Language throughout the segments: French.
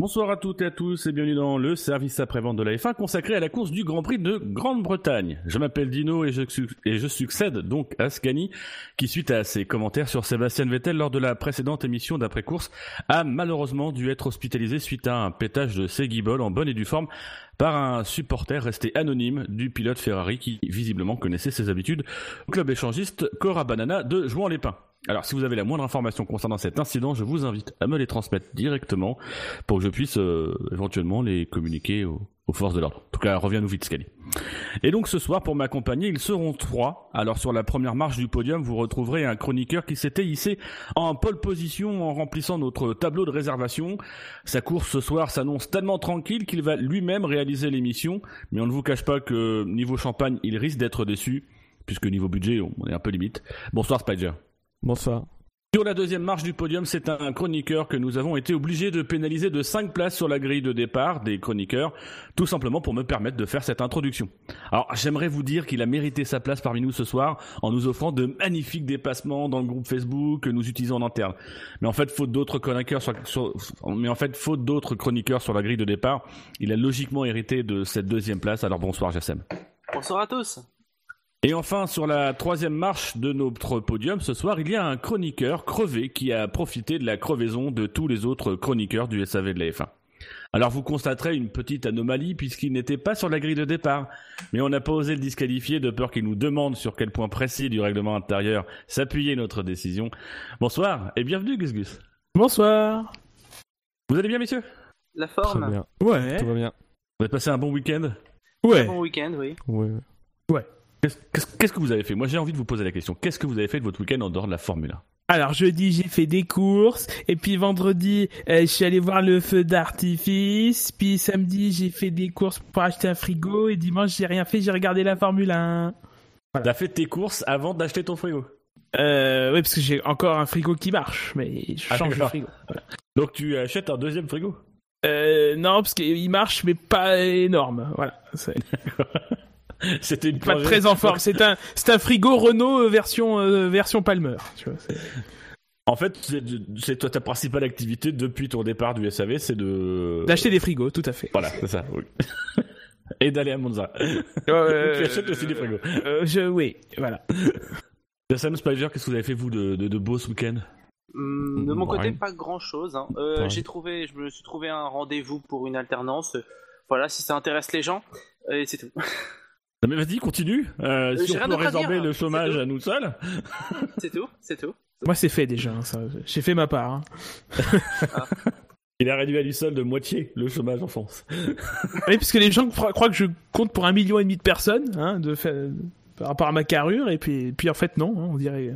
Bonsoir à toutes et à tous et bienvenue dans le service après-vente de la F1 consacré à la course du Grand Prix de Grande-Bretagne. Je m'appelle Dino et je, succède donc à Scani qui, suite à ses commentaires sur Sébastien Vettel lors de la précédente émission d'après-course, a malheureusement dû être hospitalisé suite à un pétage de ses guibolles en bonne et due forme par un supporter resté anonyme du pilote Ferrari qui visiblement connaissait ses habitudes au club échangiste Cora Banana de Jouan-les-Pins. Alors, si vous avez la moindre information concernant cet incident, je vous invite à me les transmettre directement pour que je puisse euh, éventuellement les communiquer aux, forces de l'ordre. En tout cas, reviens-nous vite, Scali. Et donc, ce soir, pour m'accompagner, ils seront trois. Alors, sur la première marche du podium, vous retrouverez un chroniqueur qui s'était hissé en pole position en remplissant notre tableau de réservation. Sa course ce soir s'annonce tellement tranquille qu'il va lui-même réaliser l'émission. Mais on ne vous cache pas que niveau champagne, il risque d'être déçu, puisque niveau budget, on est un peu limite. Bonsoir, Spider. Bonsoir. Sur la deuxième marche du podium, c'est un chroniqueur que nous avons été obligés de pénaliser de 5 places sur la grille de départ des chroniqueurs, tout simplement pour me permettre de faire cette introduction. Alors, j'aimerais vous dire qu'il a mérité sa place parmi nous ce soir en nous offrant de magnifiques dépassements dans le groupe Facebook que nous utilisons en interne. Mais en fait, faute d'autres chroniqueurs sur, mais en fait, faute d'autres chroniqueurs sur la grille de départ, il a logiquement hérité de cette deuxième place. Alors bonsoir, Jassem. Bonsoir à tous. Et enfin, sur la troisième marche de notre podium ce soir, il y a un chroniqueur crevé qui a profité de la crevaison de tous les autres chroniqueurs du SAV de la F1. Alors vous constaterez une petite anomalie puisqu'il n'était pas sur la grille de départ, mais on n'a pas osé le disqualifier de peur qu'il nous demande sur quel point précis du règlement intérieur s'appuyer notre décision. Bonsoir et bienvenue Gus Gus. Bonsoir. Vous allez bien messieurs? La forme Très bien. Ouais. Tout va bien. Vous avez passé un bon week-end? Ouais. Un bon week-end, oui. Ouais. Ouais. Qu'est-ce que vous avez fait? Moi, j'ai envie de vous poser la question. Qu'est-ce que vous avez fait de votre week-end en dehors de la Formule 1 alors jeudi j'ai fait des courses. Et puis vendredi euh, je suis allé voir le feu d'artifice. Puis samedi j'ai fait des courses pour acheter un frigo. Et dimanche j'ai rien fait. J'ai regardé la Formule 1. Voilà. T'as fait tes courses avant d'acheter ton frigo? Euh, Oui parce que j'ai encore un frigo qui marche mais je ah, change de frigo. Donc tu achètes un deuxième frigo? Euh, Non parce qu'il marche mais pas énorme. Voilà. C'était une pas très en forme. C'est un, c'est un frigo Renault euh, version euh, version Palmer. Tu vois, en fait, c'est toi ta principale activité depuis ton départ du SAV, c'est de d'acheter des frigos, tout à fait. Voilà, c'est ça. Oui. Et d'aller à Monza. Euh, tu achètes aussi des frigos. Euh, je, oui, voilà. Sam Spider, qu'est-ce que vous avez fait vous de, de, de beau ce week-end? Hum, De mon côté, pas grand-chose. Hein. Euh, j'ai trouvé, je me suis trouvé un rendez-vous pour une alternance. Voilà, si ça intéresse les gens, et c'est tout. Non mais vas-y, continue. Euh, si on peut résorber le chômage à nous seuls. C'est tout, c'est tout. Moi c'est fait déjà, hein, ça. j'ai fait ma part. Hein. Il a réduit à lui seul de moitié le chômage en France. oui, parce que les gens croient que je compte pour un million et demi de personnes, hein, de par rapport à ma carrure, et puis, puis en fait non, hein, on dirait.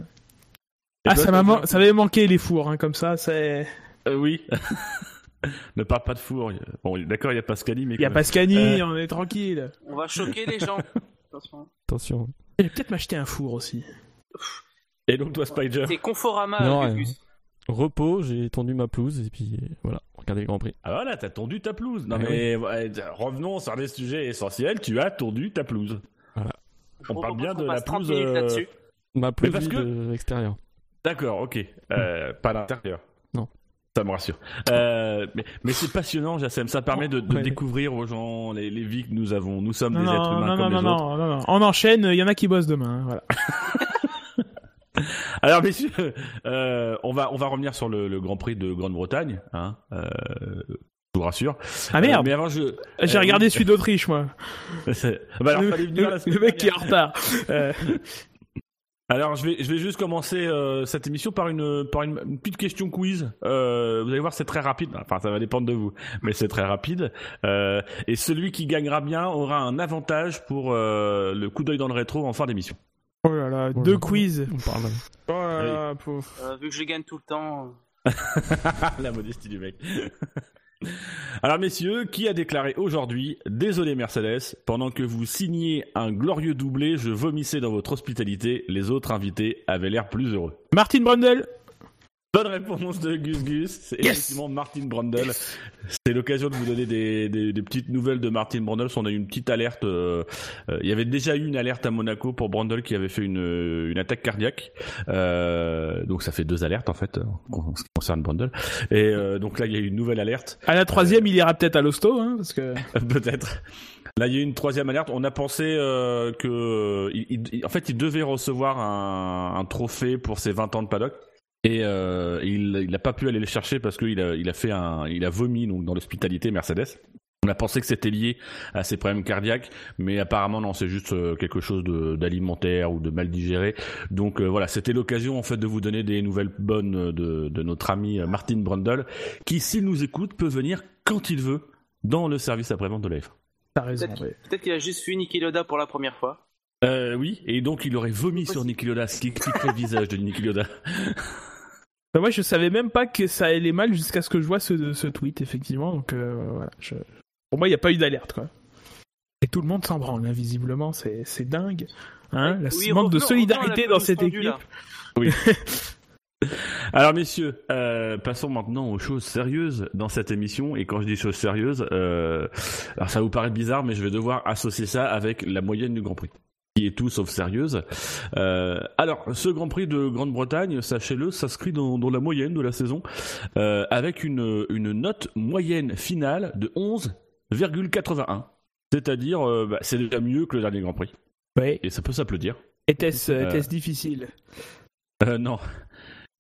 ah, ça m'a ça m'avait manqué les fours, hein, comme ça, c'est. Euh, oui. Ne parle pas de four. Bon, d'accord, il y a Pascali, mais. Il y a Pascali, euh, on est tranquille. On va choquer les gens. Attention. Attention. Je vais peut-être m'acheter un four aussi. Et donc, toi, Spider C'est Conforama, non, Repos, j'ai tendu ma pelouse et puis voilà, regardez le Grand Prix. Ah voilà, t'as tendu ta pelouse. Non ah mais revenons sur les sujets essentiels. Tu as tendu ta pelouse. Voilà. On parle bien de la pelouse. Euh... Ma pelouse parce que... extérieure. D'accord, ok. Euh, Pas l'intérieur. Ça me rassure. Euh, mais, mais c'est passionnant, Jassem. Ça permet de, de découvrir aux gens les, les, vies que nous avons. Nous sommes des êtres humains non, comme non, les non, autres. Non, non, non. On enchaîne. Il y en a qui bossent demain. Hein, voilà. Alors, messieurs, euh, on va on va revenir sur le, le Grand Prix de Grande-Bretagne. Hein, euh, je vous rassure. Ah merde. Euh, mais avant, je j'ai regardé celui d'Autriche, moi. bah alors, le, le, le mec qui est en retard. Alors je vais je vais juste commencer euh, cette émission par une par une, une petite question quiz. Euh, vous allez voir c'est très rapide. Enfin ça va dépendre de vous, mais c'est très rapide. Euh, et celui qui gagnera bien aura un avantage pour euh, le coup d'œil dans le rétro en fin d'émission. Oh là là, deux quiz. On parle. Oh là là, euh, vu que je gagne tout le temps. La modestie du mec. Alors messieurs, qui a déclaré aujourd'hui Désolé Mercedes, pendant que vous signiez un glorieux doublé, je vomissais dans votre hospitalité, les autres invités avaient l'air plus heureux. Martin Brundle Bonne réponse de Gus Gus. C'est effectivement Martin Brundle. C'est l'occasion de vous donner des, des, petites nouvelles de Martin Brundle. On a eu une petite alerte. Euh, euh, il y avait déjà eu une alerte à Monaco pour Brundle qui avait fait une, une attaque cardiaque. Euh, donc ça fait deux alertes en fait en ce qui concerne Brundle. Et euh, donc là il y a eu une nouvelle alerte. À la troisième, il ira peut-être à l'hosto, hein, parce que peut-être. Là, il y a eu une troisième alerte. On a pensé euh, que, il, en fait, il devait recevoir un, un trophée pour ses 20 ans de paddock. Et euh, il n'a pas pu aller le chercher parce qu'il a, il a fait un, il a vomi donc dans l'hospitalité Mercedes. On a pensé que c'était lié à ses problèmes cardiaques, mais apparemment non, c'est juste euh, quelque chose d'alimentaire ou de mal digéré. Donc euh, voilà, c'était l'occasion en fait de vous donner des nouvelles bonnes de, de notre ami Martin Brundle, qui s'il nous écoute peut venir quand il veut dans le service après-vente de l'AF. T'as raison. Peut-être qu'il a juste vu Niki Loda pour la première fois. Euh, oui, et donc il aurait vomi sur Niki Loda, ce qui explique le visage de Niki Loda. Bah, moi, je savais même pas que ça allait mal jusqu'à ce que je vois ce, ce tweet, effectivement. Donc, euh, voilà. Pour moi, il n'y a pas eu d'alerte, quoi. Et tout le monde s'en branle, invisiblement. Hein, c'est dingue. Hein La manque de solidarité dans cette équipe. Oui. Alors messieurs, euh, passons maintenant aux choses sérieuses dans cette émission. Et quand je dis choses sérieuses, euh, alors ça vous paraît bizarre, mais je vais devoir associer ça avec la moyenne du Grand Prix est tout sauf sérieuse. Euh, alors, ce Grand Prix de Grande-Bretagne, sachez-le, s'inscrit dans, dans, la moyenne de la saison, euh, avec une, une note moyenne finale de 11,81. C'est-à-dire, euh, bah, c'est déjà mieux que le dernier Grand Prix. Oui. Et ça peut s'applaudir. Était-ce difficile? Non.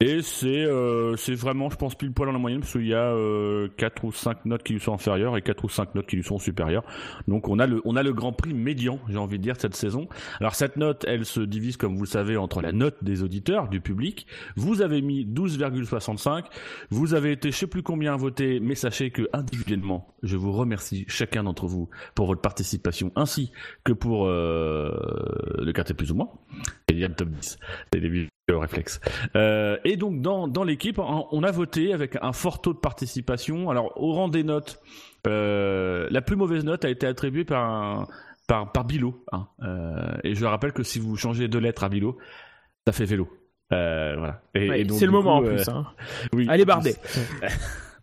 Et c'est euh, c'est vraiment, je pense, pile poil dans la moyenne, parce qu'il y a euh, 4 ou 5 notes qui lui sont inférieures et 4 ou 5 notes qui lui sont supérieures. Donc on a le, on a le grand prix médian, j'ai envie de dire, cette saison. Alors cette note, elle se divise, comme vous le savez, entre la note des auditeurs, du public. Vous avez mis 12,65. Vous avez été je sais plus combien voté, mais sachez que individuellement, je vous remercie chacun d'entre vous pour votre participation, ainsi que pour euh, le quartier plus ou moins. Et il y a le top 10. C'est des réflexe. Euh, et donc dans, dans l'équipe, on a voté avec un fort taux de participation. Alors au rang des notes, euh, la plus mauvaise note a été attribuée par un, par, par Bilo. Hein. Euh, et je rappelle que si vous changez deux lettres à Bilo, ça fait vélo. Voilà. c'est le moment en plus. Hein. Oui, Allez barder.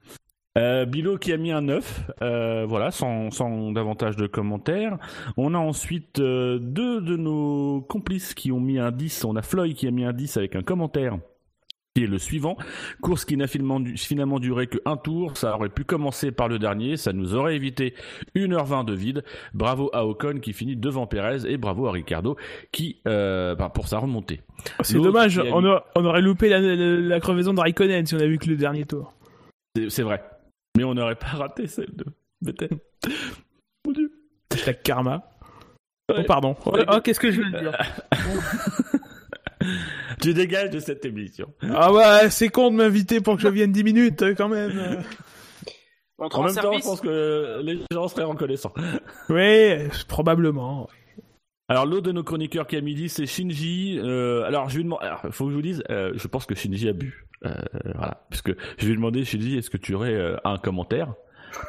Euh, Bilo qui a mis un 9, euh, voilà, sans, sans, davantage de commentaires. On a ensuite euh, deux de nos complices qui ont mis un 10. On a Floyd qui a mis un 10 avec un commentaire qui est le suivant. Course qui n'a finalement, duré que un tour. Ça aurait pu commencer par le dernier. Ça nous aurait évité 1h20 de vide. Bravo à Ocon qui finit devant Perez et bravo à Ricardo qui, euh, bah, pour sa remontée. C'est dommage. On, aurait loupé la, la, crevaison de Raikkonen si on a vu que le dernier tour. C'est vrai. Mais on n'aurait pas raté celle de Vettel. Mon dieu. La karma. Oh, pardon. Oh, oh, qu'est-ce que je veux dire Tu dégages de cette émission. Ah ouais, c'est con de m'inviter pour que je vienne 10 minutes quand même. en même temps, je pense que les gens seraient reconnaissants. Oui, probablement. Alors l'autre de nos chroniqueurs qui a midi, c'est Shinji. Euh, alors je lui demande, il faut que je vous dise, euh, je pense que Shinji a bu. Euh, voilà, puisque je lui ai demandé, Shinji, est-ce que tu aurais euh, un commentaire?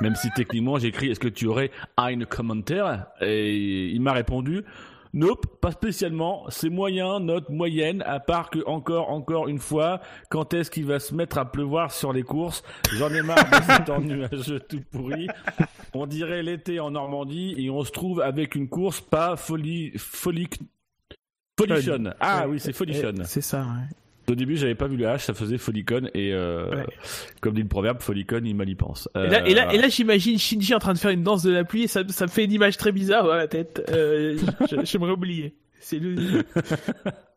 Même si techniquement j'ai écrit, est-ce que tu aurais un commentaire? Et il m'a répondu, Nope, pas spécialement. C'est moyen, note moyenne, à part que encore, encore une fois, quand est-ce qu'il va se mettre à pleuvoir sur les courses? J'en ai marre de ce temps nuageux tout pourri. On dirait l'été en Normandie et on se trouve avec une course pas folie, folie, folichonne. Ah oui, c'est folichonne. Eh, c'est ça. Ouais. Au début, j'avais pas vu le H, ça faisait folicon et euh, comme dit le proverbe, folicon, il mal y pense. et là, et là, euh, là j'imagine Shinji en train de faire une danse de la pluie et ça, ça me fait une image très bizarre dans la tête. Euh, J'aimerais oublier. C'est le.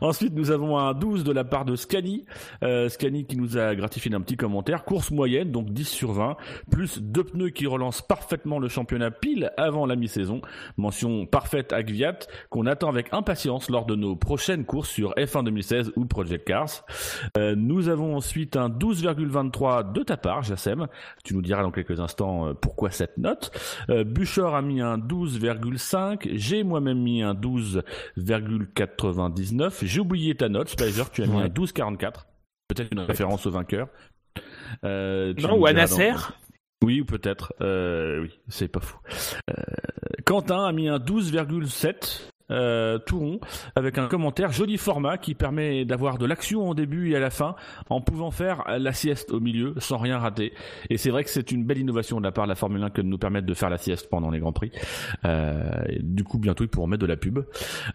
Ensuite, nous avons un 12 de la part de Scani. Euh, Scani qui nous a gratifié d'un petit commentaire. Course moyenne, donc 10 sur 20, plus deux pneus qui relancent parfaitement le championnat pile avant la mi-saison. Mention parfaite à Gviat, qu'on attend avec impatience lors de nos prochaines courses sur F1 2016 ou Project Cars. Euh, nous avons ensuite un 12,23 de ta part, Jassem. Tu nous diras dans quelques instants euh, pourquoi cette note. Euh, a mis un 12,5. J'ai moi-même mis un 12,99. J'ai oublié ta note, Spicer, tu as mis un 12,44. Peut-être une référence au vainqueur. Euh, non, ou à Nasser Oui, peut-être. Euh, oui, c'est pas fou. Euh, Quentin a mis un 12,7 euh, tout rond, avec un commentaire joli format qui permet d'avoir de l'action au début et à la fin, en pouvant faire la sieste au milieu sans rien rater. Et c'est vrai que c'est une belle innovation de la part de la Formule 1 que de nous permettre de faire la sieste pendant les grands prix. Euh, du coup, bientôt ils pourront mettre de la pub.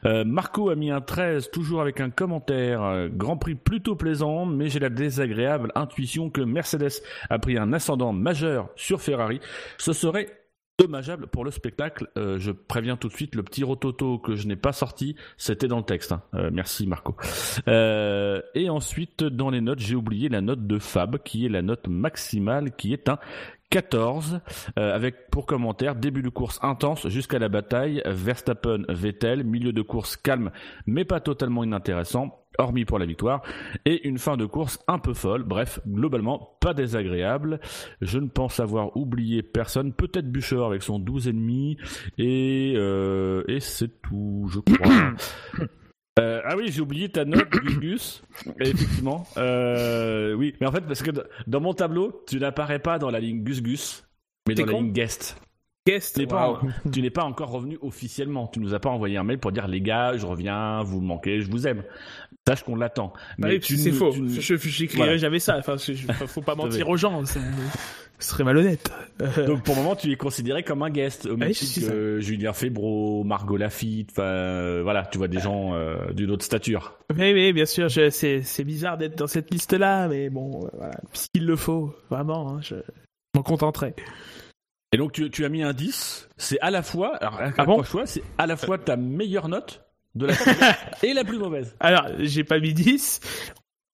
Euh, Marco a mis un 13, toujours avec un commentaire. Euh, Grand Prix plutôt plaisant, mais j'ai la désagréable intuition que Mercedes a pris un ascendant majeur sur Ferrari. Ce serait dommageable pour le spectacle. Euh, je préviens tout de suite, le petit rototo que je n'ai pas sorti, c'était dans le texte. Hein. Euh, merci Marco. Euh, et ensuite, dans les notes, j'ai oublié la note de Fab, qui est la note maximale, qui est un 14, avec pour commentaire début de course intense jusqu'à la bataille, Verstappen, Vettel, milieu de course calme mais pas totalement inintéressant, hormis pour la victoire, et une fin de course un peu folle. Bref, globalement, pas désagréable. Je ne pense avoir oublié personne, peut-être Bûcher avec son 12,5, et, euh, et c'est tout, je crois. Euh, ah oui, j'ai oublié ta note, Gus. Effectivement. Euh, oui, mais en fait, parce que dans mon tableau, tu n'apparais pas dans la ligne Gus Gus, mais dans la ligne guest. Guest, tu n'es pas, encore revenu officiellement. Tu nous as pas envoyé un mail pour dire les gars, je reviens, vous me manquez, je vous aime. Sache qu'on l'attend. Bah mais c'est faux. J'écrirai jamais ça. Enfin, faut pas mentir aux gens. Ce serait malhonnête. Donc pour le moment, tu es considéré comme un guest, au même titre que Julien Febro, Margot Lafitte. Enfin, voilà, tu vois des gens euh, d'une autre stature. Oui, oui, bien sûr. C'est bizarre d'être dans cette liste-là, mais bon, voilà, puisqu'il le faut, vraiment, hein, je m'en contenterai. Et donc tu, tu, as mis un 10, c'est à la fois, alors ah bon c'est à la fois ta meilleure note de la et la plus mauvaise. Alors, j'ai pas mis 10.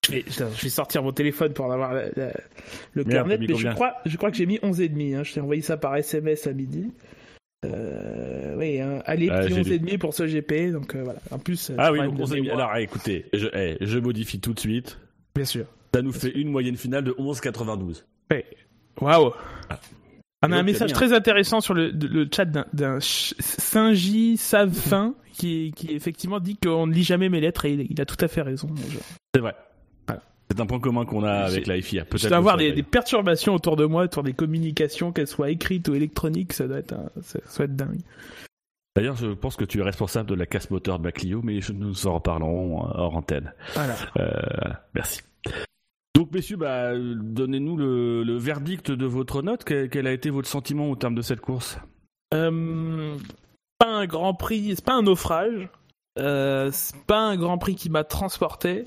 Je vais, je vais, sortir mon téléphone pour en avoir le carnet, mais je crois, je crois que j'ai mis 11,5. Hein. Je t'ai envoyé ça par SMS à midi. Euh, oui, hein. allez, ah, 11,5 pour ce GP, donc euh, voilà. En plus, ah oui, donc 11,5. Alors, écoutez, je, je modifie tout de suite. Bien sûr. Ça nous fait une moyenne finale de 11,92. Oui. Waouh. Ah. On a un message très intéressant sur le, chat d'un Saint-J Savfin qui, qui effectivement dit qu'on ne lit jamais mes lettres et il, a tout à fait raison. C'est vrai. C'est un point commun qu'on a avec la FIA. Peut-être. Je dois avoir des, perturbations autour de moi, autour des communications, qu'elles soient écrites ou électroniques, ça doit être, ça doit être dingue. D'ailleurs, je pense que tu es responsable de la casse moteur de ma Clio, mais nous en reparlerons hors antenne. Voilà. Euh, merci. Donc, messieurs, bah, donnez-nous le, verdict de votre note. Quel, a été votre sentiment au terme de cette course? Euh, Pas un grand prix, c'est pas un naufrage. Euh, c'est pas un grand prix qui m'a transporté.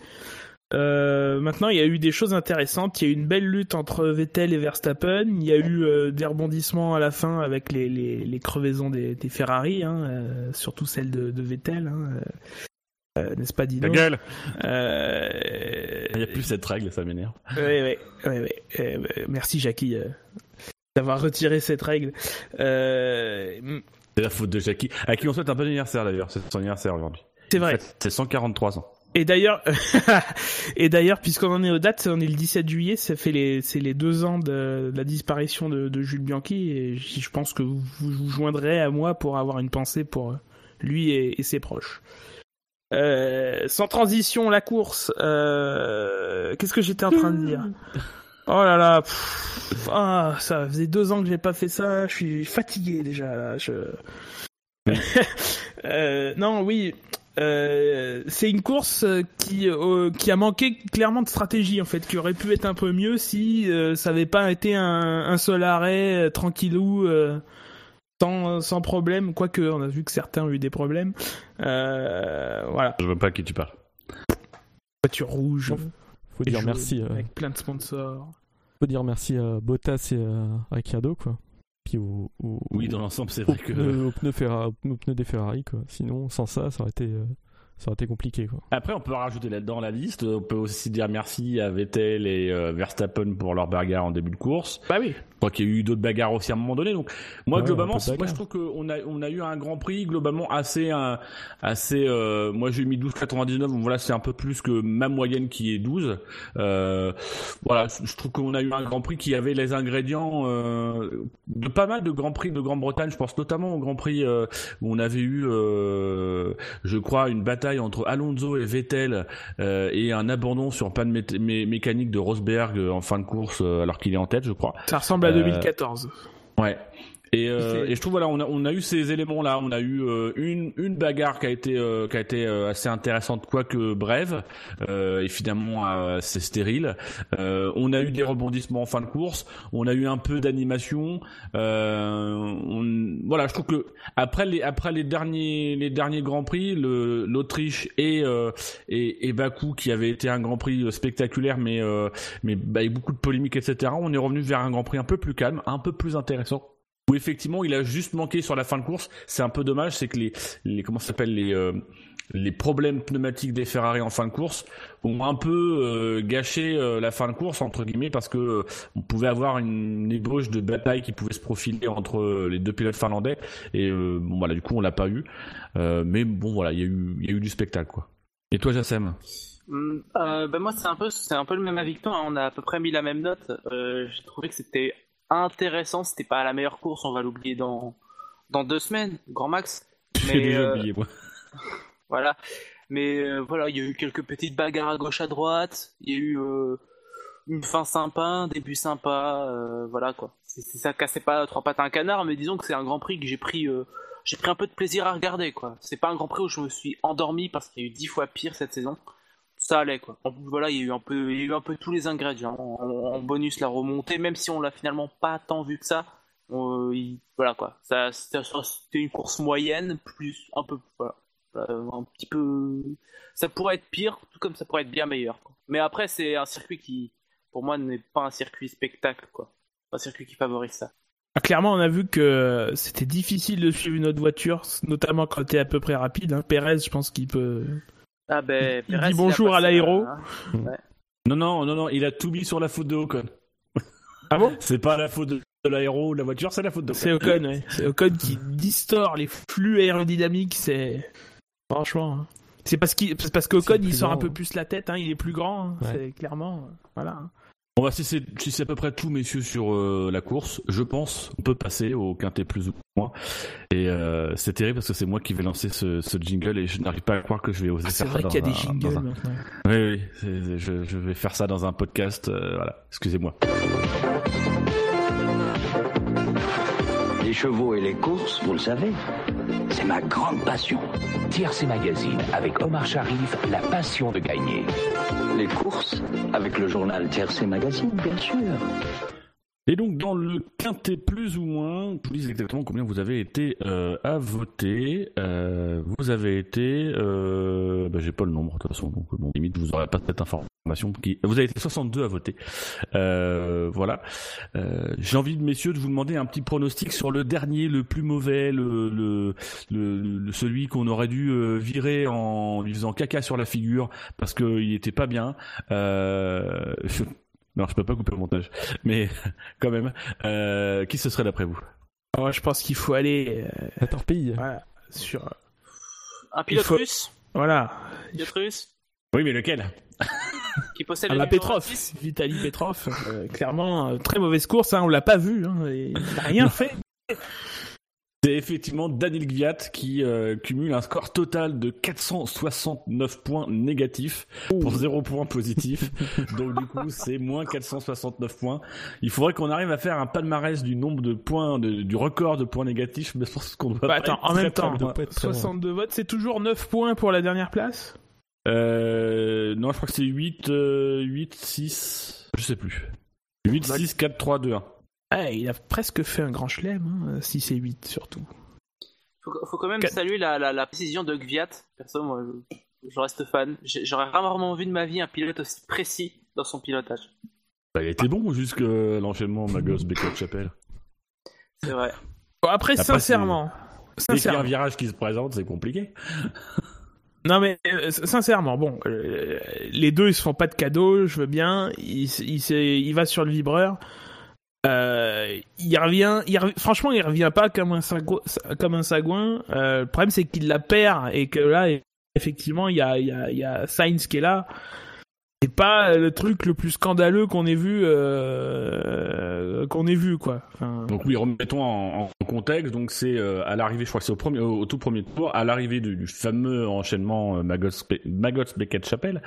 Euh, maintenant, il y a eu des choses intéressantes. Il y a eu une belle lutte entre Vettel et Verstappen. Il y a eu euh, des rebondissements à la fin avec les, les, crevaisons des, Ferrari, hein, surtout celle de, de Vettel. Hein. Euh, n'est-ce pas Dino La gueule euh... Il n'y a plus cette règle, ça m'énerve. Oui, oui, oui. Euh, merci Jackie euh, d'avoir retiré cette règle. C'est la faute de Jackie, à qui on souhaite un bon anniversaire d'ailleurs, c'est son anniversaire aujourd'hui. C'est vrai. C'est 143 ans. Et d'ailleurs, et d'ailleurs, puisqu'on en est aux dates, on est le 17 juillet, ça fait les, c'est les deux ans de, la disparition de, Jules Bianchi, et je pense que vous vous joindrez à moi pour avoir une pensée pour lui et ses proches. Euh, sans transition, la course. Euh, qu'est-ce que j'étais en train de dire? Oh là là, ah, ça faisait deux ans que j'ai pas fait ça. Je suis fatigué déjà là. Je... euh, non, oui. Euh, c'est une course qui euh, qui a manqué clairement de stratégie en fait, qui aurait pu être un peu mieux si ça avait pas été un, un seul arrêt tranquillou sans, problème, quoique on a vu que certains ont eu des problèmes. Euh, voilà. Je vois pas à qui tu parles. Voiture rouge. Faut dire merci. Euh, avec plein de sponsors. Faut dire merci à Bottas et à Ricciardo, quoi. Puis oui, dans l'ensemble, c'est vrai que. Au pneu, des Ferrari, quoi. Sinon, sans ça, ça aurait été. Euh, ça aurait été compliqué. Quoi. Après, on peut rajouter là-dedans la liste. On peut aussi dire merci à Vettel et euh, Verstappen pour leur bagarre en début de course. Bah oui. Je crois qu'il y a eu d'autres bagarres aussi à un moment donné. Donc, moi, globalement, moi, je trouve qu'on a, on a eu un Grand Prix globalement assez, assez. Euh, moi, j'ai mis 12,99. Donc voilà, c'est un peu plus que ma moyenne qui est 12. Euh, voilà, je trouve qu'on a eu un Grand Prix qui avait les ingrédients euh, de pas mal de Grands Prix de Grande-Bretagne. Je pense notamment au Grand Prix où on avait eu, je crois, une bataille bataille entre Alonso et Vettel et un abandon sur panne mécanique de Rosberg en fin de course alors qu'il est en tête, je crois. Ça ressemble à 2014. Ouais. Et, euh, et, je trouve voilà, on a, on a eu ces éléments-là. On a eu euh, une, une bagarre qui a été euh, qui a été euh, assez intéressante, quoique brève. et finalement, c'est stérile. on a eu des rebondissements en fin de course. On a eu un peu d'animation. voilà, je trouve que après les après les derniers les derniers grands prix, l'Autriche et, et, et Bakou qui avait été un grand prix spectaculaire, mais mais bah, avec beaucoup de polémiques, etc. On est revenu vers un grand prix un peu plus calme, un peu plus intéressant effectivement il a juste manqué sur la fin de course. C'est un peu dommage, c'est que les, les comment s'appelle les euh, les problèmes pneumatiques des Ferrari en fin de course ont un peu euh, gâché euh, la fin de course entre guillemets parce que on pouvait avoir une, ébauche de bataille qui pouvait se profiler entre les deux pilotes finlandais et bon voilà du coup on l'a pas eu mais bon voilà il y a eu du spectacle quoi. Et toi Jassem? Hum, ben moi c'est un peu c'est un peu le même avis toi hein. on a à peu près mis la même note j'ai trouvé que c'était intéressant. C'était pas la meilleure course, on va l'oublier dans, dans deux semaines, grand max. Mais, déjà euh, oublié, moi. voilà. Mais euh, voilà, il y a eu quelques petites bagarres à gauche à droite. Il y a eu euh, une fin sympa, un début sympa. voilà quoi. C'est, ça cassait pas trois pattes à un canard, mais disons que c'est un grand prix que j'ai pris. j'ai pris un peu de plaisir à regarder quoi. C'est pas un grand prix où je me suis endormi parce qu'il y a eu dix fois pire cette saison ça allait quoi. voilà, il y a eu un peu, il y a eu un peu tous les ingrédients. En, bonus la remontée, même si on l'a finalement pas tant vu que ça. voilà quoi. C'était une course moyenne, plus un peu, voilà, un petit peu. Ça pourrait être pire, tout comme ça pourrait être bien meilleur. Mais après, c'est un circuit qui, pour moi, n'est pas un circuit spectacle quoi. Un circuit qui favorise ça. Ah, clairement, on a vu que c'était difficile de suivre une autre voiture, notamment quand tu es à peu près rapide. Hein. Pérez, je pense qu'il peut, ah ben, il dit bonjour à l'aéro. Non, non, non, non, il a tout mis sur la faute de Ocon. Ah bon? C'est pas la faute de, l'aéro ou de la voiture, c'est la faute de C'est Ocon, ouais. C'est Ocon qui distord les flux aérodynamiques, c'est... Franchement... Hein. C'est parce, qu'Ocon, il sort un peu plus la tête, hein, il est plus grand, hein. c'est clairement... Voilà. Bon bah si c'est si c'est à peu près tout messieurs sur euh, la course, je pense on peut passer au quintet plus ou moins. Et euh, c'est terrible parce que c'est moi qui vais lancer ce, ce, jingle et je n'arrive pas à croire que je vais oser ah, faire ça. C'est vrai qu'il y a des jingles maintenant. Oui oui, je, je, vais faire ça dans un podcast. Euh, voilà, excusez-moi. Les chevaux et les courses, vous le savez, c'est ma grande passion. Tiercé Magazine avec Omar Sharif, la passion de gagner. Les courses avec le journal Tiercé Magazine, bien sûr. Et donc dans le quintet plus ou moins, je vous dis exactement combien vous avez été euh, à voter. Euh, vous avez été, euh, bah, j'ai pas le nombre de toute façon, donc bon, limite vous aurez pas cette information. Qui... Vous avez été 62 à voter. Euh, voilà. Euh, j'ai envie, messieurs, de vous demander un petit pronostic sur le dernier, le plus mauvais, le, le, le, celui qu'on aurait dû euh, virer en lui faisant caca sur la figure parce qu'il était pas bien. Euh, non, je peux pas couper le montage. Mais quand même, euh, qui ce serait d'après vous? Moi, Je pense qu'il faut aller. Euh, torpille. Voilà, sur. Un pilote russe? Voilà. Pilote russe? Oui, mais lequel? Qui possède ah, la Petrov, Vitaly Petrov. Euh, clairement, très mauvaise course. Hein, on l'a pas vu. Hein, il n'a rien fait. C'est effectivement Daniel Gviat qui euh, cumule un score total de 469 points négatifs pour 0 points positifs. Donc du coup, c'est moins 469 points. Il faudrait qu'on arrive à faire un palmarès du nombre de points, du record de points négatifs, mais je pense qu'on doit bah, attends, en même temps, 62 votes, c'est toujours 9 points pour la dernière place? Euh, Non, je crois que c'est 8, 8, 6, je sais plus. 8, 6, 4, 3, 2, 1. Ah, il a presque fait un grand chelem, 6 hein, et 8 surtout. Faut, faut quand même saluer la, précision de Gviat. Perso, moi, je, reste fan. J'aurais rarement vu de ma vie un pilote aussi précis dans son pilotage. Bah, il était bon jusque l'enchaînement Magos Beckett Chapelle. C'est vrai. après, sincèrement. Dès qu'il y a un virage qui se présente, c'est compliqué. Non mais euh, sincèrement, bon, euh, les deux ils se font pas de cadeaux, je veux bien. Il, il, il va sur le vibreur. Euh, il revient, franchement, il revient pas comme un sagouin. Euh, le problème, c'est qu'il la perd et que là, effectivement, il y a, y a, y a Sainz qui est là. C'est pas le truc le plus scandaleux qu'on ait vu, euh, qu'on ait vu quoi. Donc oui, remettons en, contexte, donc c'est euh, à l'arrivée, je crois que c'est au, premier, au, tout premier tour, à l'arrivée du, fameux enchaînement euh, Magos, Beckett Chapelle.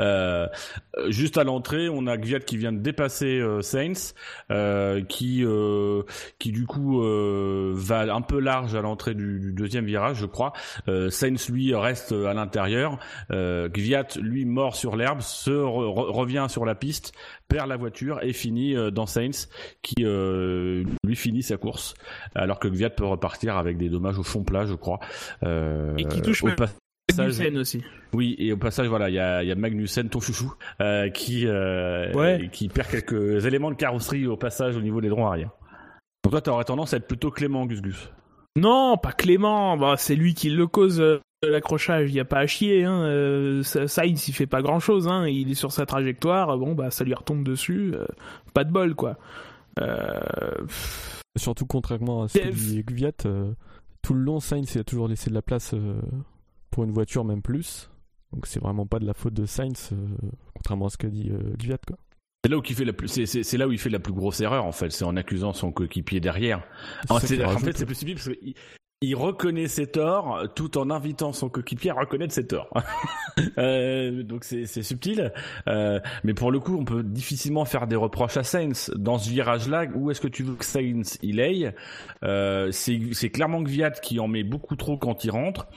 Euh, juste à l'entrée, on a Gviat qui vient de dépasser euh, Saints, euh, qui qui du coup va un peu large à l'entrée du, deuxième virage, je crois. Saints lui reste à l'intérieur. Gviat lui mort sur l'herbe, se revient sur la piste, perd la voiture et finit dans Saints, qui lui finit sa course alors que Gviat peut repartir avec des dommages au fond plat, je crois. Euh, et qui touche au Magnussen aussi. Oui, et au passage, voilà, il y a, y a Magnussen, ton chouchou, euh, qui euh, qui perd quelques éléments de carrosserie au passage au niveau des droits arrière. Donc toi, t'aurais tendance à être plutôt clément, Gus Gus. Non, pas clément. Bah, c'est lui qui le cause. Euh, l'accrochage, il n'y a pas à chier. Hein. Euh, Sainz, il fait pas grand chose. Hein. Il est sur sa trajectoire. Bon, bah, ça lui retombe dessus. Euh, pas de bol, quoi. Euh, Surtout contrairement à ce que dit Gviat, euh, tout le long, Sainz a toujours laissé de la place euh, pour une voiture, même plus. Donc c'est vraiment pas de la faute de Sainz, euh, contrairement à ce qu'a dit Gviat. Quoi. C'est là où il fait la plus, c'est, là où il fait la plus grosse erreur en fait, c'est en accusant son coéquipier derrière. en fait, c'est plus subtil parce qu'il il reconnaît ses torts tout en invitant son coéquipier à reconnaître ses torts. euh, donc c'est subtil, euh, mais pour le coup, on peut difficilement faire des reproches à Sainz dans ce virage-là. Où est-ce que tu veux que Sainz il aille? Euh, C'est clairement Gviat qui en met beaucoup trop quand il rentre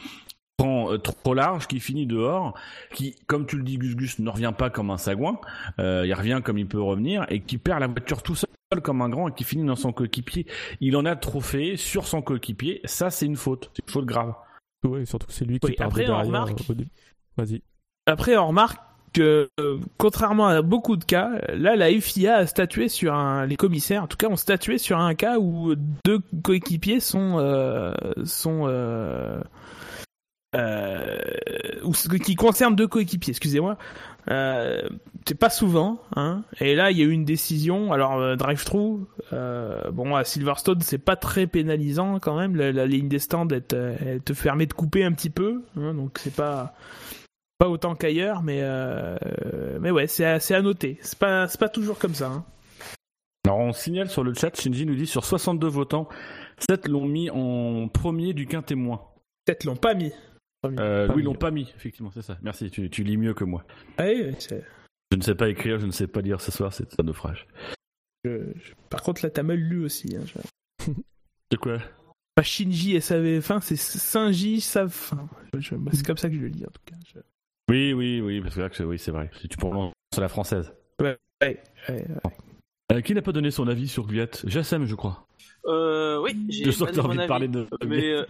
prend euh, trop large, qui finit dehors, qui, comme tu le dis, Gus Gus, ne revient pas comme un sagouin, euh, il revient comme il peut revenir, et qui perd la voiture tout seul comme un grand et qui finit dans son coéquipier. Il en a trop fait sur son coéquipier. Ça, c'est une faute. C'est une faute grave. Oui, surtout que c'est lui qui après, on remarque... Euh, Vas-y. Après, on remarque que, euh, contrairement à beaucoup de cas, là, la FIA a statué sur un, les commissaires, en tout cas, ont statué sur un cas où deux coéquipiers sont, euh, sont, euh, euh, qui concerne deux coéquipiers, excusez-moi. Euh, c'est pas souvent, hein. Et là, il y a eu une décision. Alors, euh, drive-through, euh, bon, à Silverstone, c'est pas très pénalisant quand même. La, ligne des stands, elle te, permet de couper un petit peu, hein, donc c'est pas pas autant qu'ailleurs, mais mais ouais, c'est à, à noter. C'est pas c'est pas toujours comme ça. Hein. Alors, on signale sur le chat, Shinji nous dit sur 62 votants, 7 l'ont mis en premier du quintémoin. 7 l'ont pas mis. Euh, oui, ils l'ont pas mis, effectivement, c'est ça. Merci, tu, tu, lis mieux que moi. Ah oui, je ne sais pas écrire, je ne sais pas lire ce soir, c'est un naufrage. Je, Par contre, là, t'as mal lu aussi. Hein, De quoi? Pas Shinji et savait fin, c'est Saint-J savent fin. Bah, c'est comme ça que je le lis, en tout cas. Oui, oui, oui, parce que oui, c'est vrai. Si tu prononces la française. Ouais, ouais, ouais. Euh, qui n'a pas donné son avis sur Guyat Jassem, je crois. Euh, oui, j'ai Je sens que envie de parler de. Mais euh,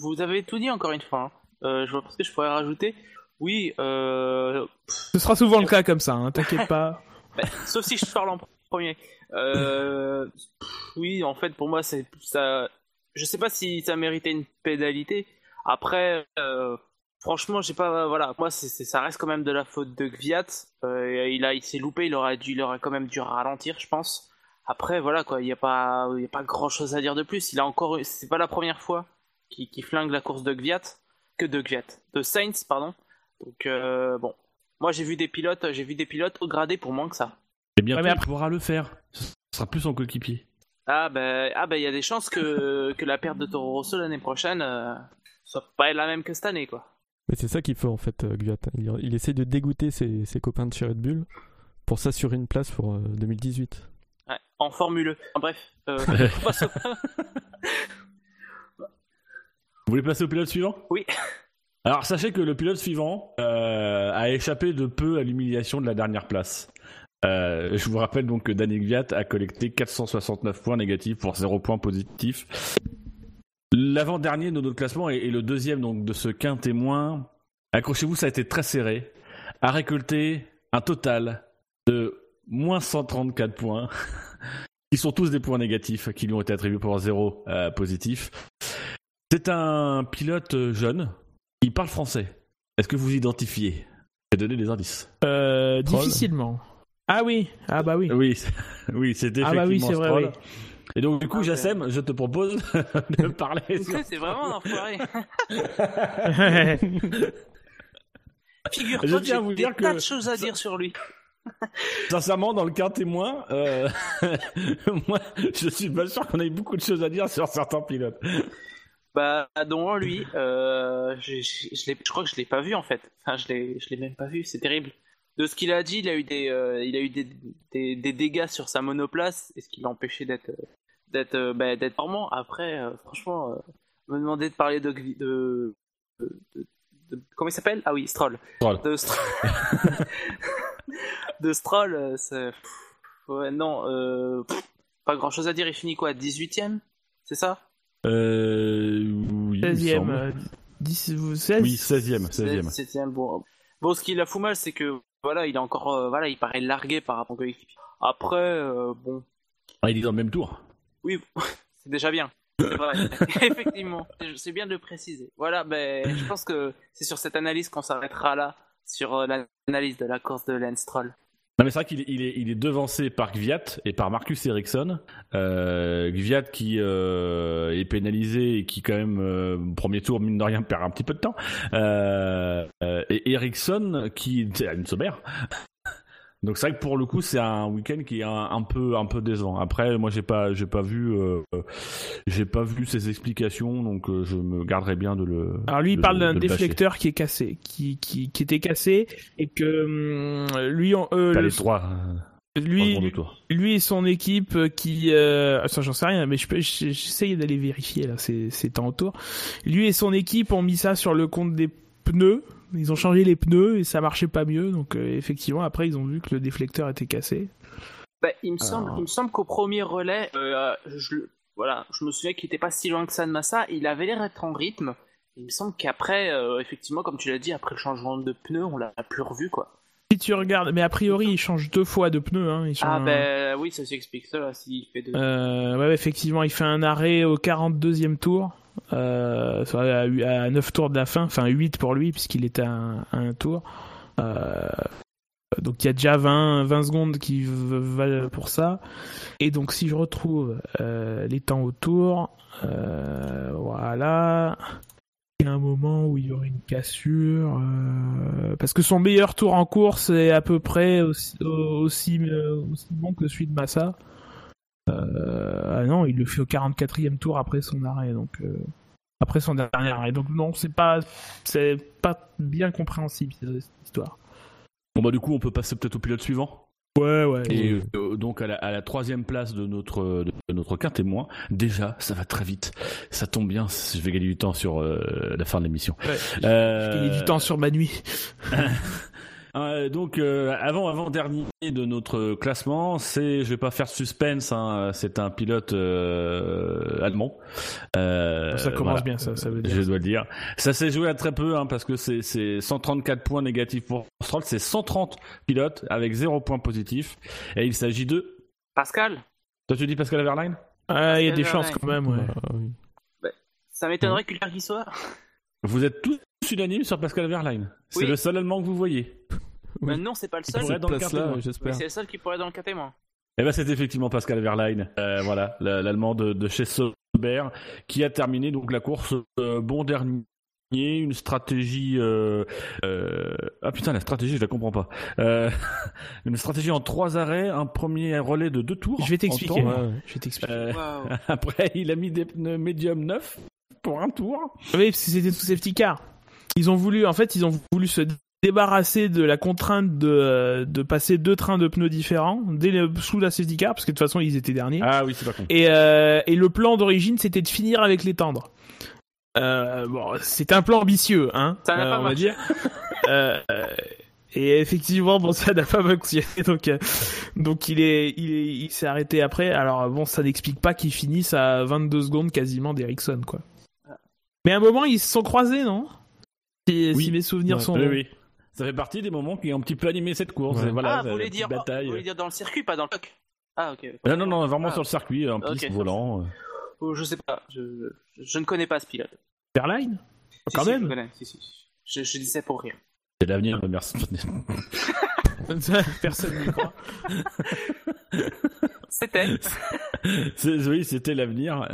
vous avez tout dit encore une fois. Hein. Euh, je vois pas ce que je pourrais rajouter. Oui, euh... Ce sera souvent le cas comme ça, hein, t'inquiète pas. Bah, sauf si je parle en premier. Euh... Oui, en fait, pour moi, c'est ça. Je sais pas si ça méritait une pénalité. Après, franchement, j'ai pas. Voilà, moi, ça reste quand même de la faute de Gviat. Euh, il a, il s'est loupé. Il aurait dû, il aurait quand même dû ralentir, je pense. Après, voilà quoi, il n'y a pas, il y a pas grand chose à dire de plus. Il a encore, c'est pas la première fois qu'il, qu'il flingue la course de Gviat que de Gviat, de Saints, pardon. Donc euh, bon, moi j'ai vu des pilotes, j'ai vu des pilotes au gradé pour moins que ça. Et bien ouais, il pourra le faire. Ce sera plus son coéquipier. Ah ben, ah ben, il y a des chances que, que la perte de Toro Rosso l'année prochaine euh, soit pas la même que cette année, quoi. Mais c'est ça qu'il faut en fait, euh, Gviat. Il, essaie de dégoûter ses, ses copains de chez Red Bull pour s'assurer une place pour 2018. Euh, ouais, en Formule E. bref. Euh, Vous voulez passer au pilote suivant? Oui. Alors sachez que le pilote suivant euh, a échappé de peu à l'humiliation de la dernière place. Euh, je vous rappelle donc que Daniel Gviat a collecté 469 points négatifs pour 0 points positifs. L'avant-dernier de notre classement et, le deuxième donc de ce quint témoin, accrochez-vous, ça a été très serré, a récolté un total de moins 134 points, qui sont tous des points négatifs qui lui ont été attribués pour 0 euh, positif. C'est un pilote euh, jeune qui parle français. Est-ce que vous identifiez? J'ai donné des indices. Euh, difficilement. Ah oui, ah bah oui. Oui, oui, c'est effectivement ah bah oui, c'est vrai, Et donc du coup, ah, Jassem, je te propose de parler. Sur... C'est vraiment un enfoiré. Figure-toi que j'ai des tas de choses à dire sur lui. Sincèrement, dans le cas témoin, euh... moi, je suis pas sûr qu'on ait beaucoup de choses à dire sur certains pilotes. Bah, dont lui, euh, je, je, je, crois que je l'ai pas vu en fait. Enfin, je l'ai, je l'ai même pas vu, c'est terrible. De ce qu'il a dit, il a eu des, euh, il a eu des, des, des, dégâts sur sa monoplace, et ce qui l'a empêché d'être, d'être, euh, bah, d'être formant. Après, euh, franchement, euh, me demander de parler de, de, de, de comment il s'appelle? Ah oui, Stroll. Stroll. De Stroll. de Stroll, c'est, ouais, non, pas grand chose à dire. Il finit quoi? 18ème C'est ça? Euh, oui, 16e. Euh, 10, 16 Oui, 16e. 16e. 16e bon. bon, ce qui la fout mal, c'est que voilà, il est encore, euh, voilà, il paraît largué par rapport à l'équipe. Après, euh, bon. Ah, il est dans le même tour. Oui, c'est déjà bien. Vrai. Effectivement, c'est bien de le préciser. Voilà, ben, je pense que c'est sur cette analyse qu'on s'arrêtera là, sur l'analyse de la course de Lance Troll. Non mais c'est vrai qu'il est, il est, il est, devancé par Gviat et par Marcus Ericsson. Euh, Gviat qui euh, est pénalisé et qui quand même euh, premier tour mine de rien perd un petit peu de temps. Euh, et Ericsson qui a une sommaire. Donc c'est vrai que pour le coup c'est un week-end qui est un, un, peu un peu décevant. Après moi j'ai pas j'ai pas vu euh, j'ai pas vu ses explications donc euh, je me garderai bien de le. Alors lui il de, parle d'un déflecteur qui est cassé qui qui, qui était cassé et que hum, lui on, euh, le- les trois. euh, lui tour. lui et son équipe qui euh, ça j'en sais rien mais je peux j- j'essaye d'aller vérifier là c'est c'est temps autour lui et son équipe ont mis ça sur le compte des pneus ils ont changé les pneus et ça marchait pas mieux donc euh, effectivement après ils ont vu que le déflecteur était cassé Bah, il me semble, Alors. il me semble qu'au premier relais, euh, je, voilà, je me souviens qu'il était pas si loin que ça de Massa. Il avait l'air d'être en rythme. Il me semble qu'après, euh, effectivement, comme tu l'as dit, après le changement de pneus, on l'a plus revu quoi. si tu regardes mais a priori il change deux fois de pneus hein Ah un- ben oui, ça s'explique ça là, s'il fait deux. Euh, ouais, effectivement, il fait un arrêt au 42e tour, euh, à, à 9 tours de la fin, enfin 8 pour lui, puisqu'il était à à un tour. Euh, donc il y a déjà 20, 20 secondes qui valent pour ça. Et donc si je retrouve euh, les temps autour, voilà. Il y a un moment où il y aurait une cassure, parce que son meilleur tour en course est à peu près aussi bon que celui de Massa. Euh, ah non, il le fait au 44e tour après son arrêt, donc euh, après son dernier arrêt. Donc non, c'est pas, c'est pas bien compréhensible cette histoire. Bon bah du coup on peut passer peut-être au pilote suivant. Ouais, ouais. Et euh, donc à la, à la troisième place de notre de notre quin témoin, déjà ça va très vite. Ça tombe bien, je vais gagner du temps sur euh, la fin de l'émission. Ouais. Euh, J'ai gagné du temps sur ma nuit. Euh, donc euh, avant avant dernier de notre classement, c'est je vais pas faire de suspense, hein, c'est un pilote euh, allemand. Euh, ça commence voilà. bien, ça, ça veut dire. Je dois le dire. Ça s'est joué à très peu hein, parce que c'est c'est 134 points négatifs pour Stroll, c'est 130 pilotes avec 0 points positifs et il s'agit de. Pascal, Toi tu dis Pascal Averline Ah, il y a des chances Verlaine. quand même, ouais. Ah, oui. ça m'étonnerait qu'il y soit. Vous êtes tous unanimes sur Pascal Averline. C'est Oui. le seul allemand que vous voyez. Non, c'est pas le Il seul. pourrait dans le quintet, j'espère. c'est le seul qui pourrait être dans le KT, moi. Eh ben c'est effectivement Pascal Verlaine, euh, voilà, la- l'allemand de, de chez Sauber, qui a terminé donc la course euh, bon dernier. Une stratégie, euh, euh, ah putain la stratégie je la comprends pas. Euh, une stratégie en trois arrêts, un premier relais de deux tours. Je vais t'expliquer. temps. Ouais, ouais. Je vais t'expliquer. Euh, après il a mis des pneus médium neufs pour un tour. Oui, parce que c'était sous safety car. Ils ont voulu, en fait, ils ont voulu se débarrasser de la contrainte de, de passer deux trains de pneus différents dès le- sous la safety car, parce que de toute façon, ils étaient derniers. Ah oui c'est pas con. Et, euh, et le plan d'origine, c'était de finir avec les tendres. Euh, bon, c'est un plan ambitieux, hein, Ça n'a euh, pas on va dire. Et effectivement, bon, ça n'a pas fonctionné, donc, euh, donc il est, il est, il s'est arrêté après. Alors bon, ça n'explique pas qu'il finisse à 22 secondes quasiment d'Ericsson, quoi. Mais à un moment, ils se sont croisés, non? Si, Oui. si mes souvenirs Ouais. sont Oui, bons. oui. Ça fait partie des moments qui ont un petit peu animé cette course. Ouais. Et voilà, ah, vous voulez dire, bataille. vous voulez dire dans le circuit, pas dans le coq. Ah, ok. Non, non, non, vraiment Ah. sur le circuit, en piste, volant. euh. Oh, Je sais pas, je, ne connais pas ce pilote. Verline Si, Quand si, même. Je, connais, si, si. Je, je dis ça pour rire. C'est l'avenir, merci. Personne n'y croit. C'était. C'est- oui, c'était l'avenir.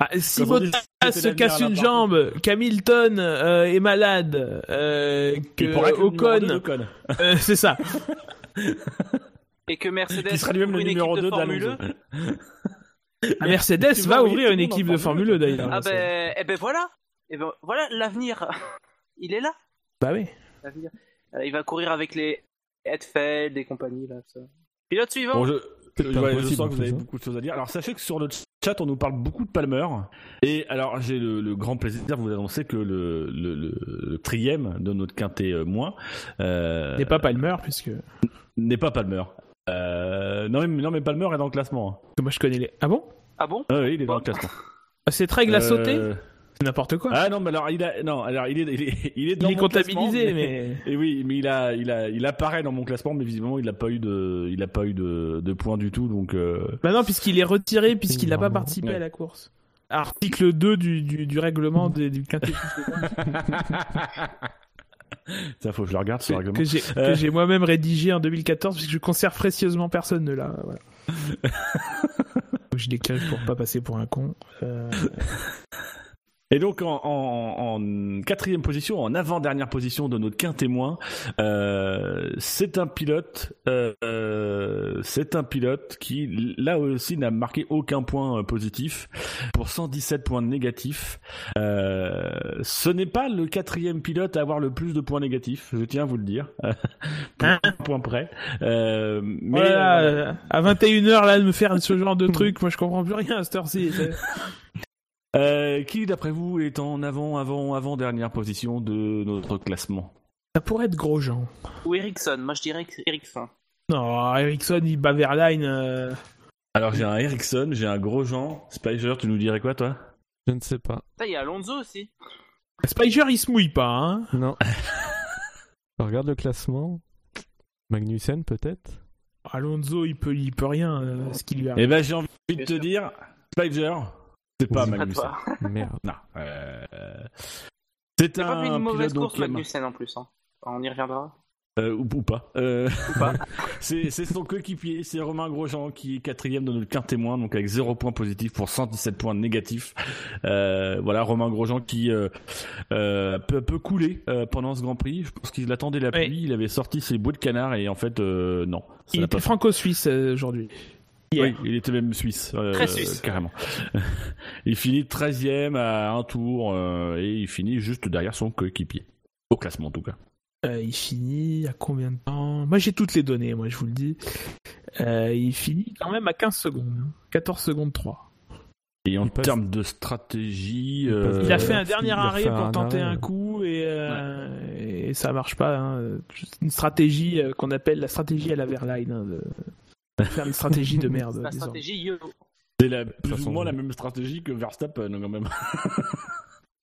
Ah, si Bottas se casse une jambe, qu'Hamilton euh, est malade, euh, que Ocon, euh, c'est ça. Et que Mercedes Qui sera lui-même le numéro équipe de 2 Formule d'Alonso. 1. Ah, Mercedes va ouvrir une équipe de Formule Formule 2 d'ailleurs. Ah ben, eh ben voilà. Eh ben voilà, l'avenir. Il est là. Bah oui. l'avenir. Euh, il va courir avec les Hetfeld et compagnie là. ça. Pilote suivant. Bon, je- ouais, je sens en que vous avez hein. beaucoup de choses à dire. Alors sachez que sur le chat, on nous parle beaucoup de Palmer. Et alors j'ai le, le grand plaisir de vous annoncer que le, le, le, le trième de notre quintet euh, moins euh, N'est pas Palmer puisque n'est pas Palmer. Euh, non, mais, non mais Palmer est dans le classement. hein. moi je connais les. Ah bon? Ah bon? Ah oui, il est dans Bon. le classement. Ah, Cette règle a sauté Euh, C'est n'importe quoi. Ah non, mais alors il a non, alors il est il est, il est dans il est mon comptabilisé, mais. Et oui, mais il a, il a, il apparaît dans mon classement, mais visiblement il a pas eu de, il a pas eu de, de points du tout, donc. Euh... Bah non, puisqu'il est retiré, puisqu'il n'a pas participé Ouais. à la course. Article 2 du, du, du règlement des- du quintet Ça faut que je le regarde ce que, règlement. que j'ai Euh. que j'ai moi-même rédigé en 2014, puisque je conserve précieusement personne de là. Voilà. Faut que je l'écrive pour pas passer pour un con. Euh, Et donc en, en, en quatrième position, en avant-dernière position de notre quintémoin, euh, c'est un pilote, euh, c'est un pilote qui là aussi n'a marqué aucun point euh, positif pour 117 points négatifs. Euh, ce n'est pas le quatrième pilote à avoir le plus de points négatifs, je tiens à vous le dire, pour Hein un point près. Euh, mais voilà, euh, à 21h là de me faire ce genre de truc, moi je comprends plus rien à cette heure-ci. Euh, qui d'après vous est en avant, avant, avant dernière position de notre classement? Ça pourrait être Grosjean. Ou Ericsson. Moi je dirais que Ericsson. Non, Ericsson il bat Verline. euh, Alors j'ai un Ericsson, j'ai un Grosjean. Spicer, tu nous dirais quoi toi? Je ne sais pas. Ça, il y a Alonso aussi. Spicer il se mouille pas, hein. Non. Je regarde le classement. Magnussen peut-être? Alonso il peut, il peut rien, euh, ce qui lui arrive. Eh ben j'ai envie de te dire, Spicer, c'est pas Magnussen. Merde. Non. euh, C'est a pas un une mauvaise pilote course Magnussen en plus. Hein. On y reviendra. euh, ou, ou pas. Euh, Ou pas. c'est c'est son coéquipier, c'est Romain Grosjean qui est quatrième dans notre témoin, donc avec 0 points positifs pour 117 points négatifs. Euh, voilà, Romain Grosjean qui euh, euh, peut, peut couler euh, pendant ce Grand Prix. Je pense qu'il attendait la Oui. pluie, il avait sorti ses bouts de canard et en fait euh, non. ça Il était franco-suisse euh, aujourd'hui. Hier. Oui, il était même suisse. euh, Très suisse. Carrément. il finit 13ème à un tour euh, et il finit juste derrière son coéquipier. Au classement en tout cas. Euh, il finit à combien de temps? Moi j'ai toutes les données, moi je vous le dis. Euh, il finit quand même à 15 secondes. hein. 14 secondes 3. Et en Il passe- termes de stratégie... Il euh, a fait un dernier arrêt pour un tenter arrêt, un ouais. coup et, euh, et ça marche pas. hein. C'est Une stratégie qu'on appelle la stratégie à la Verline. hein, de... Faire une stratégie de merde. La stratégie. C'est la, plus façon, ou moins oui. la même stratégie que Verstappen quand même.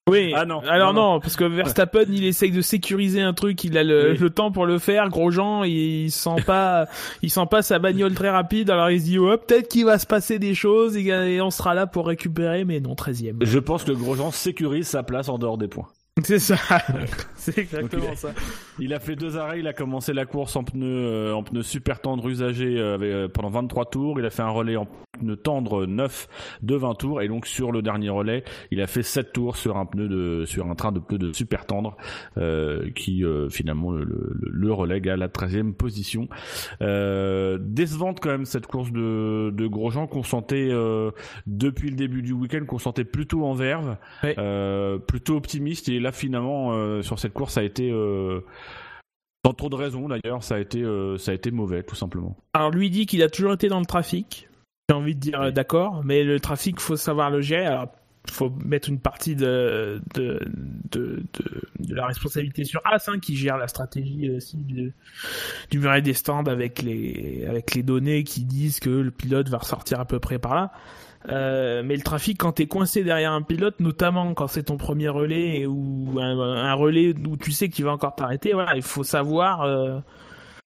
Oui. Ah non, Alors non, non, parce que Verstappen, il essaye de sécuriser un truc, il a le, Oui. le temps pour le faire. Grosjean, il sent pas, il sent pas sa bagnole très rapide. Alors il se dit, oh, peut-être qu'il va se passer des choses et, et on sera là pour récupérer, mais non, 13 Je pense que Grosjean sécurise sa place en dehors des points. C'est ça. C'est exactement ça. Il a fait deux arrêts, il a commencé la course en pneus euh, en pneus super tendres usagés euh, euh, pendant 23 tours, il a fait un relais en pneus tendres neuf de 20 tours et donc sur le dernier relais, il a fait 7 tours sur un pneu de sur un train de pneus de super tendre euh, qui euh, finalement le, le, le relègue à la 13e position. Euh, décevante quand même cette course de de Grosjean qu'on sentait euh, depuis le début du week-end qu'on sentait plutôt en verve, euh, plutôt optimiste et là finalement euh, sur cette course ça a été euh, sans trop de raisons d'ailleurs, ça a été euh, ça a été mauvais tout simplement. Alors lui dit qu'il a toujours été dans le trafic. J'ai envie de dire d'accord, mais le trafic, faut savoir le gérer. Alors faut mettre une partie de de de, de, de la responsabilité sur As hein, qui gère la stratégie aussi du, du muret des stands avec les avec les données qui disent que le pilote va ressortir à peu près par là. Euh, mais le trafic, quand t'es coincé derrière un pilote, notamment quand c'est ton premier relais et ou un, un relais où tu sais qu'il va encore t'arrêter, voilà, il faut savoir euh,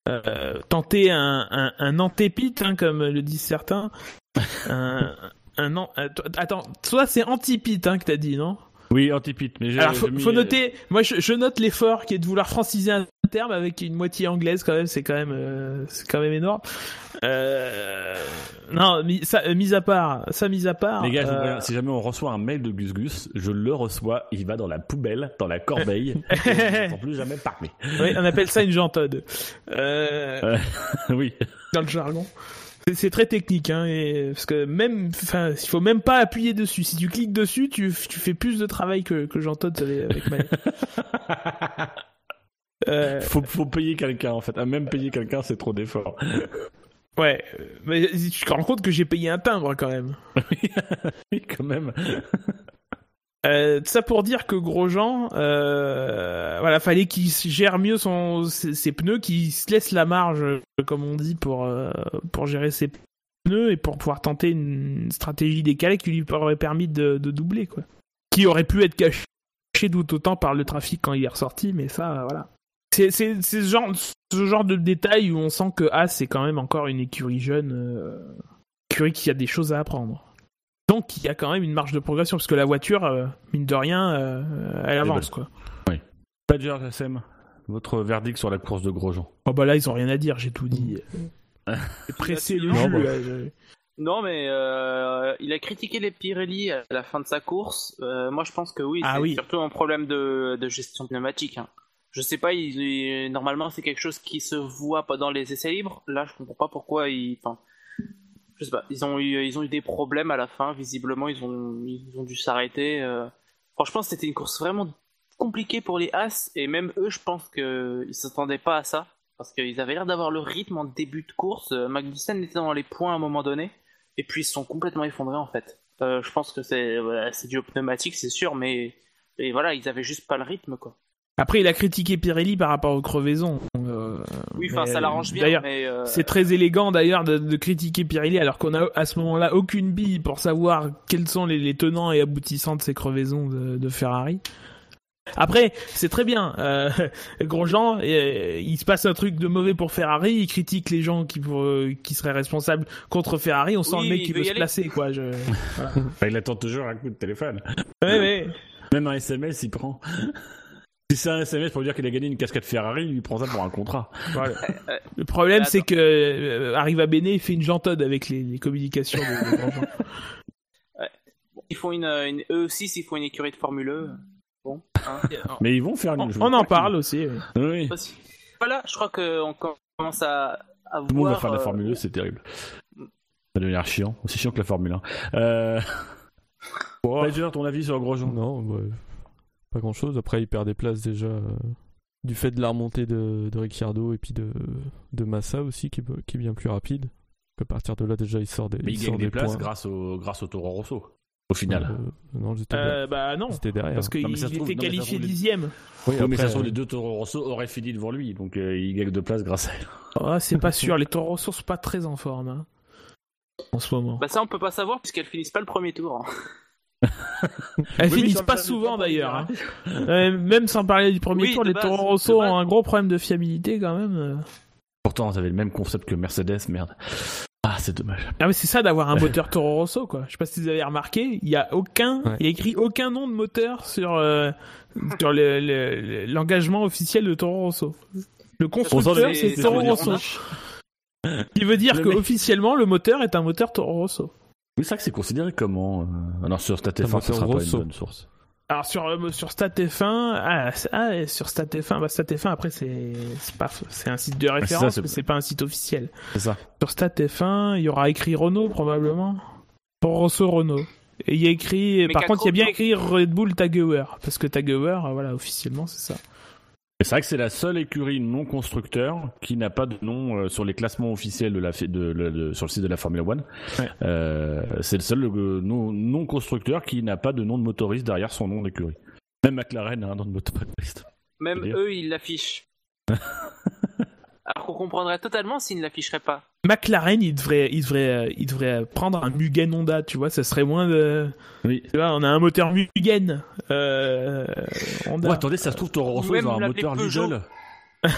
euh, tenter un, un, un antépite, hein, comme le disent certains. un, an, attends, toi c'est antipite hein, que t'as dit, non? Oui, antipite, mais Alors faut, j'ai mis- faut noter, moi je, je note l'effort qui est de vouloir franciser un terme avec une moitié anglaise quand même, c'est quand même, euh, c'est quand même énorme. Euh, non, mis, ça, euh, mis à part, ça mis à part. Les gars, je vous préviens, si jamais on reçoit un mail de Gus Gus, je le reçois, il va dans la poubelle, dans la corbeille, n'entends plus jamais parler. oui, on appelle ça une jantode. Oui. dans le jargon. C'est- très technique, hein, et, parce que même, enfin, il faut même pas appuyer dessus. Si tu cliques dessus, tu, tu fais plus de travail que, que j'entends avec, Manu. Euh, faut, faut payer quelqu'un en fait. À même payer quelqu'un, c'est trop d'efforts. ouais, mais tu te rends compte que j'ai payé un timbre quand même. oui, quand même. Euh, ça pour dire que Grosjean, euh, voilà, fallait qu'il gère mieux son, ses, ses pneus, qu'il se laisse la marge, comme on dit, pour, euh, pour gérer ses pneus et pour pouvoir tenter une stratégie décalée qui lui aurait permis de, de doubler, quoi. Qui aurait pu être caché tout autant par le trafic quand il est ressorti, mais ça, voilà. C'est ce genre, ce genre de détail où on sent que As c'est quand même encore une écurie jeune, euh, écurie qui a des choses à apprendre. Donc il y a quand même une marge de progression parce que la voiture, euh, mine de rien, euh, elle avance quoi. Badger SM, votre verdict sur la course de Grosjean. Oh bah là ils ont rien à dire, j'ai tout dit. Pressé le Non, jus. bah. là, je- Non, mais euh, il a critiqué les Pirelli à la fin de sa course. Euh, moi, je pense que oui, Ah c'est oui. surtout un problème de, de gestion pneumatique. Hein. Je sais pas, normalement, c'est quelque chose qui se voit pas dans les essais libres. Là, je comprends pas pourquoi ils. Je sais pas. Ils ont eu, des problèmes à la fin. Visiblement, ils ont, dû s'arrêter. euh. Franchement, c'était une course vraiment compliquée pour les As et même eux, je pense que ils s'attendaient pas à ça parce qu'ils avaient l'air d'avoir le rythme en début de course. Euh, Magnussen était dans les points à un moment donné. Et puis ils se sont complètement effondrés en fait. Euh, je pense que c'est voilà, dû au pneumatique, c'est sûr, mais voilà, ils avaient juste pas le rythme quoi. Après il a critiqué Pirelli par rapport aux crevaisons. Euh, Oui, enfin ça l'arrange bien, D'ailleurs, euh, C'est très élégant d'ailleurs de, de critiquer Pirelli alors qu'on a à ce moment-là aucune bille pour savoir quels sont les, les tenants et aboutissants de ces crevaisons de, de Ferrari. Après, c'est très bien. Euh, Grosjean, euh, il se passe un truc de mauvais pour Ferrari, il critique les gens qui, pour, euh, qui seraient responsables contre Ferrari. On sent Oui, le mec qui veut se aller. placer, quoi. Je... Enfin, il attend toujours un coup de téléphone. Ouais, ouais. Même un SMS, il prend. Si c'est un SMS pour dire qu'il a gagné une casquette Ferrari, il lui prend ça pour un contrat. Voilà. Le problème, Attends. c'est que euh, Arriva Bene il fait une jantode avec les, les communications de, de Grosjean. ils font une, une eux aussi s'ils font une écurie de Formule E. Bon, hein, Mais ils vont faire une. On, je on crois en parle aussi. oui. Voilà, je crois qu'on commence à, à Tout le monde va voir. faire de la euh, Formule 1, c'est terrible. Ça va devenir chiant. Aussi chiant que la Formule 1. Euh... Badger, ton avis sur Grosjean? Non, bah, pas grand chose. Après, il perd des places déjà euh, du fait de la remontée de, de Ricciardo et puis de, de Massa aussi, qui, est- qui est bien plus rapide. À partir de là, déjà, il sort des, Mais il sort gagne des places points. grâce au, grâce au Toro Rosso. Au final. Euh, non, j'étais Euh, bah non, j'étais derrière. parce qu'il mais ça trouve- était non, mais ça qualifié trouve, les- dixième. Oui, Oui, mais ça après, se trouve, euh, les deux Toro Rosso auraient fini devant lui, donc euh, il gagne de place grâce à elle. Oh, c'est pas sûr, les Toro Rosso sont pas très en forme hein, en ce moment. Bah ça on peut pas savoir puisqu'elles finissent pas le premier tour. hein. Elles Oui, finissent pas souvent d'ailleurs. hein. Euh, même sans parler du premier Oui, tour, les base, Toro Rosso ont un gros problème de fiabilité quand même. Pourtant, vous avez le même concept que Mercedes, merde. Ah, c'est dommage. Ah mais c'est ça d'avoir un moteur Toro Rosso quoi. Je sais pas si vous avez remarqué, il y a aucun, Ouais. il y a écrit aucun nom de moteur sur euh, sur le- le- le- l'engagement officiel de Toro Rosso. Le constructeur c'est Toro Rosso. Qui veut dire que officiellement le moteur est un moteur Toro Rosso. Oui, c'est vrai que c'est considéré comment euh... Alors sur Un StatF1, ça moteur sera pas une bonne source. Alors sur euh, sur StatF1, ah, ah, sur StatF1, bah StatF1 après c'est c'est pas c'est un site de référence, c'est- mais c'est pas un site officiel. C'est ça. Sur StatF1, il y aura écrit Renault probablement. Toro Rosso Renault. Et il y a écrit, Mais par contre, il y a bien écrit Red Bull Taguer, parce que Taguer, euh, voilà, officiellement, c'est ça. C'est vrai que c'est la seule écurie non constructeur qui n'a pas de nom euh, sur les classements officiels de la fi- de, de- de- sur le site de la Formule 1. Ouais. Euh, c'est le seul euh, non, non constructeur qui n'a pas de nom de motoriste derrière son nom d'écurie. Même McLaren a un nom de motoriste. Même eux ils l'affichent. Alors qu'on comprendrait totalement s'ils ne l'afficheraient pas. McLaren, il devrait, il devrait, il devrait prendre un Mugen Honda, tu vois, ça serait moins de. Oui. Tu vois, on a un moteur Mugen. Euh, Honda. Oh, attendez, ça se trouve Toro Rosso, ils ont un moteur Peugeot. Lidl.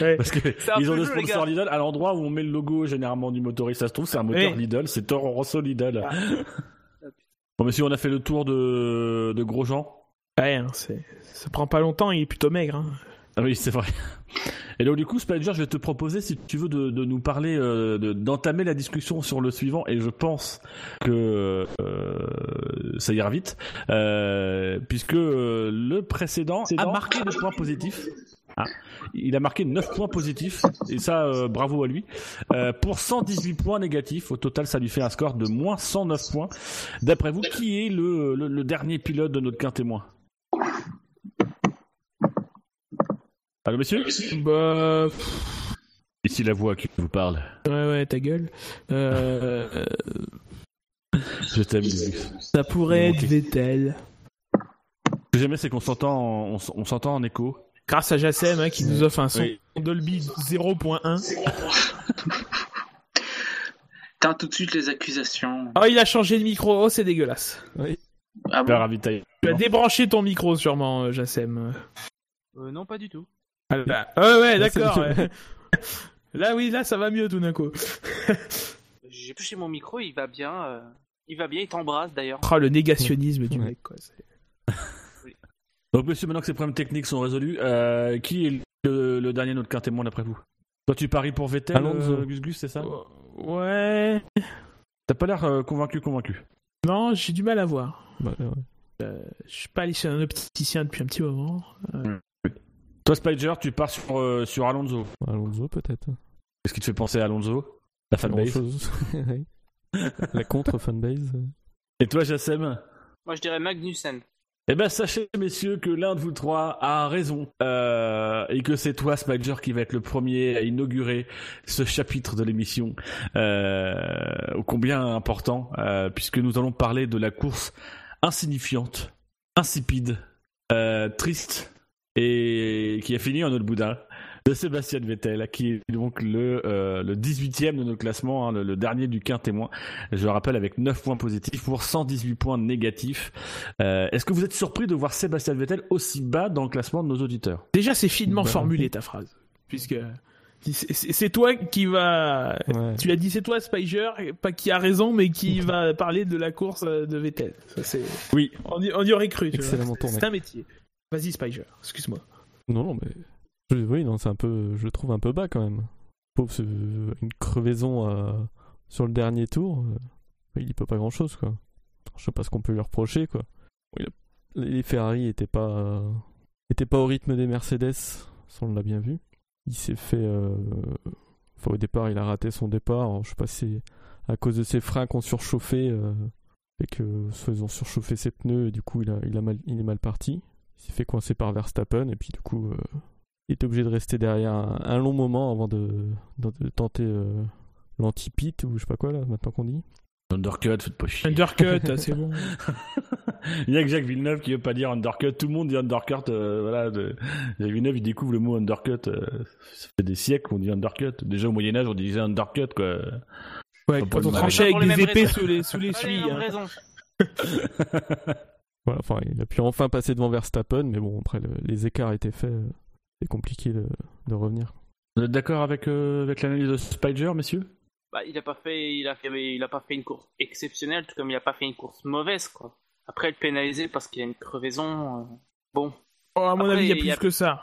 Ouais. Parce que ils ont sponsors gars. Lidl à l'endroit où on met le logo généralement du motoriste. Ça se trouve, c'est un moteur Oui. Lidl, c'est Toro Rosso Lidl. Ah. Bon, monsieur, on a fait le tour de, de Grosjean. Ouais, hein, ça prend pas longtemps, il est plutôt maigre. Hein. Ah oui, c'est vrai. Et donc du coup, Spider, je vais te proposer, si tu veux, de, de nous parler, euh, de- d'entamer la discussion sur le suivant. Et je pense que euh, ça ira vite, euh, puisque euh, le précédent a marqué des points positifs. Ah, il a marqué 9 points positifs, et ça, euh, bravo à lui. Euh, pour 118 points négatifs, au total, ça lui fait un score de moins 109 points. D'après vous, qui est le, le, le dernier pilote de notre quintémoin? Allô, monsieur Bah, Ici la voix qui vous parle. ouais, ouais, ta gueule. Euh, Je t'aime, ça pourrait être Vettel. Ce que j'aime, c'est qu'on s'entend, en- on, s- on s'entend en écho. Grâce à Jassem, hein, qui nous offre un son Oui. Dolby 0.1. T'as tout de suite les accusations. Oh, il a changé de micro. Oh, c'est dégueulasse. Ah Le bon. Tu as débranché ton micro, sûrement, euh, Jassem. Euh, Non, pas du tout. Ah, ouais, d'accord. ouais. Là, oui, là, ça va mieux tout d'un coup. J'ai touché mon micro, il va bien. euh, Il va bien, il t'embrasse d'ailleurs. Oh, le négationnisme du Ouais. mec, quoi. Donc, monsieur, maintenant que ces problèmes techniques sont résolus, euh, qui est le, le dernier de notre quintémoin d'après vous? Toi, tu paries pour Vettel, Alonso. euh, Gus Gus, c'est ça? Ouais. T'as pas l'air euh, convaincu, convaincu. Non, j'ai du mal à voir. Bah, ouais. Je suis pas allé chez un opticien depuis un petit moment. Toi, Spider, tu pars sur, euh, sur Alonso. Alonso peut-être. Qu'est-ce qui te fait penser à Alonso? La fanbase. La contre fanbase. Et toi, Jassem? Moi je dirais Magnussen. Eh ben, sachez, messieurs, que l'un de vous trois a raison. Euh, et que c'est toi, Spider, qui va être le premier à inaugurer ce chapitre de l'émission. Euh, ô combien important, euh, puisque nous allons parler de la course insignifiante, insipide, euh, triste, et qui a fini en autre boudin de Sébastien Vettel, qui est donc le, euh, le 18e de notre classement, hein, le, le dernier du quintémoin. Je le rappelle avec 9 points positifs pour 118 points négatifs. Euh, Est-ce que vous êtes surpris de voir Sébastien Vettel aussi bas dans le classement de nos auditeurs? Déjà, c'est finement Bah, formulé ta phrase. Puisque c'est- toi qui va. Ouais. Tu l'as dit, c'est toi, Spiger, pas qui a raison, mais qui va parler de la course euh, de Vettel. Ça. Oui. On y, on y aurait cru. C'est un métier. Vas-y, Spiger, excuse-moi. Non, non, mais. je- oui, non, c'est un peu. Je le trouve un peu bas quand même. Pauvre, une crevaison euh, sur le dernier tour. euh, il y peut pas grand chose, quoi. Je sais pas ce qu'on peut lui reprocher, quoi. Les Ferrari étaient pas. euh, pas au rythme des Mercedes, ça on l'a bien vu. Il s'est fait. Enfin, au départ, il a raté son départ. Je sais pas si à cause de ses freins qu'on surchauffé. Euh... Et que soit ils ont surchauffé ses pneus, et du coup, il, a, il, a mal, il est mal parti. S'est fait coincer par Verstappen, et puis du coup, euh, il était obligé de rester derrière un, un long moment avant de, de, de tenter euh, l'anti-pit, ou je sais pas quoi, là, maintenant qu'on dit. Undercut, faites pas chier. Undercut, ah, c'est bon. Il y a que Jacques Villeneuve qui veut pas dire undercut. Tout le monde dit undercut. euh, voilà, de... Jacques Villeneuve, il découvre le mot undercut. euh, ça fait des siècles qu'on dit undercut. Déjà au Moyen Âge, on disait undercut, quoi. Ouais, quand on tranchait avec les des épées sous les, sous les suies. hein. Voilà, enfin, il a pu enfin passer devant Verstappen, mais bon, après, le- les écarts étaient faits, euh, c'est compliqué de, de revenir. Vous êtes d'accord avec, euh, avec l'analyse de Spider, messieurs? Bah, il a pas fait, il a fait, il a pas fait une course exceptionnelle, tout comme il a pas fait une course mauvaise, quoi. Après, le pénaliser parce qu'il y a une crevaison, euh, bon. Oh, à mon Après, avis, il y a plus y a- que ça.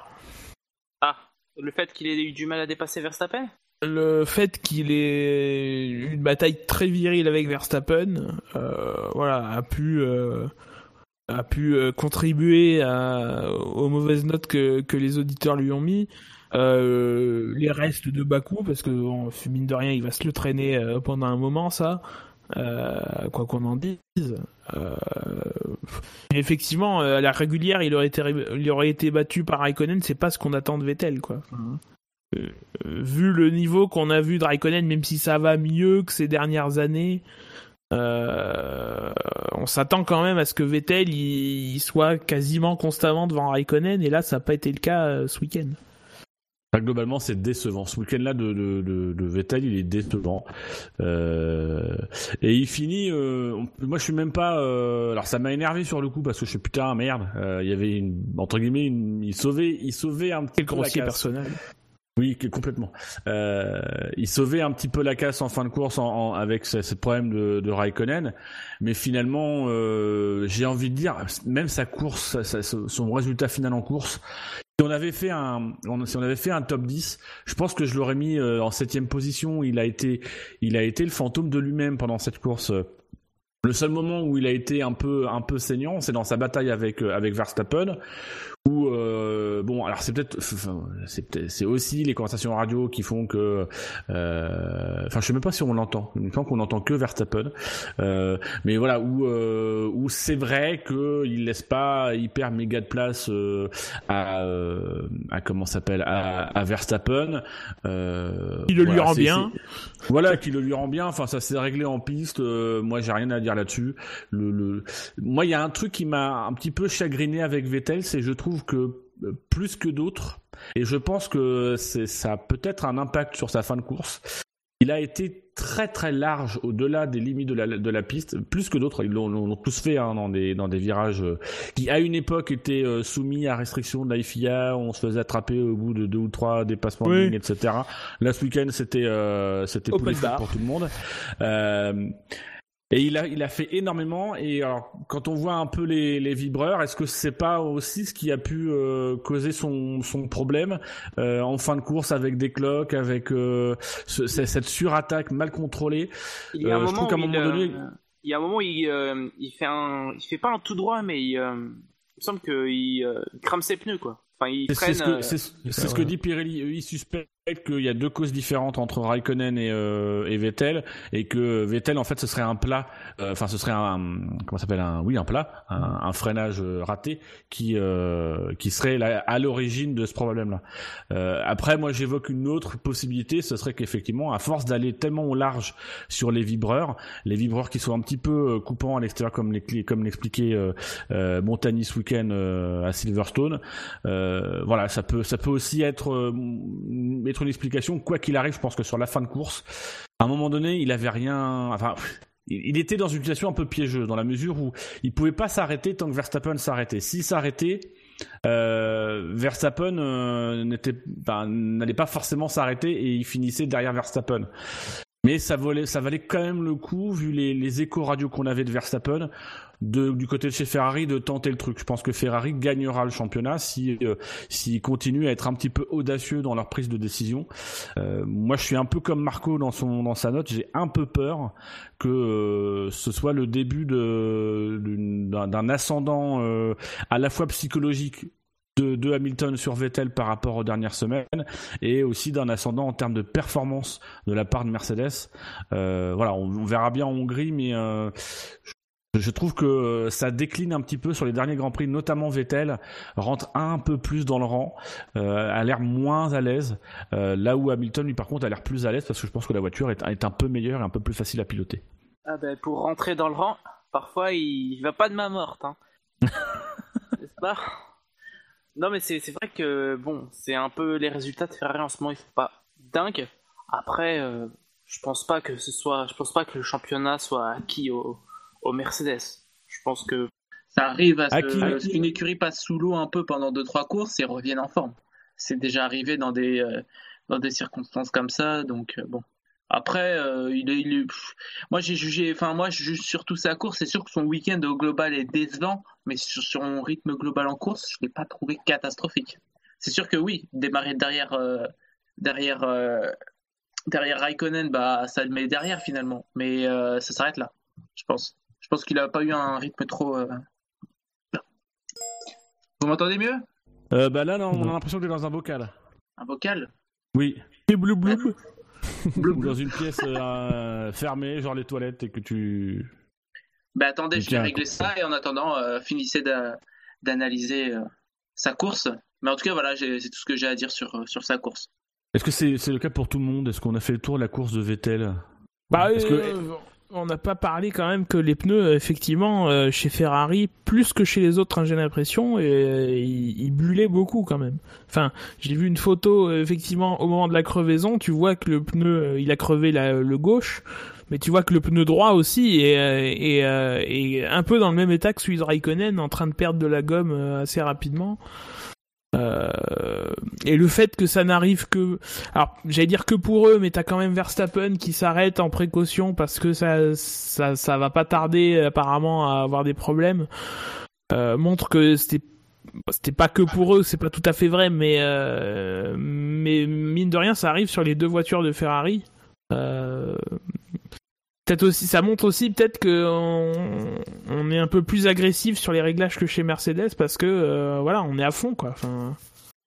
Ah, le fait qu'il ait eu du mal à dépasser Verstappen? Le fait qu'il ait eu une bataille très virile avec Verstappen, euh, voilà, a pu, euh, a pu euh, contribuer à- aux mauvaises notes que, que les auditeurs lui ont mis. Euh, les restes de Bakou, parce que bon, mine de rien, il va se le traîner euh, pendant un moment, ça. Euh, quoi qu'on en dise. Effectivement, à la régulière, il aurait été, il aurait été battu par Raikkonen. C'est pas ce qu'on attend de Vettel, quoi. Enfin, euh, vu le niveau qu'on a vu de Raikkonen, même si ça va mieux que ces dernières années, euh, on s'attend quand même à ce que Vettel il, il soit quasiment constamment devant Raikkonen, et là ça n'a pas été le cas euh, ce week-end. Enfin, globalement, c'est décevant. Ce week-end-là de, de, de, de Vettel, il est décevant. Euh, et il finit. euh, moi, je suis même pas. euh, alors, ça m'a énervé sur le coup parce que je suis putain merde. Il y avait une, entre guillemets, une, il sauvait, il sauvait un petit peu la casse. personnel. Oui, complètement. Euh, il sauvait un petit peu la casse en fin de course avec ce, problème de, Raikkonen, mais finalement, euh, j'ai envie de dire, même sa course, son résultat final en course, si on avait fait un, si on avait fait un top 10, je pense que je l'aurais mis euh, en septième position. Il a été, il a été le fantôme de lui-même pendant cette course. Le seul moment où il a été un peu, un peu saignant, c'est dans sa bataille avec, avec Verstappen, ou euh, bon alors c'est peut-être c'est aussi les conversations radio qui font que euh, enfin je sais même pas si on l'entend. Il me semble qu'on entend que Verstappen. Euh, mais voilà où euh, où c'est vrai que il laisse pas hyper méga de place euh, à à comment s'appelle à, à, Verstappen. Il le lui rend bien. voilà qui le lui rend bien. Enfin ça s'est réglé en piste. Moi j'ai rien à dire là-dessus. Le, le moi il y a un truc qui m'a un petit peu chagriné avec Vettel c'est je trouve que euh, plus que d'autres, et je pense que ça a peut-être un impact sur sa fin de course. Il a été très très large au-delà des limites de la, de la piste, plus que d'autres. Ils l'ont tous fait hein, dans, des, dans des virages euh, qui à une époque étaient euh, soumis à restriction de la FIA, on se faisait attraper au bout de deux ou trois dépassements de ligne, etc. Là ce week-end c'était c'était pour tout le monde. Et il a, il a fait énormément. Et alors, quand on voit un peu les, les vibreurs, est-ce que c'est pas aussi ce qui a pu euh, causer son, son problème euh, en fin de course avec des cloques, avec euh, ce, cette surattaque mal contrôlée Il y a un moment où il, donné... il y a un moment où il, il fait un, il fait pas un tout droit, mais il, il me semble qu'il crame ses pneus, quoi. Enfin, il c'est ce que, c'est, ce que dit Pirelli. Il qu'il y a deux causes différentes entre Raikkonen et, euh, et, Vettel et que Vettel en fait ce serait un plat euh, enfin ce serait un comment s'appelle un oui un plat un, freinage euh, raté qui qui serait à l'origine de ce problème là après moi j'évoque une autre possibilité ce serait qu'effectivement à force d'aller tellement au large sur les vibreurs les vibreurs qui sont un petit peu coupants à l'extérieur comme les comme l'expliquait Montagny ce week-end à Silverstone voilà ça peut ça peut aussi être être une explication. Quoi qu'il arrive, je pense que sur la fin de course, à un moment donné, il avait rien. Enfin, il était dans une situation un peu piégeuse dans la mesure où il pouvait pas s'arrêter tant que Verstappen s'arrêtait. S'il s'arrêtait, euh, Verstappen euh, n'était, n'allait pas forcément s'arrêter et il finissait derrière Verstappen. Mais ça valait, ça valait quand même le coup, vu les, échos radio qu'on avait de Verstappen, de, du côté de chez Ferrari de tenter le truc. Je pense que Ferrari gagnera le championnat si euh, s'ils continuent à être un petit peu audacieux dans leur prise de décision. Euh, moi, je suis un peu comme Marco dans son dans sa note. J'ai un peu peur que euh, ce soit le début d'un ascendant euh, à la fois psychologique de, de, Hamilton sur Vettel par rapport aux dernières semaines et aussi d'un ascendant en termes de performance de la part de Mercedes. Euh, voilà, on, on, verra bien en Hongrie, mais euh, je trouve que ça décline un petit peu sur les derniers Grands Prix, notamment Vettel rentre un peu plus dans le rang, euh, a l'air moins à l'aise, euh, là où Hamilton lui par contre a l'air plus à l'aise parce que je pense que la voiture est, est, un peu meilleure et un peu plus facile à piloter. Ah ben pour rentrer dans le rang, parfois il, il va pas de main morte, hein. n'est-ce pas? Non mais c'est vrai que bon, c'est un peu les résultats de Ferrari en ce moment, ils sont pas dingues. Après, euh, je pense pas que ce soit, je pense pas que le championnat soit acquis au au Mercedes. Je pense que ça arrive à ce qu'une écurie passe sous l'eau un peu pendant 2-3 courses et revienne en forme. C'est déjà arrivé dans des, euh, dans des circonstances comme ça, donc euh, bon. Après, euh, il, est, il moi j'ai jugé, enfin moi je juge surtout sa course. C'est sûr que son week-end au global est décevant, mais sur, sur son rythme global en course, je l'ai pas trouvé catastrophique. C'est sûr que oui, démarrer derrière, derrière, derrière Raikkonen, bah ça le met derrière finalement, mais ça s'arrête là, je pense. Je pense qu'il a pas eu un rythme trop. Euh... Vous m'entendez mieux? Euh, Bah là, non, on a l'impression que dans un bocal. Un bocal? Oui. Et blou blou. dans une pièce euh, fermée, genre les toilettes, et que tu. Bah attendez, je vais régler ça et en attendant, euh, finissez d'analyser euh, sa course. Mais en tout cas, voilà, c'est tout ce que j'ai à dire sur, sur sa course. Est-ce que c'est le cas pour tout le monde? Est-ce qu'on a fait le tour de la course de Vettel? Bah, que on n'a pas parlé quand même que les pneus, euh, effectivement, euh, chez Ferrari, plus que chez les autres, hein, j'ai l'impression, et, euh, ils, bullaient beaucoup quand même. Enfin, j'ai vu une photo, effectivement, au moment de la crevaison, tu vois que le pneu, il a crevé le gauche, mais tu vois que le pneu droit aussi est, est, un peu dans le même état que celui de Raikkonen, en train de perdre de la gomme assez rapidement. Euh, et le fait que ça n'arrive que, alors j'allais dire que pour eux, mais t'as quand même Verstappen qui s'arrête en précaution parce que ça, ça, ça va pas tarder apparemment à avoir des problèmes. Euh, montre que c'était c'était pas que pour eux, c'est pas tout à fait vrai, mais mais mine de rien, ça arrive sur les deux voitures de Ferrari. Ça montre aussi peut-être que on, est un peu plus agressif sur les réglages que chez Mercedes parce que voilà, on est à fond quoi.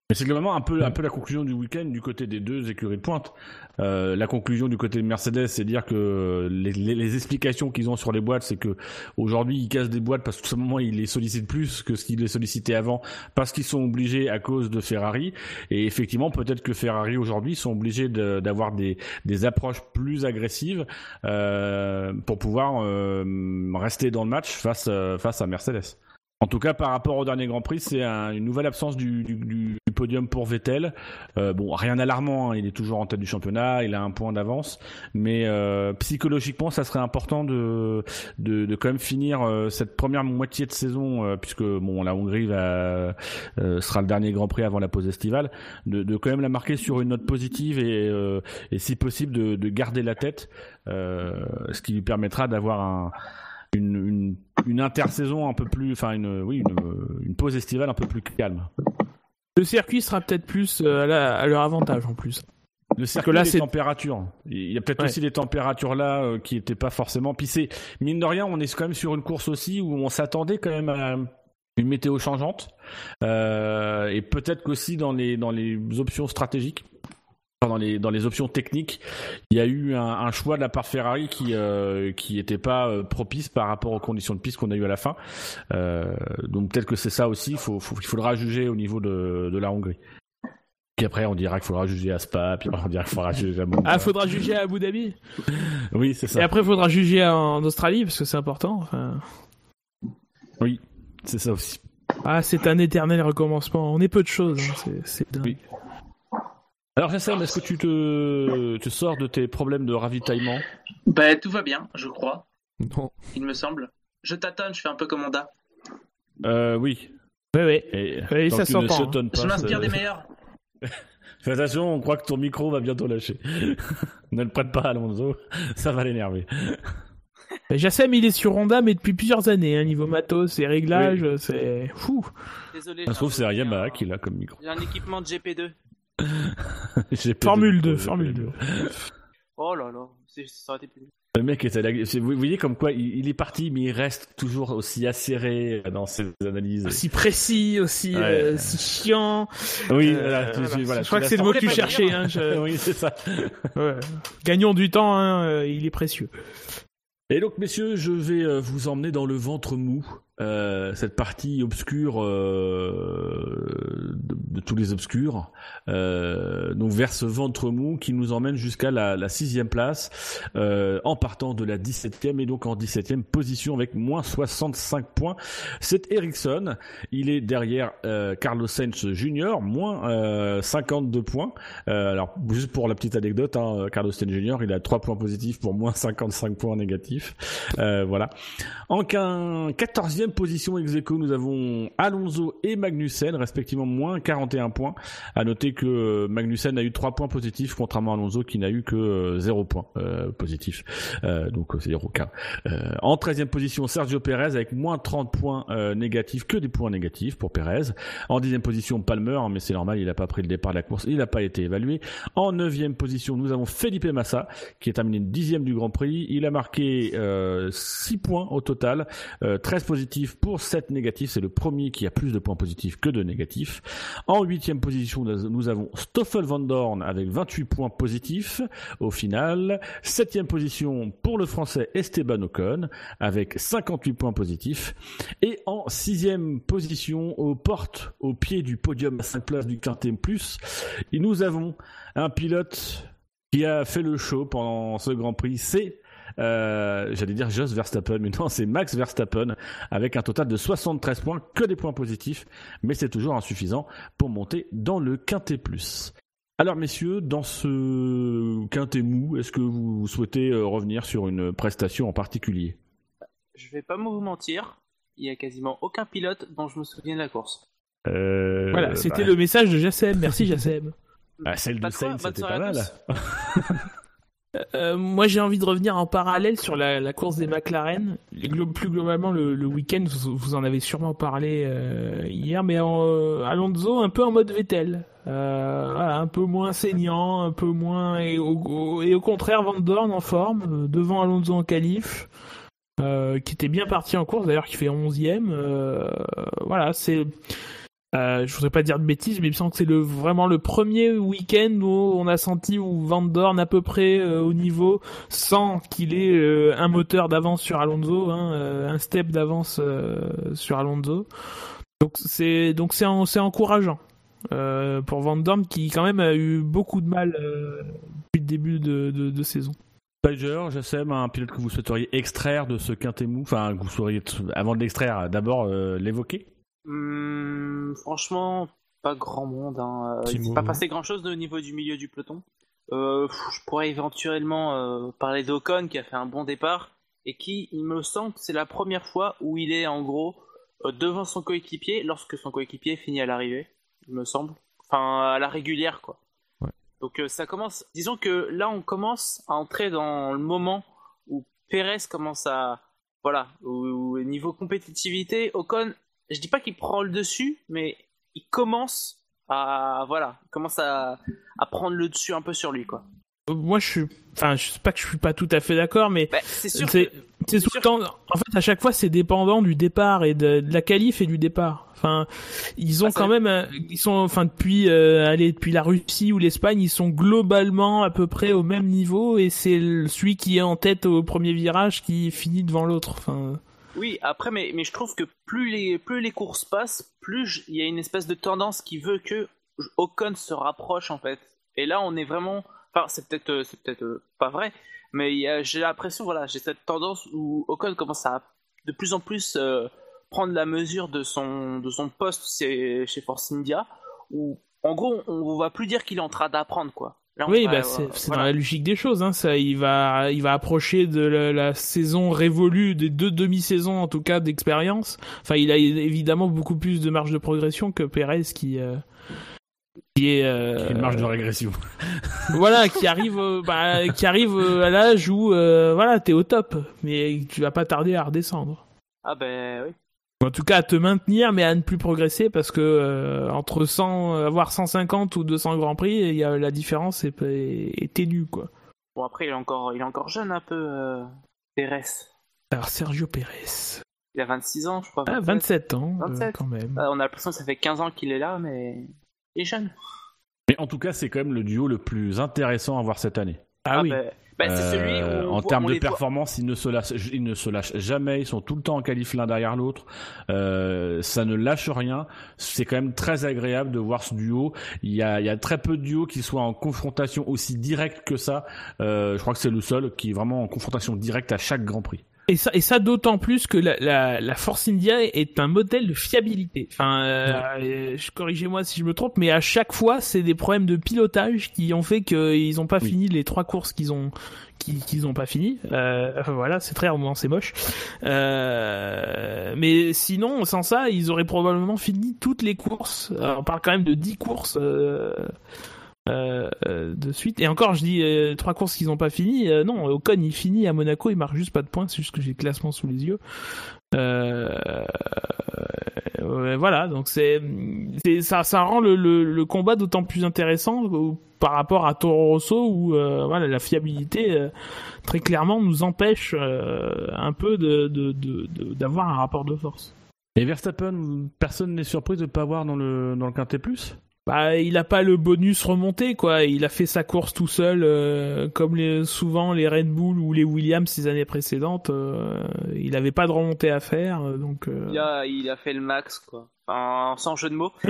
Mais c'est vraiment un peu, un peu la conclusion du week-end du côté des deux écuries de pointe. Euh, la conclusion du côté de Mercedes, c'est dire que les, les, explications qu'ils ont sur les boîtes, c'est que aujourd'hui ils cassent des boîtes parce que tout simplement ils les sollicitent plus que ce qu'ils les sollicitaient avant, parce qu'ils sont obligés à cause de Ferrari. Et effectivement, peut-être que Ferrari aujourd'hui sont obligés d'avoir des, des approches plus agressives euh, pour pouvoir euh, rester dans le match face, euh, face à Mercedes. En tout cas, par rapport au dernier Grand Prix, c'est une nouvelle absence du, podium pour Vettel. Euh, bon, rien d'alarmant, hein, il est toujours en tête du championnat, il a un point d'avance, mais euh, psychologiquement, ça serait important de, de, quand même finir euh, cette première moitié de saison, puisque bon, la Hongrie va, sera le dernier Grand Prix avant la pause estivale, de, quand même la marquer sur une note positive et, et si possible de, de garder la tête, ce qui lui permettra d'avoir un une, une, intersaison un peu plus, enfin une, oui, une, pause estivale un peu plus calme. Le circuit sera peut-être plus euh, à, leur avantage en plus. Le circuit, là, les températures. Il y a peut-être aussi des températures là euh, qui n'étaient pas forcément. Puis c'est mine de rien, on est quand même sur une course aussi où on s'attendait quand même à une météo changeante euh, et peut-être qu'aussi dans les dans les options stratégiques dans les dans les options techniques, il y a eu un, choix de la part Ferrari qui euh, qui était pas euh, propice par rapport aux conditions de piste qu'on a eu à la fin. Euh, donc peut-être que c'est ça aussi. Il faut, il faudra juger au niveau de, de la Hongrie. Puis après, on dira qu'il faudra juger à Spa, puis on dira qu'il faudra juger à Ah, faudra juger à Abu Dhabi? Oui, c'est ça. Et après, il faudra juger en Australie, parce que c'est important. Enfin... Oui, c'est ça aussi. Ah, c'est un éternel recommencement. On est peu de choses. Hein. C'est dingue. Alors Jassem, est-ce que tu te, tu sors de tes problèmes de ravitaillement? Bah tout va bien, je crois. Non. Il me semble. Je tâtonne, je fais un peu comme Honda. Euh oui. Oui, oui. oui ça s'entend. Hein. Je m'inspire des meilleurs. Fais attention, on croit que ton micro va bientôt lâcher. ne le prête pas à Alonso, ça va l'énerver. Jassem, il est sur Honda, mais depuis plusieurs années, hein, niveau matos et réglages, c'est fou. Désolé. Ça se trouve, c'est Yamaha qui l'a comme micro. J'ai un équipement de GP2. Formule 2, Formule 2. Oh là là, ça aurait été plus. Le mec est Vous voyez comme quoi il est parti, mais il reste toujours aussi acéré dans ses analyses. Aussi précis, aussi, euh, chiant. Oui, euh, voilà, je crois que c'est le mot que tu cherchais. Hein, oui, c'est ça. Gagnons du temps, hein, euh, il est précieux. Et donc, messieurs, je vais vous emmener dans le ventre mou euh, cette partie obscure euh, de, tous les obscurs, euh, donc vers ce ventre mou qui nous emmène jusqu'à la, la, sixième place, euh, en partant de la 17e et donc en 17e position avec moins 65 points. C'est Ericsson, il est derrière euh, Carlos Sainz Jr. moins 52 points. alors juste pour la petite anecdote, hein, Carlos Sainz Jr. il a 3 points positifs pour moins 55 points négatifs. voilà. En 14e position ex nous avons Alonso et Magnussen, respectivement moins 41 points. À noter que euh, Magnussen a eu 3 points positifs, contrairement à Alonso qui n'a eu que 0 euh, points euh, positifs. donc c'est dire aucun. en 13e position, Sergio Perez avec moins 30 points négatifs, que des points négatifs pour Perez. En 10e position, Palmer, hein, mais c'est normal, il n'a pas pris le départ de la course, il n'a pas été évalué. En 9e position, nous avons Felipe Massa, qui est terminé 10e du Grand Prix. Il a marqué 6 points au total, 13 positifs pour 7 négatifs. C'est le premier qui a plus de points positifs que de négatifs. En huitième position, nous avons Stoffel Van Dorn avec 28 points positifs au final. Septième position pour le français Esteban Ocon avec 58 points positifs. Et en sixième position, aux portes, au pied du podium à 5 places du Quintet Plus, nous avons un pilote qui a fait le show pendant ce Grand Prix, c'est euh, j'allais dire Jos Verstappen, mais non, c'est Max Verstappen avec un total de 73 points, que des points positifs, mais c'est toujours insuffisant pour monter dans le quintet plus. Alors messieurs, dans ce quintet mou, est-ce que vous souhaitez euh, revenir sur une prestation en particulier? Je vais pas vous mentir, il y a quasiment aucun pilote dont je me souviens de la course. Euh, voilà, c'était bah. le message de Jassem. Merci Jassem. Bah, celle de Sainz, c'était pas mal. euh, moi j'ai envie de revenir en parallèle sur la, course des McLaren. plus globalement le, week-end, vous, en avez sûrement parlé euh, hier, mais en, Alonso un peu en mode Vettel, un peu moins saignant, un peu moins et au, contraire Van Dorn en forme devant Alonso en qualif. qui était bien parti en course d'ailleurs qui fait 11ème voilà c'est euh, je voudrais pas dire de bêtises, mais il me semble que c'est le, vraiment le premier week-end où on a senti où Van Dorn à peu près euh, au niveau, sans qu'il ait euh, un moteur d'avance sur Alonso, hein, un step d'avance sur Alonso. Donc c'est donc c'est c'est encourageant pour Van Dorn qui quand même a eu beaucoup de mal depuis le début de, de, de saison. Pager, j'aime un pilote que vous souhaiteriez extraire de ce quintet mou, enfin que vous souhaiteriez avant de l'extraire d'abord l'évoquer? Hum, franchement, pas grand monde. Hein. Euh, il s'est pas passé grand chose au niveau du milieu du peloton. Euh, je pourrais éventuellement euh, parler d'Ocon qui a fait un bon départ et qui, il me semble, c'est la première fois où il est en gros devant son coéquipier lorsque son coéquipier finit à l'arrivée, il me semble. Enfin, à la régulière, quoi. Donc ça commence. Disons que là, on commence à entrer dans le moment où Pérez commence à. Voilà, au niveau compétitivité, Ocon je dis pas qu'il prend le dessus, mais il commence à voilà, commence à, à prendre le dessus un peu sur lui quoi. Moi je suis enfin je sais pas que je suis pas tout à fait d'accord mais bah, c'est sûr c'est tout le temps en fait à chaque fois c'est dépendant du départ et de, la qualif et du départ. Enfin ils ont ah, quand même ils sont enfin depuis euh, allez depuis la Russie ou l'Espagne, ils sont globalement à peu près au même niveau et c'est celui qui est en tête au premier virage qui finit devant l'autre. Enfin oui, après, mais, mais je trouve que plus les, plus les courses passent, plus il y a une espèce de tendance qui veut que Ocon se rapproche en fait. Et là, on est vraiment. Enfin, c'est peut-être euh, peut-être euh, pas vrai, mais j'ai l'impression, voilà, j'ai cette tendance où Ocon commence à de plus en plus euh, prendre la mesure de son, de son poste chez, chez Force India, où en gros, on ne va plus dire qu'il est en train d'apprendre, quoi oui, bah, c'est dans la logique des choses. Hein, ça, il va, il va approcher de la, saison révolue, des deux demi-saisons en tout cas d'expérience. Enfin, il a évidemment beaucoup plus de marge de progression que Perez qui. Euh, qui est euh, une marge de régression. voilà, qui arrive, bah, qui arrive à l'âge où euh, voilà, t'es au top, mais tu vas pas tarder à redescendre. Ah ben oui. En tout cas, à te maintenir, mais à ne plus progresser parce que euh, entre 100, avoir 150 ou 200 grands prix, il y a la différence est, est, ténue quoi. Bon après, il est encore, il est encore jeune un peu, euh, Pérez. Alors Sergio Pérez. Il a 26 ans, je crois. Ah, 27 ans, 27. Euh, quand même. on a l'impression que ça fait 15 ans qu'il est là, mais il est jeune. Mais en tout cas, c'est quand même le duo le plus intéressant à voir cette année. Ah, ah oui. Ben, bah, celui euh, en termes de performance, ils ne, se lâchent, ils ne se lâchent jamais. Ils sont tout le temps en qualif l'un derrière l'autre. Euh, ça ne lâche rien. C'est quand même très agréable de voir ce duo. Il y a, il y a très peu de duos qui soient en confrontation aussi directe que ça. Euh, je crois que c'est le seul qui est vraiment en confrontation directe à chaque Grand Prix. Et ça, et ça d'autant plus que la, la, la, Force India est un modèle de fiabilité. Enfin, euh, corrigez-moi si je me trompe, mais à chaque fois, c'est des problèmes de pilotage qui ont fait qu'ils n'ont pas fini les trois courses qu'ils ont qu'ils ont pas fini. Euh, voilà, c'est très moment, c'est moche. Euh, mais sinon, sans ça, ils auraient probablement fini toutes les courses. on parle quand même de 10 courses. Euh, euh, euh, de suite. Et encore, je dis euh, trois courses qu'ils n'ont pas fini. non, Ocon il finit à Monaco, il marque juste pas de points, c'est juste que j'ai le classement sous les yeux. voilà, donc c'est ça, ça rend le, le, combat d'autant plus intéressant par rapport à Toro Rosso où voilà la fiabilité très clairement nous empêche un peu de d'avoir un rapport de force. Et Verstappen, personne n'est surpris de ne pas voir dans le dans le quintet plus? Bah, il a pas le bonus remonté quoi. Il a fait sa course tout seul, euh, comme les, souvent les Red Bull ou les Williams ces années précédentes. Euh, il avait pas de remontée à faire, euh, donc. Il a, il a fait le max quoi. Enfin, sans jeu de mots.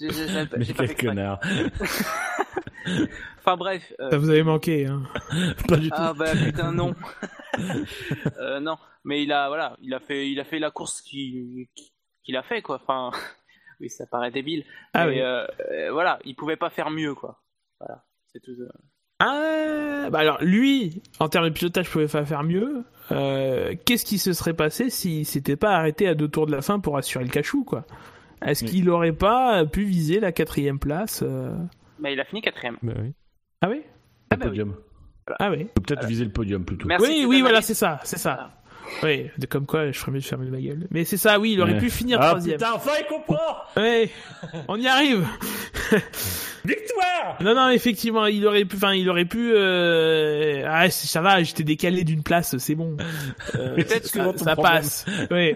Mais quel connard. enfin bref. Ça vous avait manqué, hein Pas du tout. Ah bah putain non. non mais il a voilà, il a fait il a fait la course qu'il qu'il a fait quoi. Enfin, oui, ça paraît débile. Ah mais euh, voilà, il pouvait pas faire mieux quoi. Voilà, c'est tout. Euh. Ah, bah alors lui, en termes de pilotage, pouvait pas faire mieux. Euh, Qu'est-ce qui se serait passé s'il s'était pas arrêté à deux tours de la fin pour assurer le cachou quoi? Est-ce qu'il aurait pas pu viser la quatrième place Bah, il a fini quatrième. Bah oui. Ah oui? Le podium. Ah oui. Peut-être viser le podium plutôt. Merci, oui, oui, voilà, c'est ça, c'est ça. Oui, de comme quoi, je ferais mieux de fermer ma gueule. Mais c'est ça, oui, il aurait Ouais. pu finir Ah troisième. putain, enfin il comprend Ouais, on y arrive. Victoire Non, non, effectivement, il aurait pu, enfin, il aurait pu. Euh... Ah, c'est- ça va, j'étais décalé d'une place, c'est bon. Euh, Peut-être que ça, passe. Oui,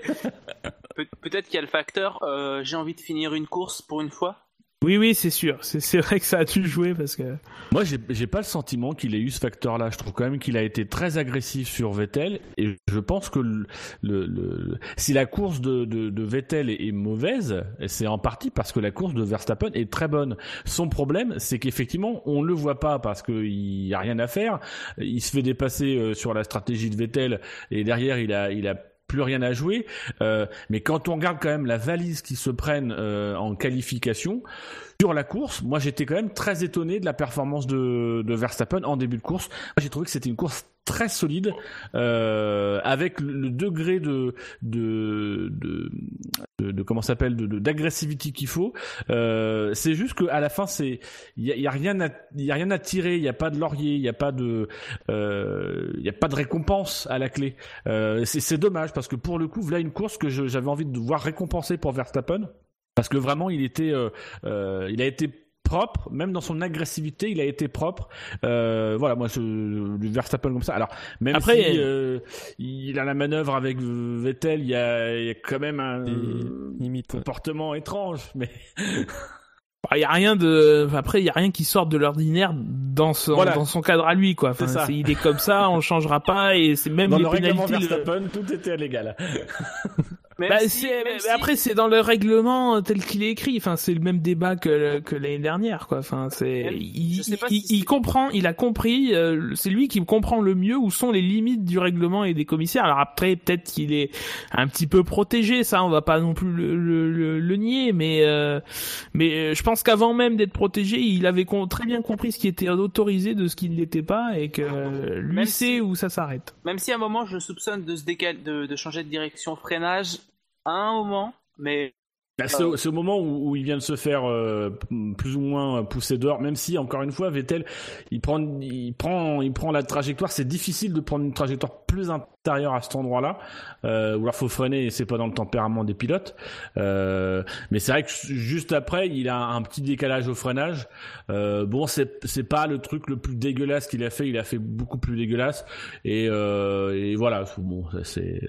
Pe- Peut-être qu'il y a le facteur euh, j'ai envie de finir une course pour une fois. Oui, oui, c'est sûr. C'est vrai que ça a dû jouer parce que. Moi, j'ai pas le sentiment qu'il ait eu ce facteur-là. Je trouve quand même qu'il a été très agressif sur Vettel, et je pense que le, le- le- si la course de, de, de Vettel est, est mauvaise, c'est en partie parce que la course de Verstappen est très bonne. Son problème, c'est qu'effectivement, on le voit pas parce qu'il y a rien à faire. Il se fait dépasser euh, sur la stratégie de Vettel, et derrière, il a, il a plus rien à jouer. Euh, mais quand on regarde quand même la valise qui se prennent euh, en qualification sur la course, moi j'étais quand même très étonné de la performance de, de Verstappen en début de course. J'ai trouvé que c'était une course très solide euh, avec le, degré de de de, comment s'appelle de d'agressivité qu'il faut. Euh, c'est juste qu'à la fin c'est il y a, il y a rien à y a rien à tirer, il y a pas de laurier, il y a pas de euh, y a pas de récompense à la clé. Euh, c'est dommage parce que pour le coup, voilà une course que j'avais envie de voir récompensée pour Verstappen parce que vraiment il était euh, euh, il a été propre même dans son agressivité il a été propre euh, voilà moi je du Verstappen comme ça alors même Après, si euh, il a la manœuvre avec Vettel il y a, il y a quand même un limite. ouais. comportement étrange mais Il y a rien de. Après, il y a rien qui sorte de l'ordinaire dans son Voilà. dans son cadre à lui, quoi. Enfin, il est comme ça, on changera pas, et c'est même dans les le pénalités. Verstappen tout était légal Même Bah, si- mais si- Après, c'est dans le règlement tel qu'il est écrit. Enfin, c'est le même débat que, que l'année dernière, quoi. Enfin, c'est, il, il, si il c'est- comprend, il a compris. euh, c'est lui qui comprend le mieux où sont les limites du règlement et des commissaires. Alors après, peut-être qu'il est un petit peu protégé. Ça, on va pas non plus le, le, le- le nier, mais euh, mais euh, je pense qu'avant même d'être protégé, il avait très bien compris ce qui était autorisé de ce qui ne l'était pas et que euh, lui Même sait où ça s'arrête. Même si à un moment je soupçonne de se décaler, de, de changer de direction freinage à un moment, mais Bah, c'est au- moment où, où il vient de se faire euh, plus ou moins pousser dehors, même si encore une fois Vettel, il prend, il prend, il prend la trajectoire. C'est difficile de prendre une trajectoire plus intérieure à cet endroit-là, euh, ou alors faut freiner et c'est pas dans le tempérament des pilotes. Euh, mais c'est vrai que juste après, il a un petit décalage au freinage. Bon, c'est c'est pas le truc le plus dégueulasse qu'il a fait. Il a fait beaucoup plus dégueulasse. Et, et voilà, bon, c'est.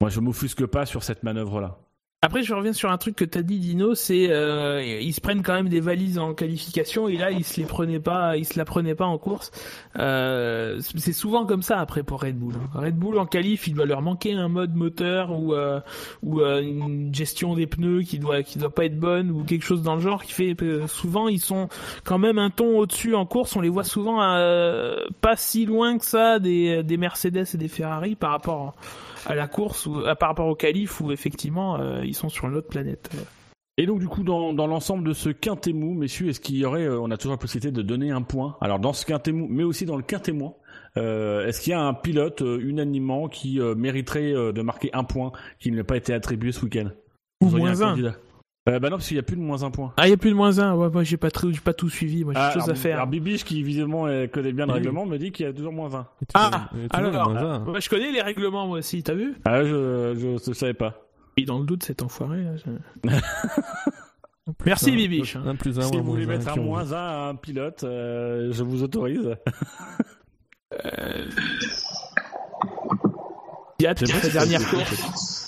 Moi, je m'offusque pas sur cette manœuvre-là. Après, je reviens sur un truc que t'as dit, Dino, c'est euh, ils se prennent quand même des valises en qualification et là ils se les prenaient pas, ils se la prenaient pas en course. Euh, c'est souvent comme ça après pour Red Bull. Red Bull en qualif, il doit leur manquer un mode moteur ou euh, ou euh, une gestion des pneus qui doit qui doit pas être bonne ou quelque chose dans le genre qui fait que souvent ils sont quand même un ton au-dessus en course. On les voit souvent euh, pas si loin que ça des des Mercedes et des Ferrari par rapport à la course ou à, par rapport au qualif où effectivement euh, ils sont sur une autre planète. Et donc du coup dans, dans l'ensemble de ce quintet mou, messieurs, est-ce qu'il y aurait, euh, on a toujours la possibilité de donner un point? Alors dans ce quintet mou, mais aussi dans le quintet moins, euh, est-ce qu'il y a un pilote euh, unanimement qui euh, mériterait euh, de marquer un point qui ne lui a pas été attribué ce week-end? Ou moins un. Euh, Bah non parce qu'il n'y a plus de moins un point. Ah, il y a plus de moins un. Ouais, moi j'ai pas très, j'ai pas tout suivi. Moi j'ai Ah, des choses à faire. alors, Bibiche qui visiblement euh, connaît bien le Oui. règlement me dit qu'il y a toujours moins un. Ah, alors. Ouais, je connais les règlements moi aussi. T'as vu? Ah je je, je savais pas. Et dans le doute, cet enfoiré. Là, je- Un plus Merci, un, Bibiche. Un plus un si vous voulez mettre un moins un à un pilote, euh, je vous autorise. Pas sa si dernière course.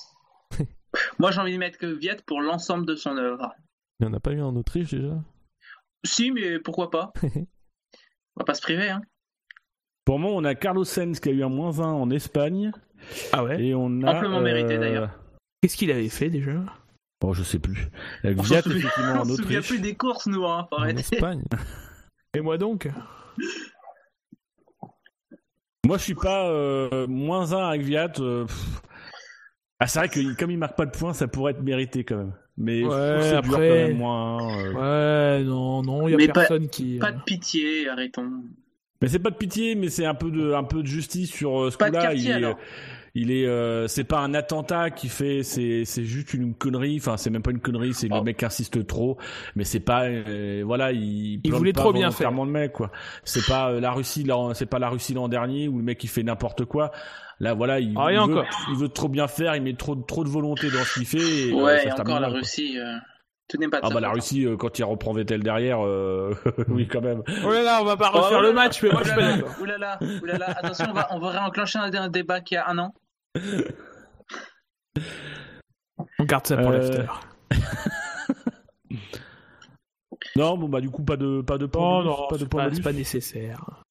Moi, j'ai envie de mettre que Viet pour l'ensemble de son œuvre. Il n'y en a pas eu en Autriche déjà? Si, mais pourquoi pas? On va pas se priver, hein. Pour moi, on a Carlos Sainz qui a eu un moins un en Espagne. Ah ouais? Et on a. Amplement mérité, d'ailleurs. Qu'est-ce qu'il avait fait déjà? Bon, je sais plus. Euh, On souvient- effectivement, en on se souvient Autriche. plus des courses, nous, hein. En arrêter. Espagne Et moi donc? Moi, je suis pas euh, moins un avec Viat. euh, pff. Ah, c'est vrai que comme il marque pas de points, ça pourrait être mérité quand même. Mais Ouais, que c'est dur après- quand même moins. euh. Ouais, non, non, il y a Mais pas- personne qui. Pas euh, de pitié, arrêtons. Mais c'est pas de pitié, mais c'est un peu de un peu de justice sur euh, ce Pas de coup-là. quartier, il, est, alors. il est, euh, c'est pas un attentat qui fait, c'est, c'est juste une connerie. Enfin, c'est même pas une connerie, c'est le Oh. mec qui insiste trop. Mais c'est pas, euh, voilà, il, plante voulait pas trop bien volontairement le mec, quoi. C'est pas euh, la Russie, c'est pas la Russie l'an dernier où le mec il fait n'importe quoi. Là, voilà, il, Ah, il veut, il veut trop bien faire, il met trop, trop de volonté dans ce qu'il fait. Et, euh, Ouais, et encore la mal. Russie. euh, Tout n'est pas de Ah bah la hein. Russie, euh, quand il reprend Vettel derrière, euh, oui quand même. Oh là là, on va pas Oh refaire là le match, mais moi je suis pas d'accord. Oulala, oulala, attention, on va, on va réenclencher un, un débat qui a un an. On garde ça pour Euh, l'after. Non, bon bah du coup pas de pas de point Oh non, pas de point pas, c'est pas nécessaire.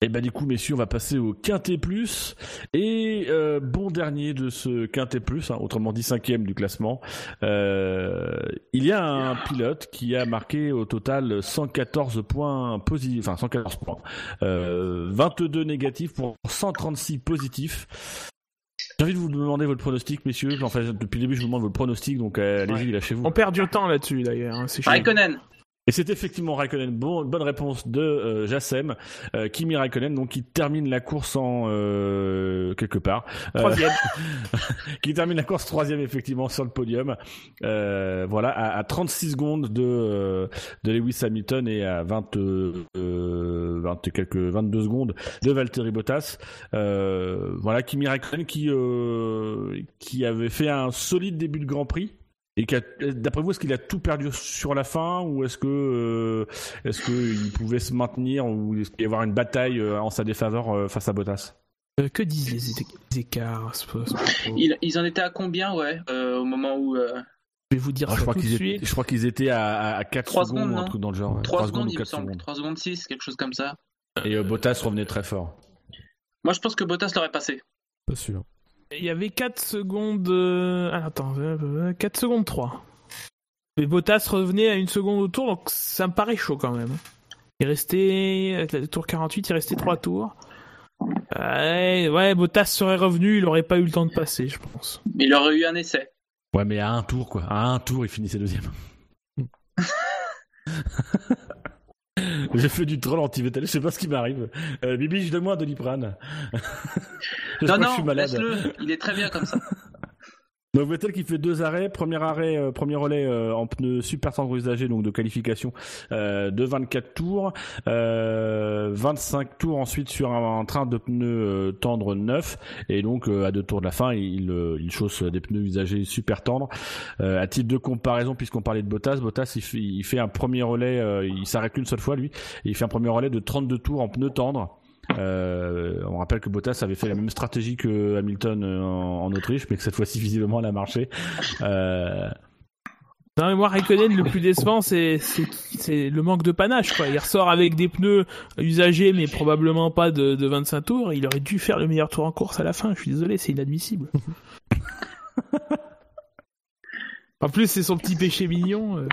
Et bah du coup messieurs on va passer au quintet plus et euh, bon dernier de ce quintet plus, hein, autrement dit cinquième du classement. Euh, il y a un pilote qui a marqué au total 114 points positifs, enfin 114 points, euh, 22 négatifs pour 136 positifs. J'ai envie de vous demander votre pronostic, messieurs. Enfin, depuis le début, je vous demande votre pronostic, donc euh, allez-y, lâchez-vous. On perd du temps là-dessus d'ailleurs. hein, c'est chiant. Raikkonen. Et c'est effectivement Raikkonen. Bon, bonne réponse de euh, Jassem, euh, Kimi Raikkonen, donc qui termine la course en euh, quelque part, Euh, Troisième. qui termine la course troisième effectivement sur le podium. Euh, voilà, à, à 36 secondes de euh, de Lewis Hamilton et à 20, euh, 20 et quelques 22 secondes de Valtteri Bottas. Euh, voilà, Kimi Raikkonen qui euh, qui avait fait un solide début de Grand Prix. Et d'après vous, est-ce qu'il a tout perdu sur la fin ou est-ce que euh, est-ce qu'il pouvait se maintenir ou est-ce qu'il y avoir une bataille euh, en sa défaveur euh, face à Bottas? Euh, que disent les, écarts Ils, ils en étaient à combien, ouais, euh, au moment où. euh, Je vais vous dire Ah, je, ça crois tout de qu'ils suite. étaient, je crois qu'ils étaient à, à 4 Trois secondes, secondes, ou un truc dans le genre. 3, Trois secondes, ou il me quatre semble. secondes. 3 secondes 6, quelque chose comme ça. Et euh, Bottas revenait très fort. Moi, je pense que Bottas l'aurait passé. Pas sûr. Il y avait 4 secondes. euh, Ah, attends, euh, 4 secondes 3. Mais Bottas revenait à une seconde au tour, donc ça me paraît chaud quand même. Il restait. Le tour 48, il restait 3 tours. Ouais, ouais, Bottas serait revenu, il aurait pas eu le temps de passer, je pense. Mais il aurait eu un essai. Ouais, mais à un tour, quoi. À un tour, il finissait deuxième. J'ai fait du troll anti-Vettel, je sais pas ce qui m'arrive. Euh, Bibi, je donne-moi un Doliprane. non, non, laisse-le. Il est très bien comme ça. Donc Vettel qui fait deux arrêts, premier arrêt, euh, premier relais euh, en pneu super tendre usagé, donc de qualification euh, de 24 tours, euh, 25 tours ensuite sur un, train de pneus euh, tendre neuf, et donc euh, à deux tours de la fin, il, euh, il chausse des pneus usagés super tendres. Euh, à titre de comparaison, puisqu'on parlait de Bottas, Bottas il fait, il fait un premier relais, euh, il s'arrête qu'une seule fois lui, il fait un premier relais de 32 tours en pneus tendres. Euh, on rappelle que Bottas avait fait la même stratégie que Hamilton euh, en, en Autriche, mais que cette fois-ci visiblement elle a marché. Euh, Non, mais moi, Raikkonen, le plus décevant, c'est, le manque de panache, quoi. Il ressort avec des pneus usagés, mais probablement pas de, de 25 tours. Il aurait dû faire le meilleur tour en course à la fin. Je suis désolé, c'est inadmissible. en plus, c'est son petit péché mignon. euh.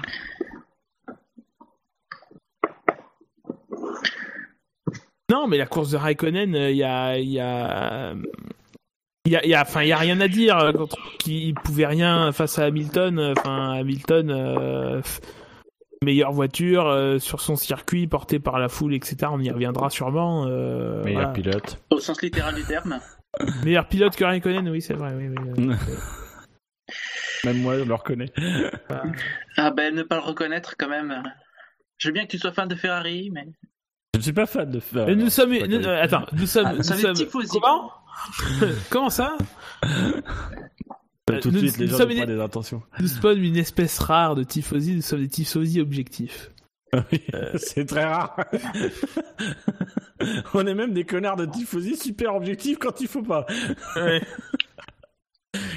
Non, mais la course de Raikkonen, il y a, il y a, il y a, il y a, enfin, il y a rien à dire. euh, contre- qu'il pouvait rien face à Hamilton. euh, Enfin, Hamilton, euh, meilleure voiture euh, sur son circuit, porté par la foule, etc. On y reviendra sûrement. euh, meilleur voilà. pilote. Au sens littéral du terme. Meilleur pilote que Raikkonen, oui, c'est vrai. Oui, oui, euh, Même moi je le reconnais. Ah ben, ne pas le reconnaître quand même. Je veux bien que tu sois fan de Ferrari, mais. Je ne suis pas fan de faire. Mais nous sommes, nous- euh, attends, nous sommes, Ah, nous ça sommes- dire tifosi. comment Comment ça Tout de nous- suite, les nous gens sommes n'ont pas une- des intentions. Nous sommes une espèce rare de tifosi. Nous sommes des tifosi objectifs. Oui, C'est très rare. On est même des connards de tifosi super objectifs quand il faut pas.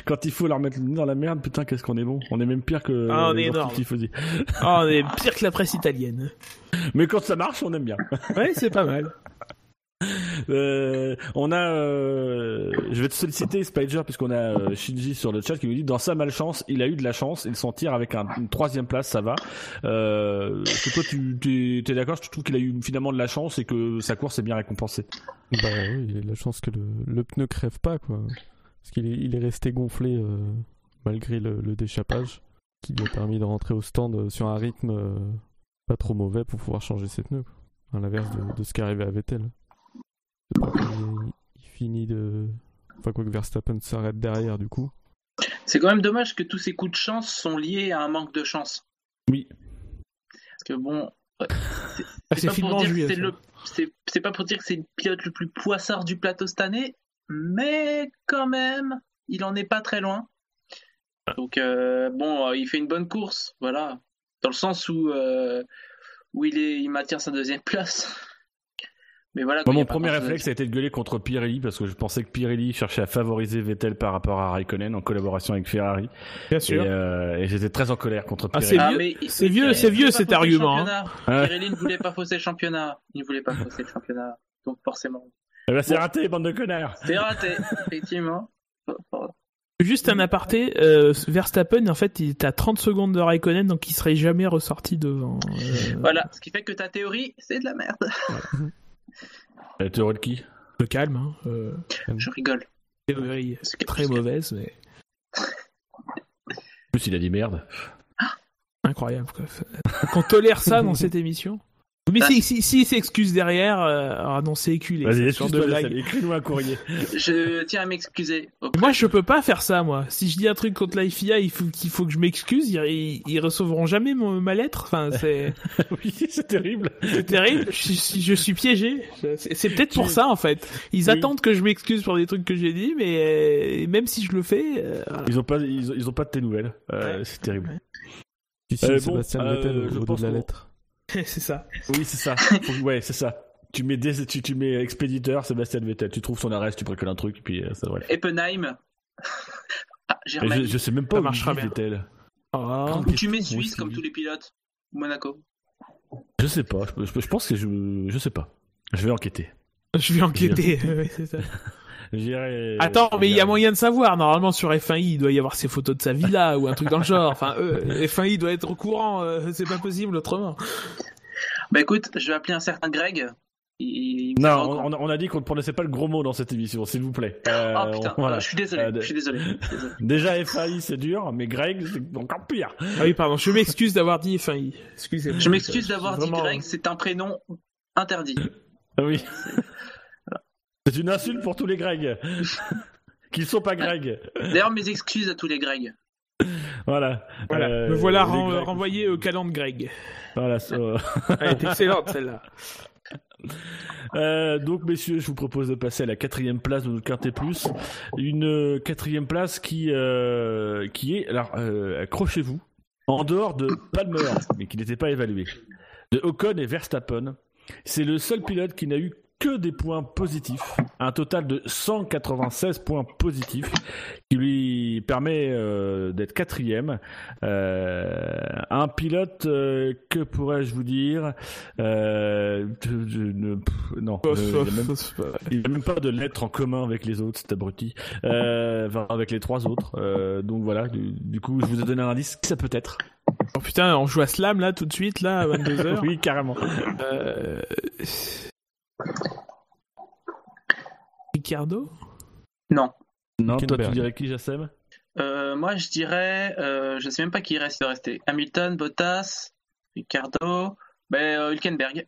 Quand il faut leur mettre le nez dans la merde, putain, qu'est-ce qu'on est bon. On est même pire que Ah, on les est énorme. tifosi. Oh, on est pire que la presse italienne. Mais quand ça marche, on aime bien. Ouais, c'est pas mal. Euh, on a, euh, je vais te solliciter Spider puisqu'on a euh, Shinji sur le chat qui nous dit dans sa malchance, il a eu de la chance, il s'en tire avec un- une troisième place, ça va. Euh, est-ce que toi tu t'es, t'es d'accord? Tu trouves qu'il a eu finalement de la chance et que sa course est bien récompensée Bah oui, il a la chance que le, le pneu crève pas, quoi. Parce qu'il est, il est resté gonflé euh, malgré le, le déchappage, qui lui a permis de rentrer au stand euh, sur un rythme euh, pas trop mauvais pour pouvoir changer ses pneus. Quoi. À l'inverse de, de ce qui arrivait à Vettel. C'est pas qu'il- il finit de Pas quoi que Verstappen s'arrête derrière, du coup. C'est quand même dommage que tous ces coups de chance sont liés à un manque de chance. Oui. Parce que bon. Ah, C'est c'est pas, film pour en dire que juillet, c'est ça. le- c'est- c'est pas pour dire que c'est le pilote le plus poissard du plateau cette année, mais quand même, il en est pas très loin. Donc euh, bon, euh, il fait une bonne course, voilà, dans le sens où euh, où il est, il maintient sa deuxième place. Mais voilà. Mon premier réflexe a été de gueuler contre Pirelli parce que je pensais que Pirelli cherchait à favoriser Vettel par rapport à Raikkonen en collaboration avec Ferrari. Bien Et, sûr. euh, et j'étais très en colère contre Ah, Pirelli. c'est Ah, vieux- mais- c'est vieux- c'est cet argument, hein. Pirelli ne voulait pas fausser le championnat. Il ne voulait pas fausser le championnat. Donc forcément. Eh ben, c'est raté, bande de connards. C'est raté, effectivement. Juste un aparté, euh, Verstappen, en fait, il est à 30 secondes de Raikkonen, donc il serait jamais ressorti devant. euh, Voilà, ce qui fait que ta théorie, c'est de la merde. T'es heureux de qui? Se calme, hein. euh, Je rigole. théorie que- très mauvaise, mais En plus, il a dit merde. incroyable. Quoi. Qu'on tolère ça dans cette émission. Mais si, si, si s'excuse derrière, euh, ah non, c'est éculé. Vas-y, ce genre de excuse-toi, blague. Écris-nous un courrier. Je tiens à m'excuser. Moi, je peux pas faire ça, moi. Si je dis un truc contre la FIA, il faut qu'il faut que je m'excuse. Ils, ils, ils recevront jamais mon, ma lettre. Enfin, c'est oui, c'est terrible. c'est terrible. Je, suis- je suis piégé. C'est c'est peut-être pour ça, en fait. Ils Oui. attendent que je m'excuse pour des trucs que j'ai dit, mais euh, même si je le fais, euh, voilà. Ils ont pas, ils, ont- ils ont pas de tes nouvelles. Euh, C'est terrible. Tu Euh, signes bon, Sébastien euh, Vettel je au pense de la qu'on- lettre. c'est ça. Oui, c'est ça. Faut- ouais, c'est ça. Tu mets, des, tu, tu mets expéditeur Sébastien Vettel. Tu trouves son adresse, tu bricoles un truc, et puis euh, ça va. le faire. Eppenheim. Ah, je, je sais même Ça pas où marchera. Vettel. Oh. Ou tu mets Suisse comme tous les pilotes. Monaco. Je sais pas. Je, je- je pense que je, je sais pas. Je vais enquêter. Je vais enquêter. Ouais, c'est ça. J'irai. Attends, mais il y a moyen de savoir. Normalement, sur F1i, il doit y avoir ses photos de sa villa ou un truc dans le genre. Enfin, F1i doit être au courant. euh, c'est pas possible autrement. Bah écoute, je vais appeler un certain Greg. Il, Non, on, a- dit qu'on ne prononçait pas le gros mot dans cette émission, s'il vous plaît. Euh, Oh putain, on- voilà. je suis désolé, Euh, je suis désolé. je suis désolé. Déjà FAI c'est dur, mais Greg c'est encore pire. Ah oui, pardon. Je m'excuse d'avoir dit F1i. Excusez-moi. Je m'excuse d'avoir dit Vraiment- Greg, c'est un prénom interdit. Ah oui. C'est une insulte pour tous les Greg. Qu'ils sont pas Greg. D'ailleurs, mes excuses à tous les Greg. Voilà. Voilà. Euh, Me voilà les ren- Greg. renvoyé au calendrier Greg. Voilà. ça- Elle est excellente celle-là. Euh, donc, messieurs, je vous propose de passer à la quatrième place de notre Quintet Plus. Une euh, quatrième place qui, euh, qui est, alors, euh, accrochez-vous, en dehors de Palmer, mais qui n'était pas évalué, de Ocon et Verstappen. C'est le seul pilote qui n'a eu que des points positifs, un total de 196 points positifs, qui lui permet euh, d'être quatrième. Euh, un pilote, euh, que pourrais-je vous dire je- je ne- pff, Non, il n'y a, même- même pas de lettre en commun avec les autres, cet abruti. Enfin, avec les trois autres. Donc voilà, du, du coup, je vous ai donné un indice, qui ça peut être Oh putain, on joue à Slam là tout de suite là à 22h. Oui, carrément. Euh... Ricardo? Non. Non, toi, tu dirais qui, Jassem? Euh, moi, je dirais, euh, je sais même pas qui reste de rester. Hamilton, Bottas, Ricardo, ben euh, Hülkenberg.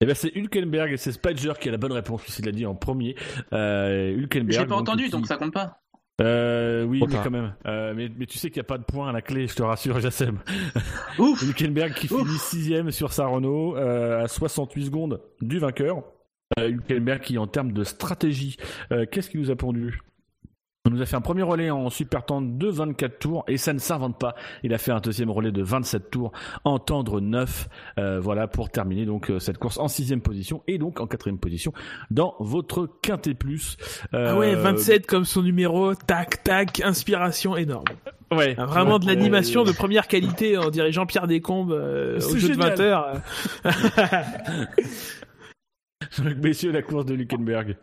Eh ben, c'est Hülkenberg et c'est Spider qui a la bonne réponse, puisqu'il l'a dit en premier. Euh, Hülkenberg. J'ai pas donc, entendu, qui- donc ça compte pas. Euh, oui, mais quand même. Euh, mais, mais tu sais qu'il n'y a pas de point à la clé, je te rassure, Jassem. Ouf. Hülkenberg qui Ouf. finit sixième sur sa Renault euh, à 68 secondes du vainqueur. Euh, Hülkenberg qui, en termes de stratégie, euh, qu'est-ce qui nous a pondu On nous a fait un premier relais en super temps de 24 tours et ça ne s'invente pas. Il a fait un deuxième relais de 27 tours en tendre 9. euh, voilà pour terminer donc euh, cette course en sixième position et donc en quatrième position dans votre quintet plus. Ah ouais, Euh, 27 comme son numéro, tac tac, inspiration énorme. Ouais, Ah, Vraiment de Ouais, l'animation euh, de première qualité, on dirait Jean-Pierre Descombes euh, au jeu de génial. 20 heures. Donc, messieurs, la course de Hülkenberg.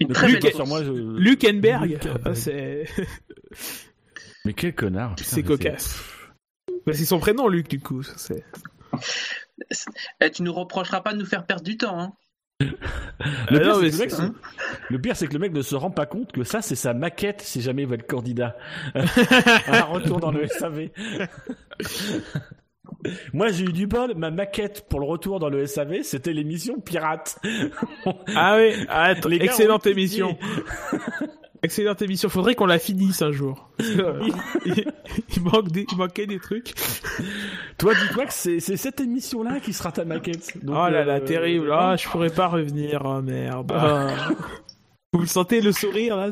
Une Ne très pas sur moi, je... Hülkenberg. ah, c'est Mais quel connard. c'est mais cocasse. Bah, c'est son prénom Luc du coup. c'est- Eh, tu nous reprocheras pas de nous faire perdre du temps. Hein. Le Ah pire, non, c'est que le, mec, c'est- se- le pire, c'est que le mec ne se rend pas compte que ça, c'est sa maquette si jamais il va être candidat. un retour dans le SAV. Moi, j'ai eu du bol. Ma maquette pour le retour dans le SAV, c'était l'émission Pirate. ah oui, ah, excellente émission. Excellente émission. Faudrait qu'on la finisse un jour. il, manque des, il manquait des trucs. Toi, dis-toi que c'est, cette émission-là qui sera ta maquette. oh là là, euh, terrible. Ah, je pourrais pas revenir. Oh merde. Ah. Vous sentez le sourire là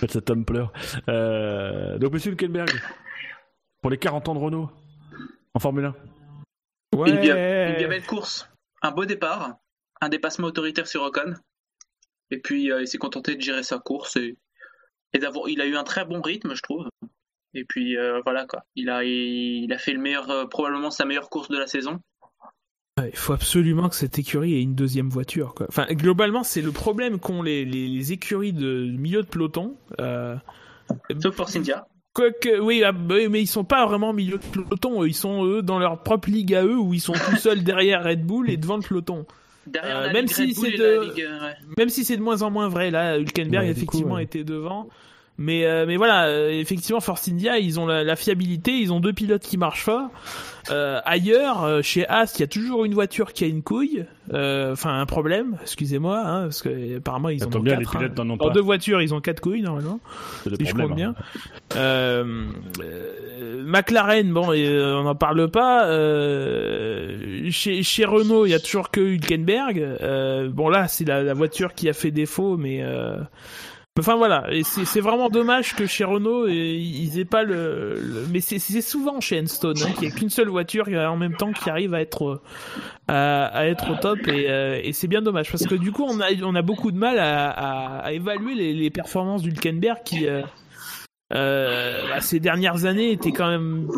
cet homme pleure. Euh, donc, monsieur Hülkenberg, pour les 40 ans de Renault, en Formule 1. Ouais. Une, bien, une bien belle course. Un beau départ. Un dépassement autoritaire sur Ocon. Et puis, euh, il s'est contenté de gérer sa course. Et, et d'avoir, il a eu un très bon rythme, je trouve. Et puis, euh, voilà, quoi. Il a, il, a fait le meilleur, probablement sa meilleure course de la saison. Il faut absolument que cette écurie ait une deuxième voiture. Quoi. Enfin, globalement, c'est le problème qu'ont les, les, écuries de milieu de peloton. Euh... Sauf pour Cynthia. Quoique, oui, ah, bah, mais ils sont pas vraiment milieu de peloton. Ils sont eux dans leur propre ligue à eux où ils sont tout seuls derrière Red Bull et devant le peloton. Derrière euh, même, si c'est de... même si c'est de moins en moins vrai, là, Hülkenberg effectivement était devant. Mais, euh, mais voilà, euh, effectivement, Force India, ils ont la, fiabilité, ils ont deux pilotes qui marchent fort. Euh, ailleurs, euh, chez Ast, il y a toujours une voiture qui a une couille, enfin un problème, excusez-moi, hein, parce que apparemment ils ont bien, quatre. Les pilotes hein. Dans deux voitures, ils ont quatre couilles normalement, si je compte bien. Hein. McLaren, bon, on n'en parle pas. chez, chez Renault, il y a toujours que Hülkenberg. bon là, c'est la, la, voiture qui a fait défaut, mais Enfin voilà, c'est vraiment dommage que chez Renault ils aient pas le, mais c'est souvent chez Enstone hein, qu'il n'y a qu'une seule voiture en même temps qui arrive à être à, être au top et, euh, et c'est bien dommage. Parce que du coup on a on a beaucoup de mal à, évaluer les, les performances d'Hulkenberg qui euh, euh, bah, ces dernières années était quand même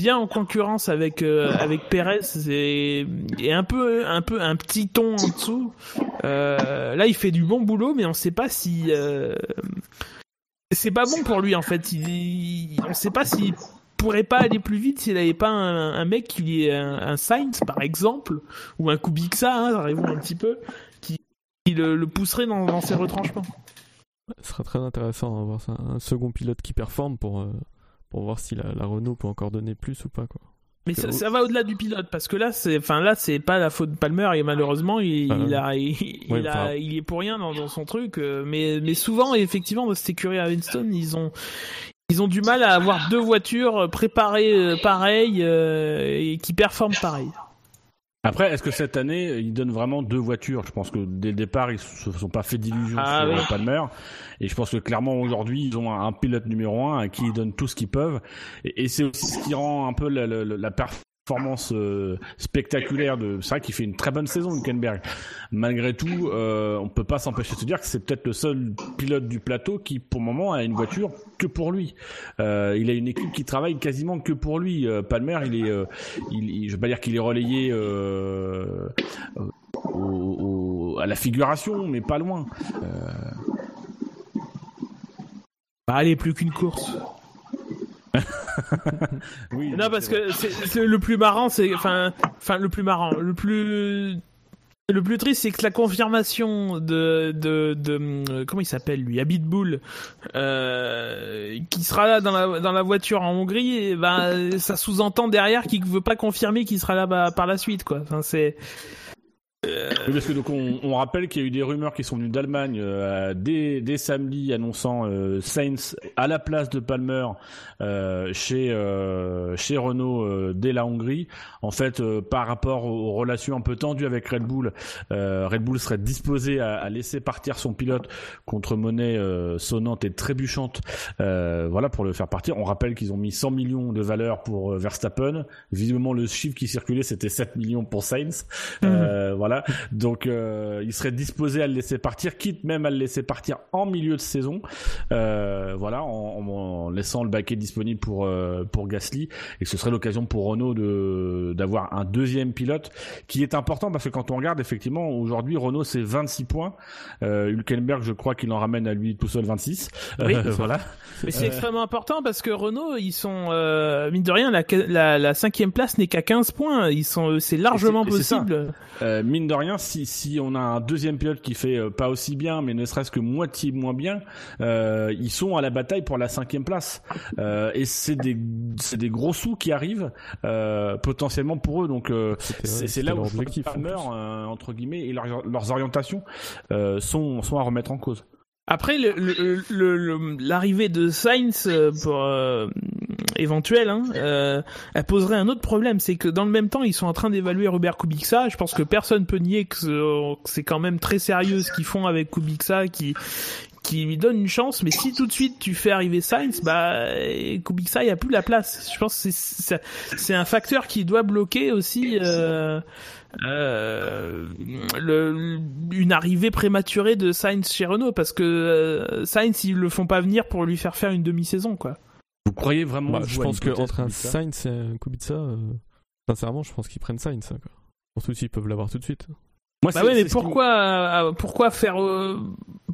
bien en concurrence avec euh, avec Perez et, un peu un petit ton en dessous. Euh, là, il fait du bon boulot, mais on sait pas si euh, c'est pas bon pour lui en fait. On sait pas s'il pourrait pas aller plus vite s'il avait pas un, mec qui est un, Sainz par exemple ou un Kubica, hein, arrivons un petit peu, qui, le, pousserait dans ses retranchements. Ce sera très intéressant d'avoir un second pilote qui performe pour, euh, pour voir si la, la, Renault peut encore donner plus ou pas. Quoi. Mais ça, ça, va au-delà du pilote parce que là, c'est, enfin là, c'est pas la faute de Palmer et malheureusement, il, ah, il a, il, a, il est pour rien dans, dans son truc. Euh, mais, mais souvent, effectivement, dans cette écurie à Winston, ils ont, ils ont du mal à avoir deux voitures préparées euh, pareilles et qui performent pareil. Après, est-ce que cette année, ils donnent vraiment deux voitures? Je pense que dès le départ, ils se sont pas fait d'illusions ah sur Palmer. Et je pense que clairement, aujourd'hui, ils ont un, pilote numéro un à qui ils donnent tout ce qu'ils peuvent. Et, c'est aussi ce qui rend un peu la, la, la performance performance euh, spectaculaire de c'est vrai qu'il fait une très bonne saison Hülkenberg. Malgré tout euh, on peut pas s'empêcher de se dire que c'est peut-être le seul pilote du plateau qui pour le moment a une voiture que pour lui. Euh, il a une équipe qui travaille quasiment que pour lui. Euh, Palmer il est il, je veux pas dire qu'il est relayé à la figuration mais pas loin. Bah, allez plus qu'une course oui, non, parce que le plus marrant, c'est enfin, enfin le plus marrant, le plus le plus triste, c'est que la confirmation de, de, de comment il s'appelle lui, Abitbull, euh, qui sera là dans la, dans la voiture en Hongrie, et ben ça sous-entend derrière qu'il veut pas confirmer qu'il sera là par la suite, quoi. Enfin, c'est euh, parce que donc on, rappelle qu'il y a eu des rumeurs qui sont venues d'Allemagne euh, dès, dès, samedi annonçant euh, Sainz à la place de Palmer euh, chez euh, chez Renault dès la Hongrie. En fait, par rapport aux relations un peu tendues avec Red Bull, Red Bull serait disposé à, à, laisser partir son pilote contre monnaie sonnante et trébuchante, voilà pour le faire partir. On rappelle qu'ils ont mis 100 millions de valeur pour Verstappen. Visiblement, le chiffre qui circulait c'était 7 millions pour Sainz. Mmh. Voilà donc euh, il serait disposé à le laisser partir, quitte même à le laisser partir en milieu de saison. Euh, voilà, en, laissant le baquet disponible pour euh, pour Gasly. Et ce serait l'occasion pour Renault de d'avoir un deuxième pilote, qui est important parce que quand on regarde effectivement aujourd'hui Renault c'est 26 points. Hülkenberg, je crois qu'il en ramène à lui tout seul 26. Oui, voilà. Mais c'est extrêmement important parce que Renault, ils sont mine de rien la, la, cinquième place n'est qu'à 15 points. Ils sont, c'est largement possible. Euh, mine de rien, si, si on a un deuxième pilote qui fait euh, pas aussi bien, mais ne serait-ce que moitié moins bien, euh, ils sont à la bataille pour la cinquième place. Euh, et c'est des, c'est des gros sous qui arrivent euh, potentiellement pour eux. Donc euh, c'est, là où Palmer, euh, entre guillemets, et leurs leurs orientations euh, sont, sont à remettre en cause. Après, l'arrivée de Sainz euh, pour euh, éventuelle, hein, euh, elle poserait un autre problème, c'est que dans le même temps, ils sont en train d'évaluer Robert Kubica. Je pense que personne peut nier que c'est quand même très sérieux ce qu'ils font avec Kubica, qui qui lui donne une chance. Mais si tout de suite tu fais arriver Sainz, bah Kubica, il y a plus la place. Je pense que c'est un facteur qui doit bloquer aussi. Euh, euh, le, une arrivée prématurée de Sainz chez Renault parce que euh, Sainz ils le font pas venir pour lui faire faire une demi-saison quoi. Vous croyez vraiment Bah, je pense l'hypothèse qu'entre un Sainz et un Kubica, euh, sincèrement, je pense qu'ils prennent Sainz. quoi. Surtout s'ils peuvent l'avoir tout de suite. Moi, Bah ouais, mais ce qui pourquoi euh, pourquoi faire euh,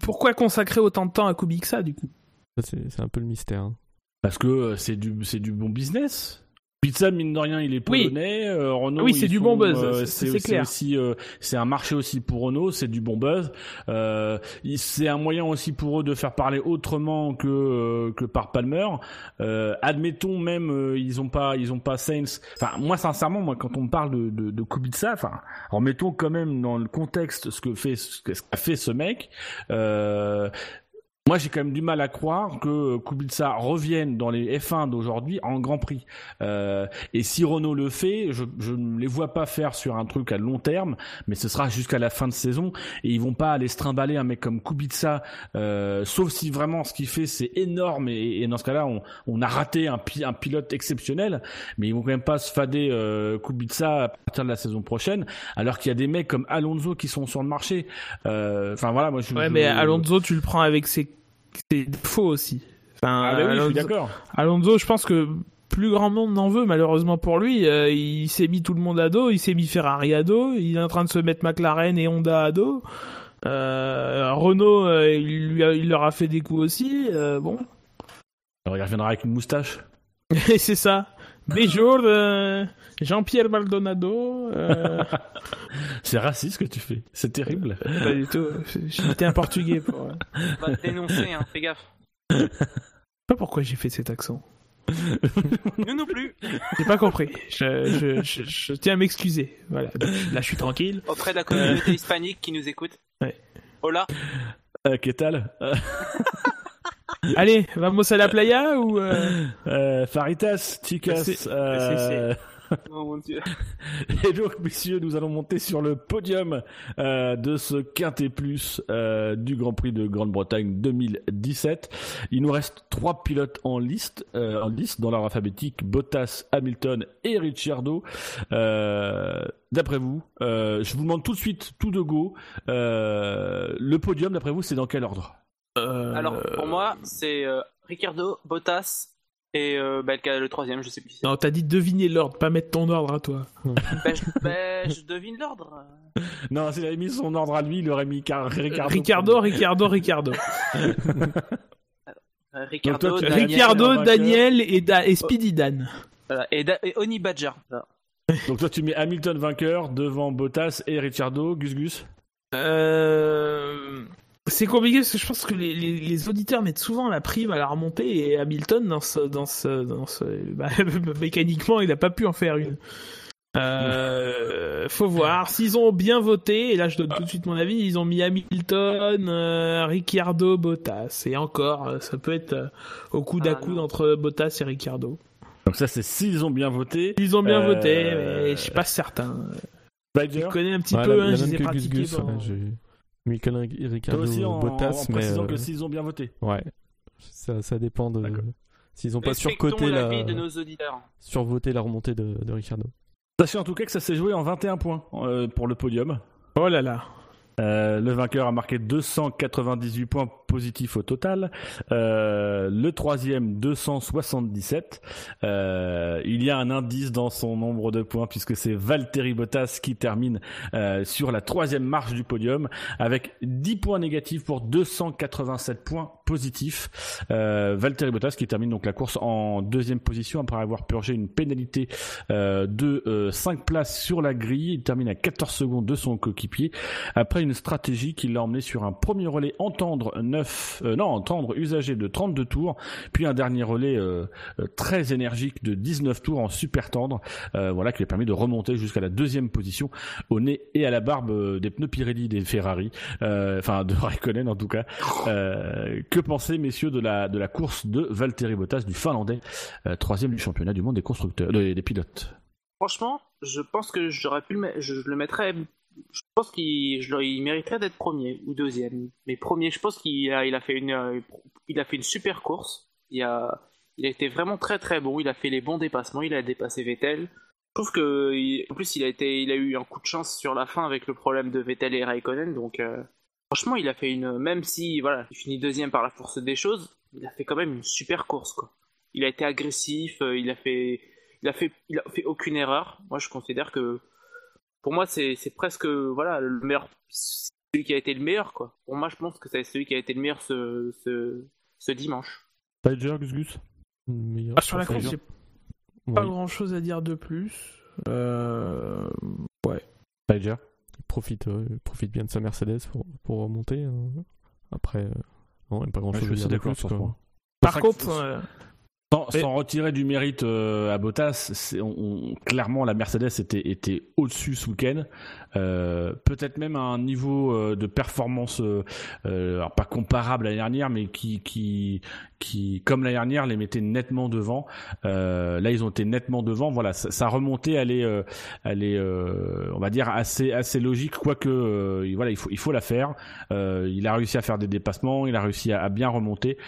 pourquoi consacrer autant de temps à Kubica du coup? Ça, C'est un peu le mystère. hein. Parce que euh, c'est du, c'est du bon business. Pizza, mine de rien, il est Oui. polonais. euh, Renault, Oui, c'est du bon buzz, euh, c'est- clair. aussi, euh, c'est un marché aussi pour Renault, c'est du bon buzz. Euh, c'est un moyen aussi pour eux de faire parler autrement que euh, que par Palmer. Euh, admettons même, euh, ils ont pas, ils ont pas Sainz. Enfin, moi, sincèrement, moi, quand on me parle de de, de Kubica, enfin, remettons quand même dans le contexte ce que fait, ce qu'a fait ce mec. Moi, j'ai quand même du mal à croire que Kubica revienne dans les F1 d'aujourd'hui en Grand Prix. Euh, et si Renault le fait, je, je ne les vois pas faire sur un truc à long terme, mais ce sera jusqu'à la fin de saison. Et ils vont pas aller se trimballer un mec comme Kubica, euh, sauf si vraiment ce qu'il fait c'est énorme. Et, et dans ce cas-là, on, on a raté un, pi- un pilote exceptionnel. Mais ils vont quand même pas se fader euh, Kubica à partir de la saison prochaine, alors qu'il y a des mecs comme Alonso qui sont sur le marché. Euh, Enfin voilà, moi je. Ouais, je- mais Alonso tu le prends avec ses, ses défauts aussi. Enfin, Ah bah oui, je Alonso, suis d'accord. Alonso, je pense que plus grand monde n'en veut malheureusement pour lui. Euh, il s'est mis tout le monde à dos, il s'est mis Ferrari à dos, il est en train de se mettre McLaren et Honda à dos. Euh, Renault, euh, il, lui a- il leur a fait des coups aussi. euh, bon, Alors il reviendra avec une moustache. et c'est ça. Béjour, euh, Jean-Pierre Maldonado. Euh, C'est raciste ce que tu fais. C'est terrible. pas du tout. J'étais un portugais pour. euh, On va te dénoncer, hein, fais gaffe. Je sais pas pourquoi j'ai fait cet accent. Nous non plus. J'ai pas compris. Je, je, je, je tiens à m'excuser. Voilà. Là, je suis tranquille. Auprès de la communauté hispanique qui nous écoute. Ouais. Hola. Euh, qu'est-ce euh, Allez, vamos à la playa ou euh, euh, Faritas, chicas. C'est- euh, Oh mon dieu. Et donc, messieurs, nous allons monter sur le podium euh, de ce Quintet Plus euh, du Grand Prix de Grande-Bretagne 2017. Il nous reste trois pilotes en liste, euh, en liste dans l'ordre alphabétique Bottas, Hamilton et Ricciardo. Euh, d'après vous, euh, je vous demande tout de suite, tout de go, euh, le podium. D'après vous, c'est dans quel ordre? Euh, Alors pour moi, c'est euh, Ricardo, Bottas et euh, bah, le troisième, je sais plus. Non, t'as dit deviner l'ordre, pas mettre ton ordre à toi. Bah, je, bah, je devine l'ordre. Non, s'il avait mis son ordre à lui, il aurait mis Car- Ricardo. Ricardo, Ricardo, Ricardo. Euh, Ricardo, toi, Daniel, Ricardo, vainqueur. Daniel et, Da- et Speedy Dan. voilà, et, Da- et Oni Badger. Voilà. Donc toi, tu mets Hamilton vainqueur devant Bottas et Ricciardo. Gus Gus? Euh... C'est compliqué parce que je pense que les, les, les auditeurs mettent souvent la prime à la remontée et Hamilton dans ce dans ce dans ce bah, mécaniquement il a pas pu en faire une. Euh, faut voir s'ils ont bien voté et là je donne tout de suite mon avis ils ont mis Hamilton, euh, Ricciardo, Bottas et encore euh, ça peut être euh, au coude à Ah, coude non. entre Bottas et Ricciardo. Donc ça, c'est s'ils ont bien voté. Ils ont bien Euh, voté mais je suis pas certain. Spider, Je connais un petit Ouais, peu la, hein, la je les ai pratiqués Gus. pendant- ouais, Que toi Ricardo, aussi en, Bottas, en mais précisant euh, que s'ils ont bien voté. ouais, ça, ça dépend de s'ils ont pas surcoté la, l'avis de nos auditeurs. survoté la remontée de, de Ricardo. Sachez en tout cas que ça s'est joué en 21 points euh, pour le podium. Oh là là. Euh, le vainqueur a marqué 298 points positifs au total. Euh, le troisième 277. Euh, il y a un indice dans son nombre de points puisque c'est Valtteri Bottas qui termine sur la troisième marche du podium avec 10 points négatifs pour 287 points positifs. Valtteri Bottas qui termine donc la course en deuxième position après avoir purgé une pénalité de 5 places sur la grille. Il termine à 14 secondes de son coéquipier après une stratégie qui l'a emmené sur un premier relais entendre 9, non entendre usagé de 32 tours, puis un dernier relais très énergique de 19 tours en super tendre, voilà qui lui a permis de remonter jusqu'à la deuxième position au nez et à la barbe des pneus Pirelli des Ferrari, enfin de Raikkonen en tout cas. que pensez messieurs de la de la course de Valtteri Bottas du Finlandais, troisième du championnat du monde des constructeurs, pilotes? Franchement, je pense que j'aurais pu le, je, le mettrais je pense qu'il il mériterait d'être premier ou deuxième. Mais premier, je pense qu'il a, fait une, super course. Il a, été vraiment très très bon. Il a fait les bons dépassements. Il a dépassé Vettel. Je trouve que, en plus, il a eu un coup de chance sur la fin avec le problème de Vettel et Raikkonen. Donc, euh, franchement, il a fait une, même si, voilà, il finit deuxième par la force des choses, il a fait quand même une super course, quoi. Il a été agressif. Euh, il a fait, il a fait, il a fait aucune erreur. Moi, je considère que pour moi, c'est presque voilà, le meilleur, celui qui a été le meilleur. Quoi. Pour moi, je pense que c'est celui qui a été le meilleur ce, ce, ce dimanche. Gus Gus ah, Sur la course, j'ai pas grand chose à dire de plus. Euh... Ouais. il profite, euh, profite bien de sa Mercedes pour, pour remonter. Hein. Après, euh, non, il pas grand chose à dire de plus. Par contre, euh, sans, retirer du mérite euh, à Bottas, on, clairement la Mercedes était, était au-dessus ce week-end. Euh, peut-être même à un niveau euh, de performance alors pas comparable à l'année dernière, mais qui, qui, qui comme l'année dernière, les mettait nettement devant. là, ils ont été nettement devant. Voilà, ça, ça remontait, elle est, elle est on va dire assez, assez logique, quoique voilà, il faut, il faut la faire. il a réussi à faire des dépassements, il a réussi à, à bien remonter.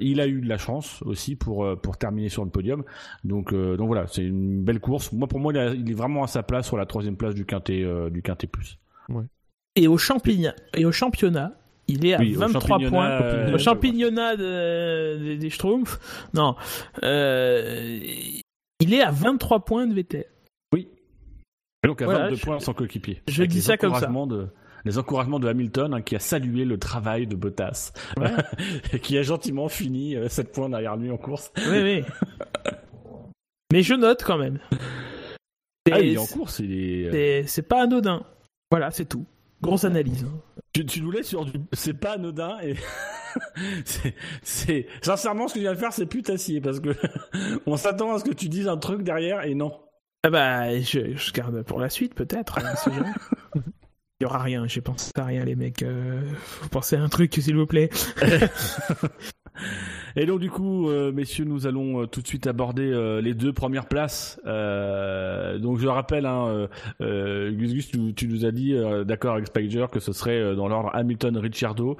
il a eu de la chance aussi pour pour terminer sur le podium. Donc, euh, donc voilà, c'est une belle course. Moi, pour moi, il, est vraiment à sa place sur la troisième place du quintet, euh, du quintet plus. Et au championnat, et au championnat, il est à 23 points. au championnat des Schtroumpfs, non, euh, il est à 23 points de VT. Oui. Et donc à 22 points sans coéquipier. Je dis ça comme ça. De les encouragements de Hamilton hein, qui a salué le travail de Bottas et qui a gentiment fini 7 euh, points derrière lui en course. Oui, oui. Mais je note quand même. Ah, il est en course, il est. Euh, c'est pas anodin. Voilà, c'est tout. Grosse analyse. Hein. Tu, tu nous laisses sur du. C'est pas anodin et. c'est. Sincèrement, ce que je viens de faire, c'est putassier parce que on s'attend à ce que tu dises un truc derrière et non. Ah bah, je, je garde pour la suite peut-être. Y aura rien, j'ai pensé à rien les mecs. Euh, pensez à un truc s'il vous plaît. Et donc du coup, euh, messieurs, nous allons euh, tout de suite aborder les deux premières places. donc je rappelle, hein, Gus Gus, tu, tu, nous as dit, d'accord avec Spider, que ce serait dans l'ordre Hamilton-Ricciardo.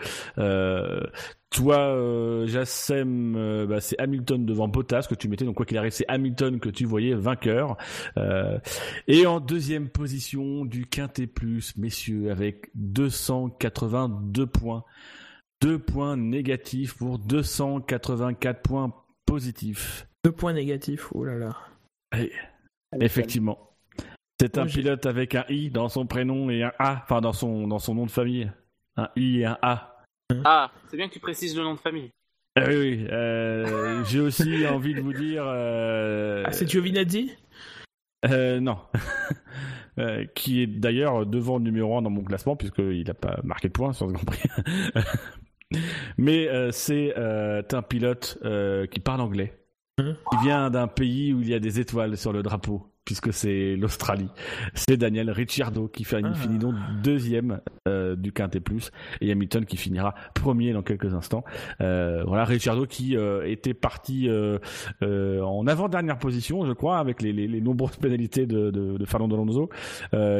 Toi, euh, Jassem, euh, bah, c'est Hamilton devant Bottas que tu mettais. Donc quoi qu'il arrive, c'est Hamilton que tu voyais vainqueur. Euh, et en deuxième position du Quintet Plus, messieurs, avec 282 points. Deux points négatifs pour 284 points positifs. Deux points négatifs, oh là là. effectivement. C'est un pilote avec un I dans son prénom et un A, enfin dans son, dans son nom de famille. Un I et un A. Ah, c'est bien que tu précises le nom de famille. Ah oui, oui. Euh, j'ai aussi envie de vous dire. Euh, ah, c'est Giovinazzi? Euh, Non. qui est d'ailleurs devant le numéro 1 dans mon classement, puisqu'il n'a pas marqué de points sur ce Grand Prix. Mais c'est un pilote qui parle anglais. Hein qui vient d'un pays où il y a des étoiles sur le drapeau puisque c'est l'Australie. C'est Daniel Ricciardo qui fait, ah. finit donc deuxième euh, du Quintet Plus et Hamilton qui finira premier dans quelques instants. Euh, voilà, Ricciardo qui euh, était parti en avant-dernière position, je crois, avec les, les, les nombreuses pénalités de, de, de Fernando Alonso,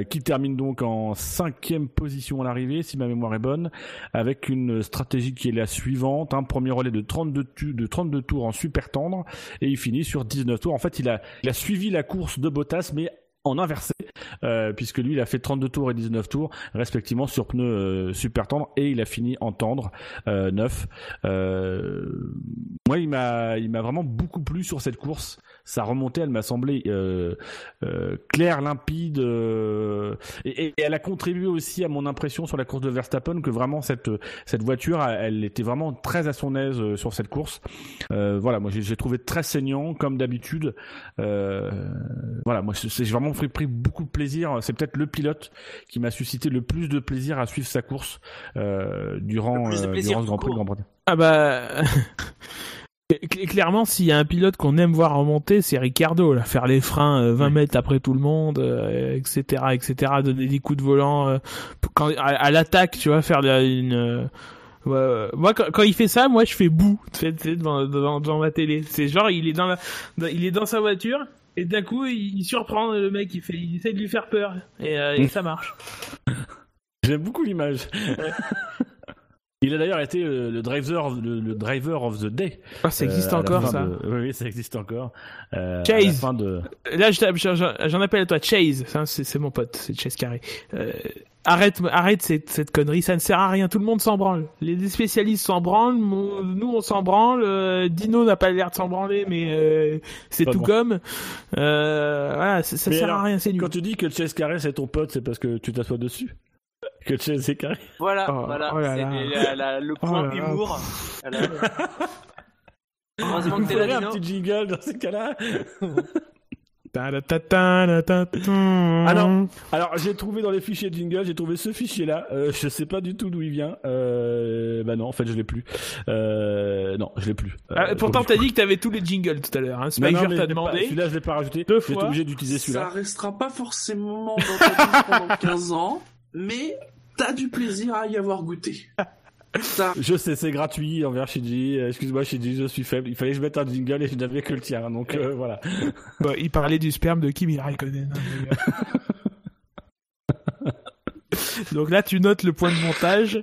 qui termine donc en cinquième position à l'arrivée, si ma mémoire est bonne, avec une stratégie qui est la suivante, un premier relais de 32, de 32 tours en super tendre et il finit sur 19 tours. En fait, il a, il a suivi la course de Bottas, mais en inversé. Puisque lui il a fait 32 tours et 19 tours respectivement sur pneus super tendres et il a fini en tendre neuf. moi il m'a il m'a vraiment beaucoup plu sur cette course. Sa remontée elle m'a semblé claire, limpide et, elle a contribué aussi à mon impression sur la course de Verstappen que vraiment cette cette voiture elle était vraiment très à son aise sur cette course. voilà moi j'ai trouvé très saignant comme d'habitude. Euh, voilà, moi j'ai vraiment pris beaucoup de plaisir. C'est peut-être le pilote qui m'a suscité le plus de plaisir à suivre sa course euh, durant, euh, durant ce Grand Prix de. Ah bah. Clairement, s'il y a un pilote qu'on aime voir remonter, c'est Ricardo, là, faire les freins 20 mètres après tout le monde, etc., etc., donner des coups de volant quand, à, l'attaque, tu vois, faire une, moi, quand, il fait ça, moi, je fais boue devant, devant, devant ma télé. C'est genre, il est dans la, il est dans sa voiture et d'un coup, il, surprend le mec. Il fait, il essaie de lui faire peur et, euh, et ça marche. J'aime beaucoup l'image. Il a d'ailleurs été le, driver, le, driver of the day. Ah, ça existe euh, encore, ça. Oui, ça existe encore. Euh, Chase. fin de... Là, j'en appelle à toi Chase. C'est mon pote, c'est Chase Carré. Arrête, arrête cette, cette, connerie, ça ne sert à rien. Tout le monde s'en branle. Les spécialistes s'en branlent, nous on s'en branle. Euh, Dino n'a pas l'air de s'en branler, mais euh, c'est tout comme. Euh, voilà, ça, ça sert à rien, c'est nul. Quand tu dis que Chase Carré c'est ton pote, c'est parce que tu t'assois dessus. Que Chase est carré. Voilà, oh, voilà, oh c'est le oh point d'humour. Heureusement que t'es là, un petit jingle dans ces cas-là. Ah non. Alors j'ai trouvé dans les fichiers jingle, j'ai trouvé ce fichier-là. Euh, je sais pas du tout d'où il vient. Euh, bah non, en fait je l'ai plus. Euh, non, je l'ai plus. Euh, ah, pourtant t'as dit que t'avais tous les jingles tout à l'heure. Hein. Spiker t'a demandé. Celui-là je l'ai pas rajouté. Deux fois. obligé d'utiliser celui-là. Ça restera pas forcément dans ta vie pendant 15 ans, mais t'as du plaisir à y avoir goûté. Je sais, c'est gratuit envers Shinji. Euh, excuse-moi, Shinji, je suis faible. Il fallait que je mette un jingle et je n'avais que le tien. Donc euh, voilà. il parlait du sperme de Kimi Raikkonen. Donc là, tu notes le point de montage.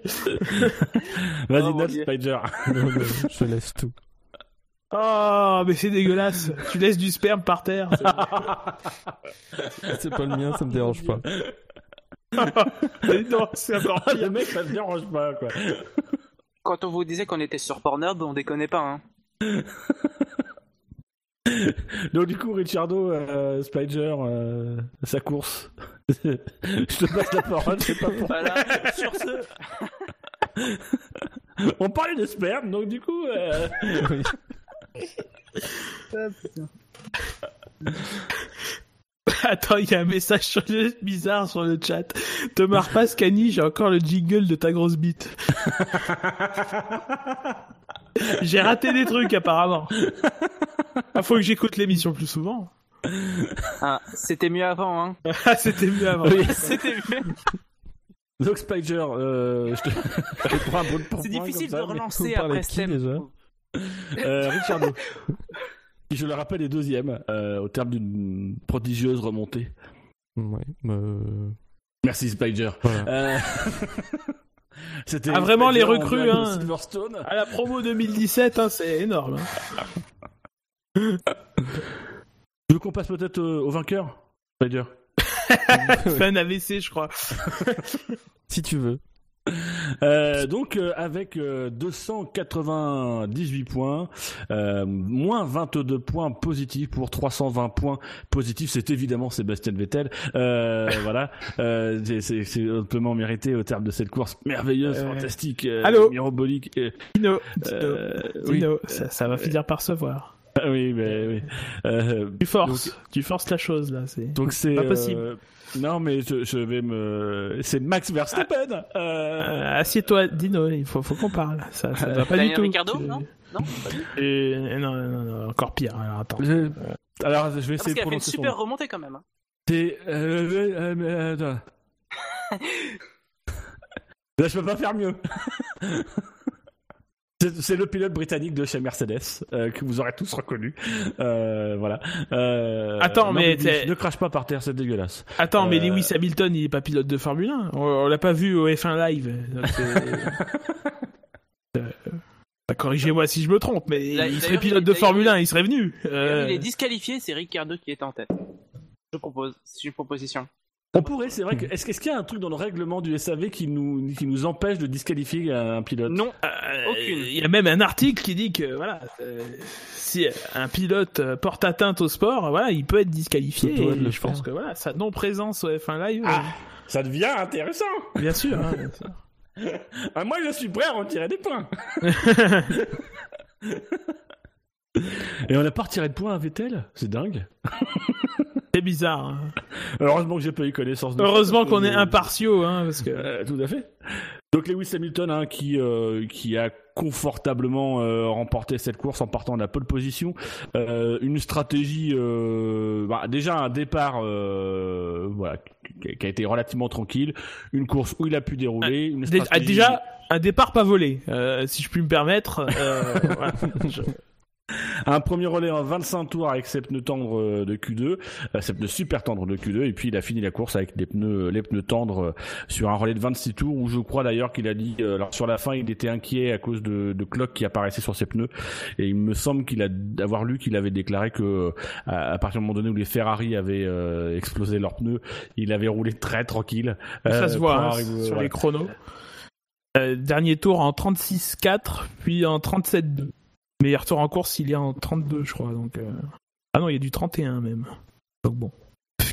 Vas-y, oh, note Spider. je laisse tout. Oh, mais c'est dégueulasse. tu laisses du sperme par terre. C'est pas le mien, ça me dérange pas. Non, c'est encore Le mec, ça me dérange pas, quoi. Quand on vous disait qu'on était sur Pornhub, on déconnait pas, hein. Donc du coup, Richardo, euh, Spider, euh, sa course. je te passe la parole, je sais pas pourquoi. Voilà, sur ce... on parlait de sperme, donc du coup... Euh... ah, putain. Attends, il y a un message bizarre sur le chat. Te marre pas, Scanny, j'ai encore le jingle de ta grosse bite. j'ai raté des trucs apparemment. Il ah, faut que j'écoute l'émission plus souvent. Ah, c'était mieux avant, hein. Ah, c'était mieux avant. Oui, c'était mieux. Donc Spider, euh, je te, je prends un bon C'est difficile de relancer après Stem. Euh, Richardo je le rappelle, est deuxième euh, au terme d'une prodigieuse remontée. Ouais, euh, Merci Spider. Euh, c'était ah, vraiment les recrues hein. À la promo 2017, hein, c'est énorme. Hein. tu veux qu'on passe peut-être au vainqueur, Spider? Un AVC, je crois. si tu veux. Euh, donc euh, avec 298 euh, points, moins 22 points positifs pour 320 points positifs, c'est évidemment Sébastien Vettel. voilà, c'est amplement mérité au terme de cette course merveilleuse, fantastique, mirobolique. Dino, Dino, ça, va finir par se voir. Ah oui, mais oui. tu forces, tu forces la chose là. C'est donc c'est pas possible. Non, mais je, vais me. C'est Max Verstappen. Ah. Euh... euh assieds-toi, Dino. Il faut, faut qu'on parle. Ça, ça va pas du tout. Ricardo, non? Non, euh, non, non, non, encore pire. Alors attends. Alors je vais essayer de prononcer. Parce qu'il a fait une super remontée quand même. Hein. C'est. Euh, euh, attends. Là, je peux pas faire mieux. C'est le pilote britannique de chez Mercedes euh, que vous aurez tous reconnu. Euh, voilà. Euh, Attends, mais, ne crache pas par terre, c'est dégueulasse. Attends, mais Lewis Hamilton, il est pas pilote de Formule 1. On, l'a pas vu au F1 live. Corrigez-moi si je me trompe, mais il serait pilote de Formule 1, il serait venu. Il est disqualifié, c'est Ricciardo qui est en tête. Je propose, c'est une proposition. On pourrait, c'est vrai que. Est-ce qu'il y a un truc dans le règlement du SAV qui nous, qui nous empêche de disqualifier un pilote? Non, aucune. Il y a même un article qui dit que voilà, euh, si un pilote porte atteinte au sport, voilà, il peut être disqualifié. Et je pense que voilà, sa non-présence au F1 Live. Ah, ça devient intéressant Bien sûr. Hein, ah, moi, je suis prêt à retirer des points. Et on a pas retiré de points à Vettel? C'est dingue. C'est bizarre. Hein. Heureusement que j'ai pas eu connaissance de Heureusement qu'on est impartiaux, hein, parce que... Euh, tout à fait. Donc Lewis Hamilton hein, qui euh, qui a confortablement euh, remporté cette course en partant de la pole position, une stratégie bah, déjà un départ voilà qui a été relativement tranquille, une course où il a pu dérouler, une stratégie... déjà un départ pas volé, si je puis me permettre. voilà, un premier relais en 25 tours avec ses pneus tendres euh, de Q2, euh, ses pneus super tendres de Q2, et puis il a fini la course avec des pneus, les pneus tendres euh, sur un relais de 26 tours où je crois d'ailleurs qu'il a dit, alors sur la fin il était inquiet à cause de, de cloques qui apparaissaient sur ses pneus, et il me semble qu'il a d'avoir lu qu'il avait déclaré que à, partir du moment donné où les Ferrari avaient explosé leurs pneus, il avait roulé très tranquille. Ça se voit hein, sur les chronos. dernier tour en 36-4, puis en 37-2. Meilleur tour en course, il y a en 32, je crois. Donc, euh. Ah non, il y a du 31 même. Donc bon.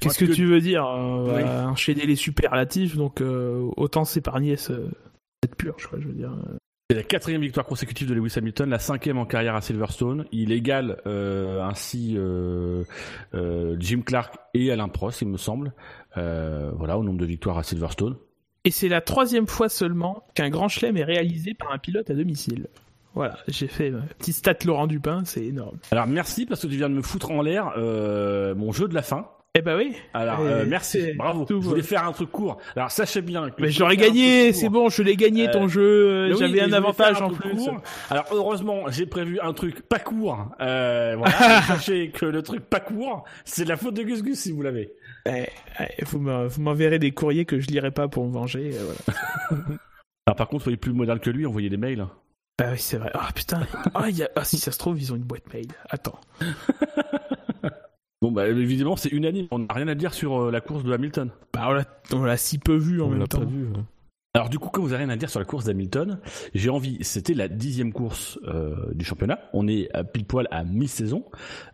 Qu'est-ce que, tu veux dire euh, Enchaîner les superlatifs, donc euh, autant s'épargner ce... cette purge, je veux dire. C'est la quatrième victoire consécutive de Lewis Hamilton, la cinquième en carrière à Silverstone. Il égale ainsi Jim Clark et Alain Prost, il me semble. voilà, au nombre de victoires à Silverstone. Et c'est la troisième fois seulement qu'un grand chelem est réalisé par un pilote à domicile. Voilà, j'ai fait un petit stat Laurent Dupin, c'est énorme. Alors merci parce que tu viens de me foutre en l'air euh, mon jeu de la fin. Eh ben oui. Alors euh, merci, bravo. je voulais faire un truc court. Alors sachez bien. Que mais j'aurais gagné, c'est bon, je l'ai gagné ton euh, jeu. J'avais un avantage en plus. Alors heureusement, j'ai prévu un truc pas court. voilà. sachez que le truc pas court, c'est la faute de Gus Gus si vous l'avez. Eh, eh, vous m'enverrez des courriers que je lirai pas pour me venger. Voilà. Alors par contre, soyez plus modal que lui, envoyez des mails. Bah oui, c'est vrai. Ah putain. Ah, y a... ah, si ça se trouve, ils ont une boîte mail. Attends. bon, bah évidemment, c'est unanime. On n'a rien à dire sur euh, la course de Hamilton. Bah on l'a si peu vu en même temps. Pas vu, alors du coup, comme vous n'avez rien à dire sur la course d'Hamilton, j'ai envie, c'était la dixième course euh, du championnat, on est à pile poil à mi-saison,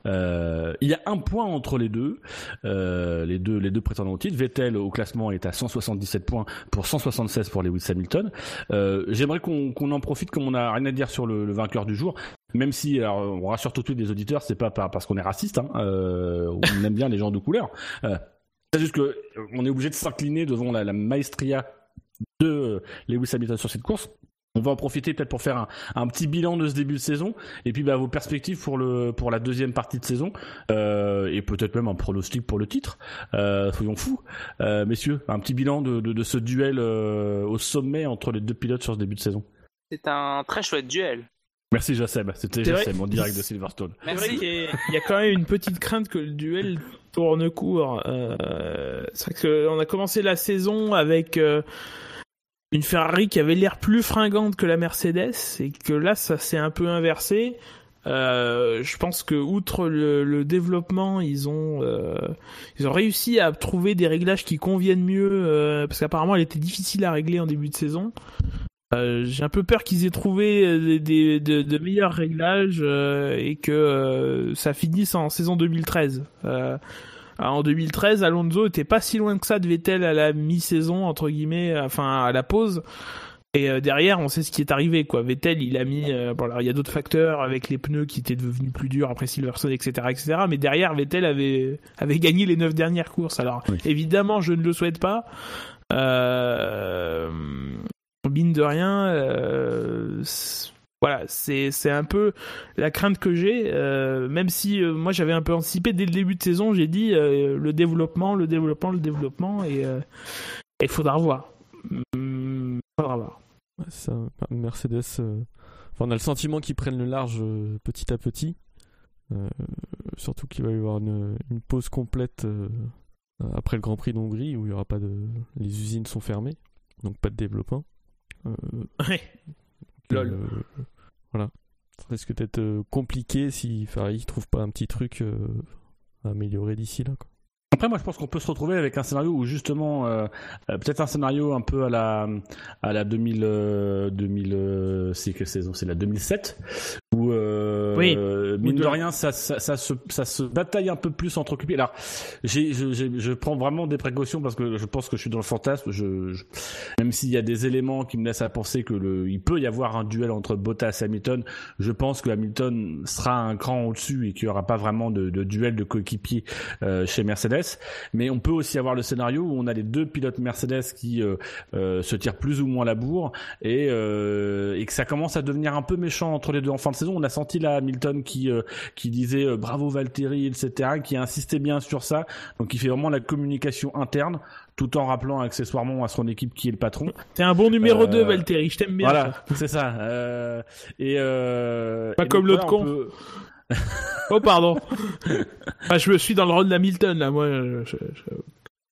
euh, il y a un point entre les deux, euh, les deux les deux prétendants au titre, Vettel au classement est à 177 points pour 176 pour Lewis Hamilton, j'aimerais qu'on en profite comme on n'a rien à dire sur le, vainqueur du jour, même si, alors, on rassure tout de suite les auditeurs, c'est pas parce qu'on est raciste, hein, on aime bien les gens de couleur, c'est juste que on est obligé de s'incliner devant la maestria de Lewis Hamilton sur cette course. On va en profiter peut-être pour faire un, petit bilan de ce début de saison et puis bah, vos perspectives pour le pour la deuxième partie de saison euh, et peut-être même un pronostic pour le titre. Euh, soyons fous, euh, messieurs, un petit bilan de, de, ce duel au sommet entre les deux pilotes sur ce début de saison. C'est un très chouette duel. Merci Jassem, c'était Jassem en direct de Silverstone. Merci. Il y a quand même une petite crainte que le duel tourne court. c'est vrai qu'on a commencé la saison avec une Ferrari qui avait l'air plus fringante que la Mercedes et que là ça s'est un peu inversé. Euh, je pense que outre le, développement, ils ont euh, ils ont réussi à trouver des réglages qui conviennent mieux euh, parce qu'apparemment elle était difficile à régler en début de saison. J'ai un peu peur qu'ils aient trouvé des, de, meilleurs réglages et que ça finisse en saison 2013. Euh, en 2013, Alonso était pas si loin que ça de Vettel à la mi-saison entre guillemets, enfin à la pause. Et euh, derrière, on sait ce qui est arrivé, quoi. Vettel, il a mis, euh, bon, alors il y a d'autres facteurs avec les pneus qui étaient devenus plus durs après Silverstone, etc., etc. Mais derrière, Vettel avait avait gagné les neuf dernières courses. Alors évidemment, je ne le souhaite pas. Euh, mine de rien, euh, voilà, c'est c'est un peu la crainte que j'ai. Euh, même si euh, moi j'avais un peu anticipé dès le début de saison, j'ai dit euh, le développement, le développement, le développement, et il faudra voir. Il faudra voir. Ça, Mercedes, on a le sentiment qu'ils prennent le large petit à petit. surtout qu'il va y avoir une, pause complète après le Grand Prix d'Hongrie où il y aura pas de, les usines sont fermées, donc pas de développement. Ouais. Lol. Voilà. Ça risque d'être euh, compliqué si Ferrari trouve pas un petit truc euh, à améliorer d'ici là. Après, moi, je pense qu'on peut se retrouver avec un scénario où justement, euh, peut-être un scénario un peu à la à la 2000 euh, 2000 euh, c'est quelle saison C'est la 2007 où euh, Oui. mine de- rien, ça, ça, ça se ça se bataille un peu plus entre occupés. Alors, j'ai je, j'ai- je prends vraiment des précautions parce que je pense que je suis dans le fantasme. Je, je- même s'il y a des éléments qui me laissent à penser que le il peut y avoir un duel entre Bottas et Hamilton, je pense que Hamilton sera un cran au-dessus et qu'il y aura pas vraiment de, de duel de coéquipiers euh, chez Mercedes. Mais on peut aussi avoir le scénario où on a les deux pilotes Mercedes qui euh, euh, se tirent plus ou moins la bourre et, euh, et que ça commence à devenir un peu méchant entre les deux en fin de saison. On a senti là Hamilton qui euh, qui disait euh, bravo Valtteri, etc., qui insistait bien sur ça. Donc il fait vraiment la communication interne tout en rappelant accessoirement à son équipe qui est le patron. T'es un bon numéro Euh, 2, Valtteri, je t'aime bien. Voilà, c'est ça. Euh, et euh, Pas et comme l'autre con. peut- Oh, pardon. Ah, je me suis dans le rôle d'Hamilton, là, moi. Je, je- je-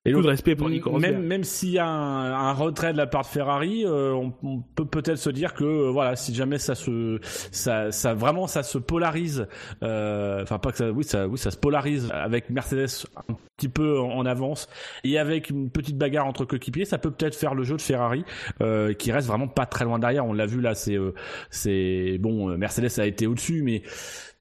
Et Beaucoup de respect pour Nico Rosberg. même même s'il y a un, un retrait de la part de Ferrari, euh, on, on peut peut-être se dire que euh, voilà, si jamais ça se ça ça vraiment ça se polarise, euh, enfin pas que ça oui ça oui ça se polarise avec Mercedes un petit peu en, en avance et avec une petite bagarre entre coéquipiers, ça peut peut-être faire le jeu de Ferrari euh, qui reste vraiment pas très loin derrière. On l'a vu là, c'est euh, c'est bon Mercedes a été au-dessus, mais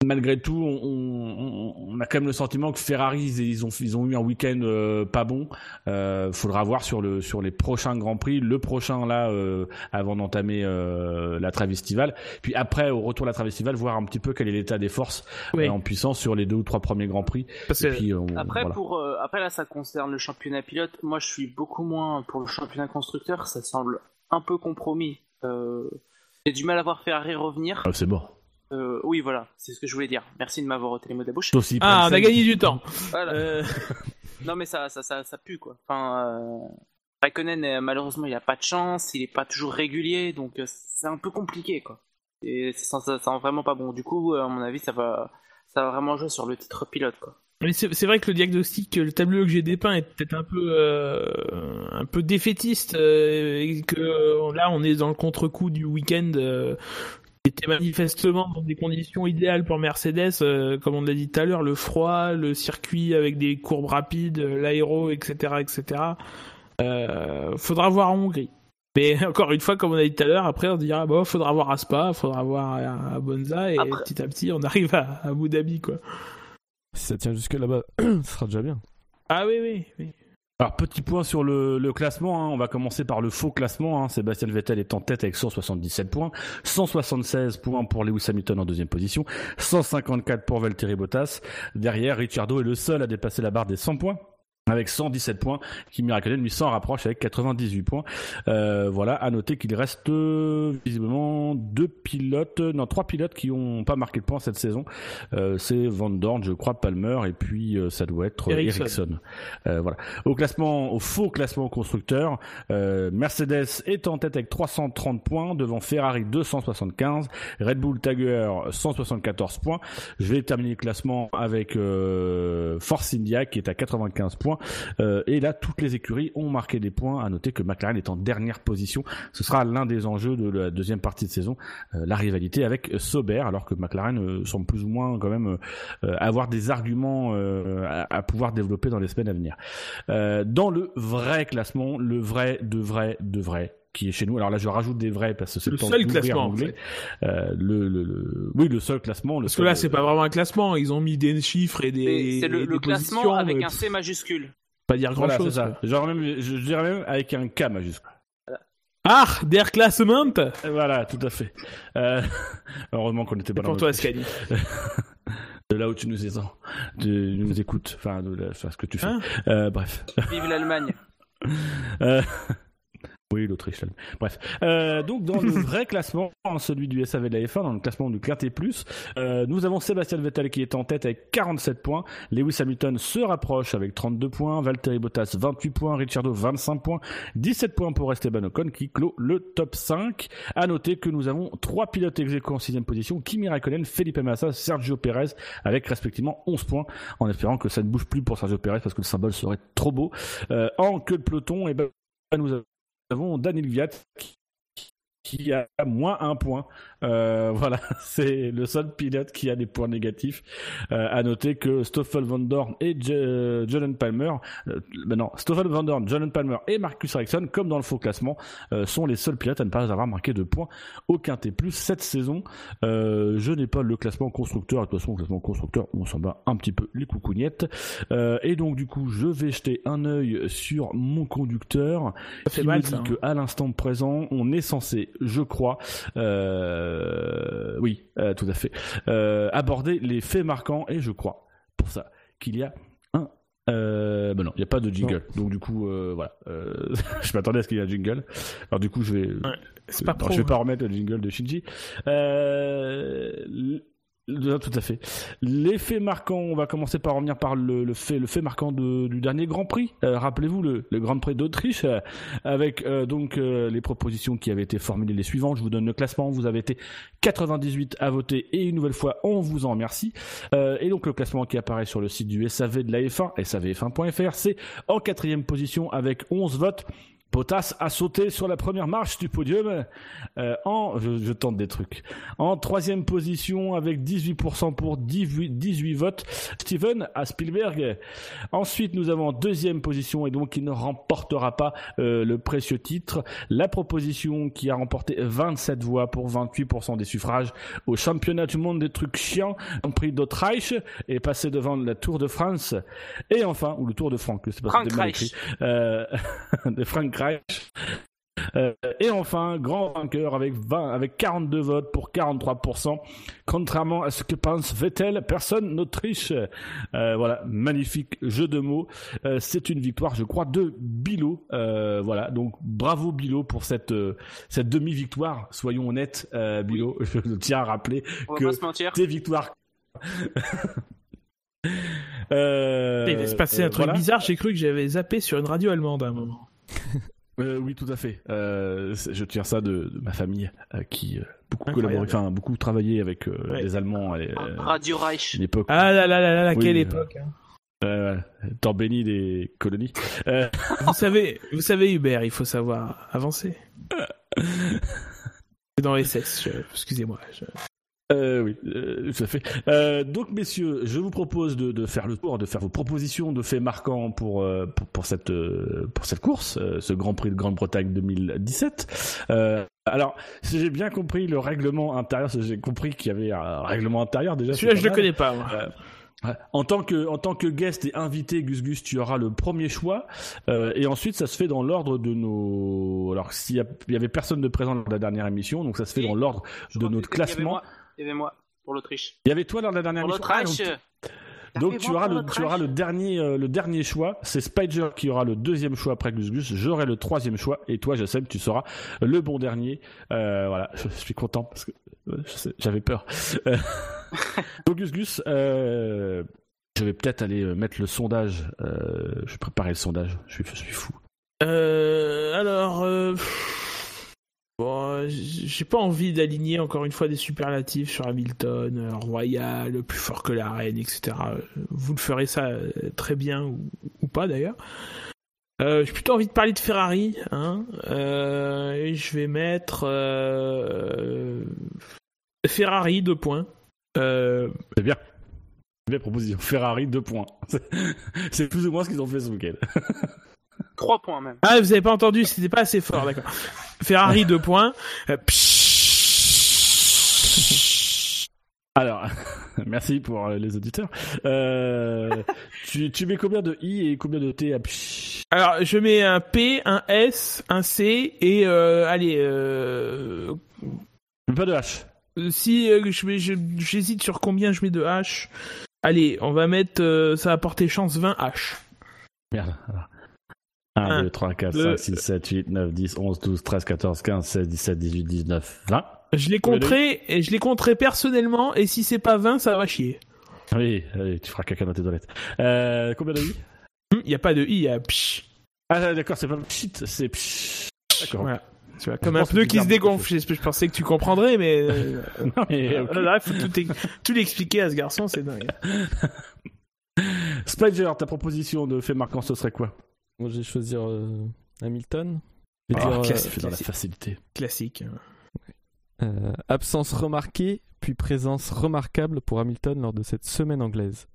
malgré tout, on, on- on a quand même le sentiment que Ferrari, ils, ont, ils ont eu un week-end euh, pas bon. Euh, faudra voir sur le sur les prochains grands prix, le prochain là euh, avant d'entamer euh, la trêve estivale. Puis après, au retour de la trêve estivale, voir un petit peu quel est l'état des forces Oui. en puissance sur les deux ou trois premiers grands prix. Parce Et que- puis, on- Après, voilà. pour, après, là, ça concerne le championnat pilote. Moi, je suis beaucoup moins pour le championnat constructeur. Ça semble un peu compromis. J'ai du mal à voir Ferrari revenir. Ah, c'est mort. Euh, oui, voilà, c'est ce que je voulais dire. Merci de m'avoir ôté les mots de la bouche. Ah, on a gagné du temps. Voilà. Euh, Non, mais ça, ça, ça, ça pue, quoi. Enfin, euh... Raikkonen, malheureusement, il a pas de chance. Il est pas toujours régulier. Donc, c'est un peu compliqué, quoi. Et ça, sent vraiment pas bon. Du coup, à mon avis, ça va, ça va vraiment jouer sur le titre pilote, quoi. Mais c'est vrai que le diagnostic, le tableau que j'ai dépeint est peut-être un peu euh, un peu défaitiste euh, et que là on est dans le contre-coup du week-end euh, était manifestement dans des conditions idéales pour Mercedes, euh, comme on l'a dit tout à l'heure, le froid, le circuit avec des courbes rapides, l'aéro, etc., etc. Euh, faudra voir en Hongrie. Mais encore une fois, comme on a dit tout à l'heure, après on dira bon, faudra voir à Spa, faudra voir à, à Bonza et Après- petit à petit on arrive à, à Abu Dhabi quoi. Si ça tient jusque là-bas, ce sera déjà bien. Ah oui oui oui. Alors petit point sur le, classement, hein. on va commencer par le faux classement. Hein. Sébastien Vettel est en tête avec 177 points, 176 points pour Lewis Hamilton en deuxième position, 154 pour Valtteri Bottas. Derrière, Ricciardo est le seul à dépasser la barre des 100 points. Avec 117 points, Kimi Raikkonen lui s'en rapproche avec 98 points. Euh, voilà, à noter qu'il reste euh, visiblement deux pilotes, non trois pilotes qui ont pas marqué le point cette saison. Euh, c'est Van Dorn, je crois, Palmer et puis euh, ça doit être Ericsson. Ericsson. Euh, voilà. Au classement, au faux classement constructeur, euh, Mercedes est en tête avec 330 points devant Ferrari 275, Red Bull Tiger 174 points. Je vais terminer le classement avec euh, Force India qui est à 95 points. Euh, et là, toutes les écuries ont marqué des points. À noter que McLaren est en dernière position. Ce sera l'un des enjeux de la deuxième partie de saison, euh, la rivalité avec Sauber, alors que McLaren euh, semble plus ou moins quand même avoir des arguments à, à pouvoir développer dans les semaines à venir. Dans le vrai classement, le vrai de vrai de vrai qui est chez nous. Alors là, je rajoute des vrais parce que c'est Le temps seul classement, en. Euh, le, le, le- oui, le seul classement. Le Parce que là, c'est pas vraiment un classement. Ils ont mis des chiffres et des. C'est le, des classement avec mais un C majuscule. Pas dire grand Voilà, c'est chose. ça. Genre même, je, je dirais même avec un K majuscule. Ah, der Classement Voilà, tout à fait. Euh, heureusement qu'on était pas dans pour toi. Scali. De là où tu nous entends, tu nous écoutes, enfin, de la- enfin, ce que tu fais. Hein Euh, bref. Vive l'Allemagne. Euh, Oui, l'Autriche. Bref. Euh, donc, dans le vrai classement, celui du SAV de la F1, dans le classement du Quintet Plus, euh, nous avons Sébastien Vettel qui est en tête avec 47 points. Lewis Hamilton se rapproche avec 32 points. Valtteri Bottas 28 points. Ricciardo 25 points. 17 points pour Esteban Ocon qui clôt le top 5. À noter que nous avons trois pilotes ex en sixième position. Kimi Raikkonen, Felipe Massa, Sergio Perez avec respectivement 11 points. En espérant que ça ne bouge plus pour Sergio Perez parce que le symbole serait trop beau. Euh, en queue de peloton, et ben, nous avons Daniel Viat qui a moins un point. Euh, voilà, c'est le seul pilote qui a des points négatifs. Euh, à noter que Stoffel Van Dorn et John Palmer, euh, ben non, Stoffel Van Dorn, John Palmer et Marcus Ericsson, comme dans le faux classement, euh, sont les seuls pilotes à ne pas avoir marqué de points au quintet plus cette saison. Euh, je n'ai pas le classement constructeur. De toute façon, le classement constructeur, on s'en bat un petit peu les coucougnettes. et donc du coup, je vais jeter un œil sur mon conducteur qui me dit hein. que à l'instant présent, on est censé je crois, euh, oui, euh, tout à fait, euh, aborder les faits marquants et je crois pour ça qu'il y a un. Ben non, il n'y a pas de jingle. Donc du coup, voilà. je m'attendais à ce qu'il y ait un jingle. Alors du coup, je vais. c'est pas je vais pas remettre le jingle de Shinji. Tout à fait. L'effet marquant, on va commencer par revenir par le, fait, le fait marquant du dernier Grand Prix. Euh, rappelez-vous le, Grand Prix d'Autriche, euh, avec euh, donc les propositions qui avaient été formulées les suivantes. Je vous donne le classement. Vous avez été 98 à voter et une nouvelle fois, on vous en remercie. et donc le classement qui apparaît sur le site du SAV de la F1, savf1.fr, c'est en quatrième position avec 11 votes. Potas a sauté sur la première marche du podium euh, en, je, tente des trucs, en troisième position avec 18% pour 18, votes, Steven à Spielberg. Ensuite, nous avons en deuxième position et donc il ne remportera pas euh, le précieux titre, la proposition qui a remporté 27 voix pour 28% des suffrages au championnat du monde des trucs chiants, en prix d'Autriche et passé devant la Tour de France. Et enfin, ou le Tour de France, c'est pas mal écrit, euh, de Frank euh, et enfin, grand vainqueur avec 20, avec 42 votes pour 43%. Contrairement à ce que pense Vettel, personne n'Autriche. Euh, voilà, magnifique jeu de mots. Euh, c'est une victoire, je crois, de Bilo. voilà, donc bravo Bilo pour cette cette demi-victoire. Soyons honnêtes, Bilo. Je tiens à rappeler que tes victoires. Il va se passer un truc bizarre. J'ai cru que j'avais zappé sur une radio allemande à un moment. Euh, oui, tout à fait. Euh, je tire ça de, ma famille euh, qui beaucoup collaboré, enfin beaucoup travaillé avec les Allemands à Radio Reich. L'époque. Ah là là là là, quelle époque. Hein. temps béni des colonies. vous savez, vous savez Hubert, il faut savoir avancer. C'est dans SS, excusez-moi. Je... Euh, oui, euh, tout à fait. Euh, donc, messieurs, je vous propose de, de, faire le tour, de faire vos propositions de faits marquants pour, euh, pour, pour, cette, euh, pour cette course, ce Grand Prix de Grande-Bretagne 2017. alors, si j'ai bien compris le règlement intérieur, j'ai compris qu'il y avait un règlement intérieur déjà. Celui-là, je ne le connais pas. Moi. En tant que en tant que guest et invité, Gus Gus, tu auras le premier choix, euh, et ensuite ça se fait dans l'ordre de nos. Alors s'il y, avait personne de présent lors de la dernière émission, donc ça se fait dans l'ordre de notre classement. Il y avait moi pour l'Autriche. Il y avait toi dans la dernière pour l'Autriche. Ah, donc, tu auras, le, tu auras le dernier, euh, le dernier choix. C'est Spider qui aura le deuxième choix après Gus Gus. J'aurai le troisième choix. Et toi, que tu seras le bon dernier. Euh, voilà, je suis content parce que j'avais peur. Euh, donc Gus Gus, je vais peut-être aller mettre le sondage. je vais préparer le sondage. Je suis, je suis fou. alors. Bon, j'ai pas envie d'aligner encore une fois des superlatifs sur Hamilton, euh, Royal, plus fort que la reine, etc. Vous le ferez ça euh, très bien ou, pas d'ailleurs. Euh, j'ai plutôt envie de parler de Ferrari. Hein. et je vais mettre Ferrari deux points. C'est bien. Bien proposition. Ferrari deux points. C'est plus ou moins ce qu'ils ont fait ce week-end. 3 points même. Ah, vous avez pas entendu, c'était pas assez fort, d'accord. Ferrari 2 points. Euh, Alors, merci pour euh, les auditeurs. Euh, tu, tu, mets combien de I et combien de T à Alors, je mets un P, un S, un C et euh, allez. Euh... Pas de H. Si je j'hésite sur combien je mets de H. Allez, on va mettre. ça va porter chance 20 H. Merde. 1, 2, 3, 4, 5, 6, 7, 8, 9, 10, 11, 12, 13, 14, 15, 16, 17, 18, 19, 20. Je l'ai compté, et je l'ai compté personnellement, et si c'est pas 20, ça va chier. Oui, allez, tu feras caca dans tes toilettes. Euh, combien de I? Il n'y a pas de I, il y a psh. Ah d'accord, c'est pas pshit, c'est psh. D'accord. Voilà. Tu vois, comme un pneu qui se dégonfle. Je pensais que tu comprendrais, mais. Euh, non, mais. Euh, là, il faut tout, tout l'expliquer à ce garçon, c'est dingue. Spider, ta proposition de fait marquant, ce serait quoi? Moi, je vais choisir euh, Hamilton. Je vais Ah, dire, qui euh, dans la facilité. Classique. euh, absence remarquée, puis présence remarquable pour Hamilton lors de cette semaine anglaise.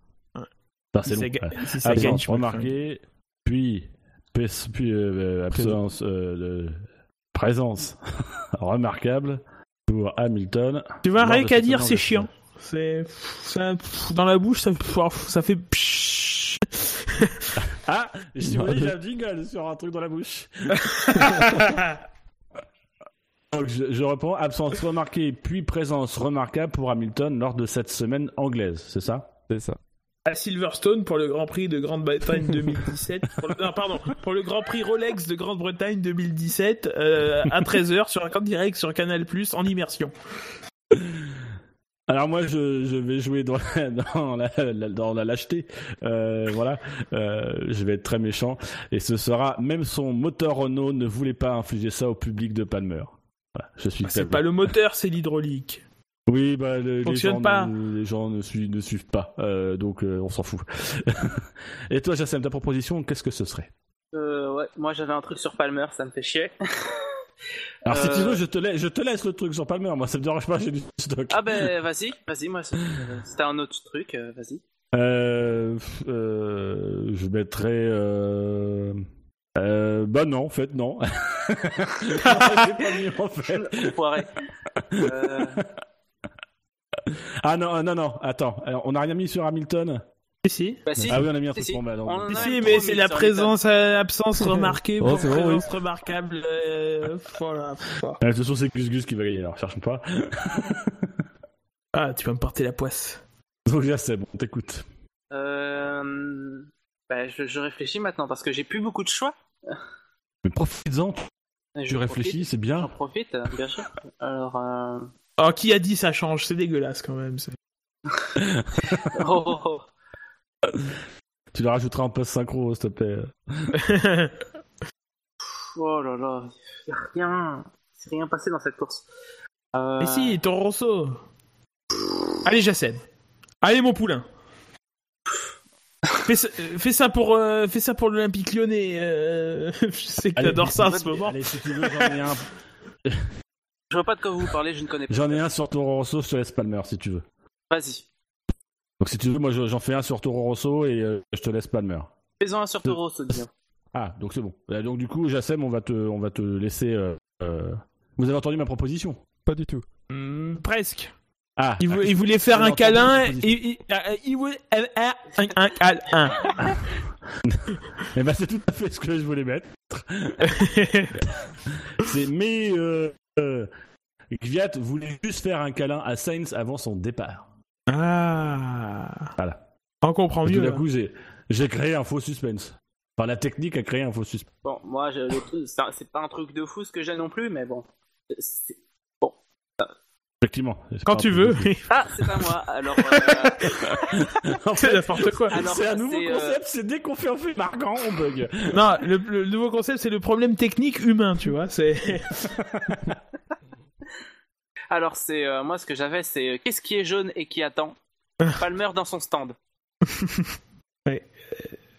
Putain, c'est ça long. ga- Ouais. si ça gagne, je puis, euh, absence euh, de présence remarquable pour Hamilton. Tu vois, rien qu'à dire, c'est chiant. C'est dans la bouche, ça, ça fait. Ah, j'ai un jingle sur un truc dans la bouche. Donc je, je reprends absence remarquée puis présence remarquable pour Hamilton lors de cette semaine anglaise, c'est ça? C'est ça. à Silverstone pour le Grand Prix de Grande-Bretagne 2017. pour le, non, pardon, pour le Grand Prix Rolex de Grande-Bretagne 2017 euh, à 13h sur un compte direct sur Canal Plus en immersion. Alors moi je, je vais jouer dans la, dans la, la- dans la lâcheté, Euh, voilà, Euh, je vais être très méchant et ce sera même son moteur Renault ne voulait pas infliger ça au public de Palmer. Voilà, je suis Ah, C'est pas le moteur, c'est l'hydraulique. Oui, bah, le- les, Fonctionne gens, pas. Ne, les gens ne suivent, ne suivent pas, euh, donc euh, on s'en fout. Et toi, Jassem, ta proposition, qu'est-ce que ce serait? Euh, ouais, moi j'avais un truc sur Palmer, ça me fait chier. Alors, si Euh, tu veux, je te, laisse, je te laisse le truc sur Palmer. Moi, ça me dérange pas, j'ai du stock. Ah ben vas-y, vas-y, moi c'est- c'était un autre truc, euh, vas-y. Euh, euh, je mettrais. Euh... Euh, bah non, en fait, non. Pas mis, en fait. Euh, Ah non, euh, non, non, attends. Alors, on a rien mis sur Hamilton? Si, si. bah si, Ah oui, on a mis un si, truc si. bah. On mais c'est la présence, euh, absence remarquée Oh, pour c'est bon, remarquable. euh, voilà. Euh, De toute façon, c'est Gus Gus qui va gagner, alors cherchons pas. Ah, tu vas me porter la poisse. Donc, Jassem, on t'écoute. Euh... Bah, je, je réfléchis maintenant parce que j'ai plus beaucoup de choix. Mais profites-en, Je tu réfléchis, c'est bien. J'en profite, bien sûr. Alors, euh... Oh, qui a dit ça change? C'est dégueulasse quand même. c'est- oh, oh, oh. Tu le rajouteras en post-synchro, s'il te plaît. Oh là là, y a rien, c'est rien passé dans cette course. Euh... Mais si, Toro Rosso. Allez, Jacen. Allez, mon poulain. Fais ça, euh, fais ça pour, euh, fais ça pour l'Olympique lyonnais. euh, je sais que t'adores ça en ce moment. Allez, si tu veux, j'en ai un. Je vois pas de quoi vous parlez, je ne connais pas. J'en ai un sur Toro Rosso, je te laisse Palmer si tu veux. Vas-y, Donc si tu veux, moi je- j'en fais un sur Toro Rosso et euh, je te laisse Palmer. fais-en un sur Toro Rosso. Ah, donc c'est bon. Euh, Donc du coup, Jassem, on va te, on va te laisser. euh, euh, Vous avez entendu ma proposition? Pas du tout. Hmm, presque. Ah, Il, vou- il voulait faire un câlin. Il, voulait un, un câlin. eh ben, c'est tout à fait ce que je voulais mettre. C'est mais euh, euh, Gviat voulait juste faire un câlin à Sainz avant son départ. Ah. Voilà. On comprend mieux. tout d'un coup, j'ai, créé un faux suspense. Enfin, la technique a créé un faux suspense. Bon, moi, c'est c'est pas un truc de fou ce que j'ai non plus, mais bon. C'est- Effectivement. C'est Quand pas tu veux. Ah, c'est à moi. Alors, euh, En C'est fait, n'importe quoi. Alors, c'est un nouveau c'est, euh, concept, c'est dès qu'on fait un fait marquant, on bug. Non, le, le nouveau concept, c'est le problème technique humain, tu vois. C'est. alors c'est euh, moi ce que j'avais, c'est euh, qu'est-ce qui est jaune et qui attend Palmer dans son stand.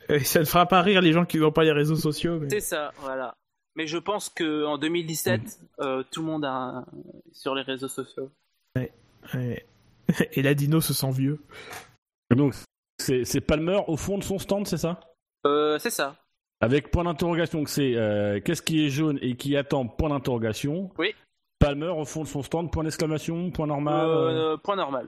Euh, Ça ne fera pas rire les gens qui n'ont pas les réseaux sociaux. mais- C'est ça, voilà. Mais je pense que en 2017, euh, tout le monde a un- sur les réseaux sociaux. Ouais. Et la dino se sent vieux. Donc, c'est, Palmer au fond de son stand, c'est ça? Euh, c'est ça. Avec point d'interrogation, que c'est euh, qu'est-ce qui est jaune et qui attend? Point d'interrogation. Oui. Palmer au fond de son stand, point d'exclamation, point normal. euh. Euh, point normal.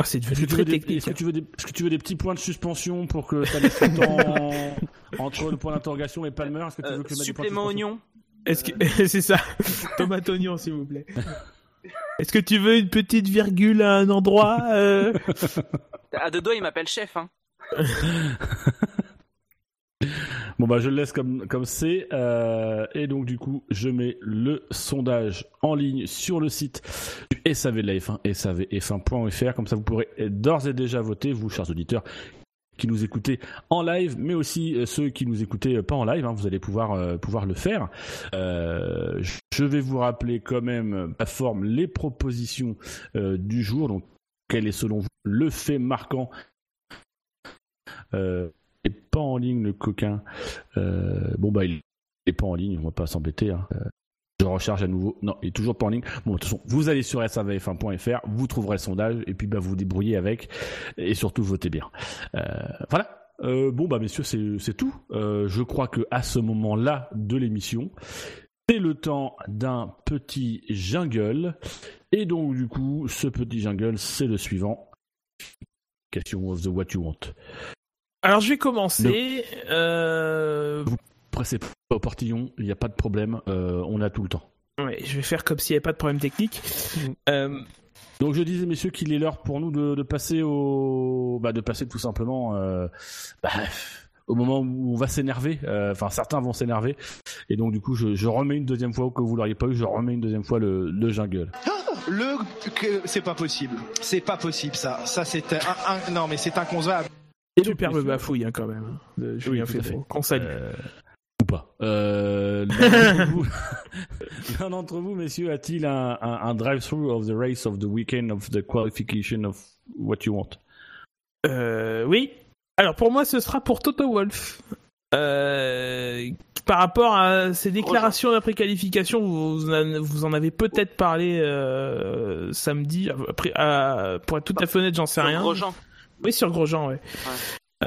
Ah, c'est Est-ce que, devenu tu très veux des, technique. est-ce que tu veux des- est-ce que tu veux des petits points de suspension pour que ça laisse le temps entre le point d'interrogation et Palmer? Est-ce que tu Euh, veux que supplément oignon. Est-ce que c'est ça Tomate oignon, s'il vous plaît. Est-ce que tu veux une petite virgule à un endroit euh À deux doigts, il m'appelle chef. Hein. Bon bah je le laisse comme comme c'est euh, et donc du coup je mets le sondage en ligne sur le site du SAV de la F1 savf1.fr comme ça vous pourrez d'ores et déjà voter vous chers auditeurs qui nous écoutez en live mais aussi euh, ceux qui nous écoutez euh, pas en live hein, vous allez pouvoir euh, pouvoir le faire. Euh, je vais vous rappeler quand même la forme les propositions euh, du jour. Donc quel est selon vous le fait marquant euh, et pas en ligne le coquin. Euh, bon bah il n'est pas en ligne, on va pas s'embêter. Hein. Je recharge à nouveau. Non, il est toujours pas en ligne. Bon, de toute façon, vous allez sur savf1.fr, vous trouverez le sondage et puis bah, vous débrouillez avec et surtout votez bien. Euh, voilà. Euh, bon bah messieurs, c'est tout. Euh, je crois que à ce moment-là de l'émission, c'est le temps d'un petit jungle. Et donc du coup, ce petit jungle, c'est le suivant. Question of the what you want. Alors je vais commencer. Euh pressez pas au portillon, il n'y a pas de problème, euh, on a tout le temps. Ouais, je vais faire comme s'il n'y avait pas de problème technique. Euh, Donc je disais messieurs qu'il est l'heure pour nous de, passer au, bah, de passer tout simplement, euh, bah, au moment où on va s'énerver. Enfin certains vont s'énerver et donc du coup je, remets une deuxième fois que vous l'auriez pas eu, je remets une deuxième fois le, le jungle. Le c'est pas possible, c'est pas possible ça, ça c'est un, non mais c'est inconcevable. Superbe bafouille hein, quand même. Hein, de Julien oui, Fédro. Qu'on salue pas. Euh, L'un d'entre vous, messieurs, a-t-il un, un, drive-through of the race of the weekend of the qualification of what you want? Euh, Oui. Alors pour moi, ce sera pour Toto Wolf. Euh, par rapport à ses déclarations d'après-qualification, vous, vous, en avez peut-être parlé euh, samedi. Après, pour être tout à fait honnête, j'en sais rien. Grosjean. Oui, sur Grosjean, ouais.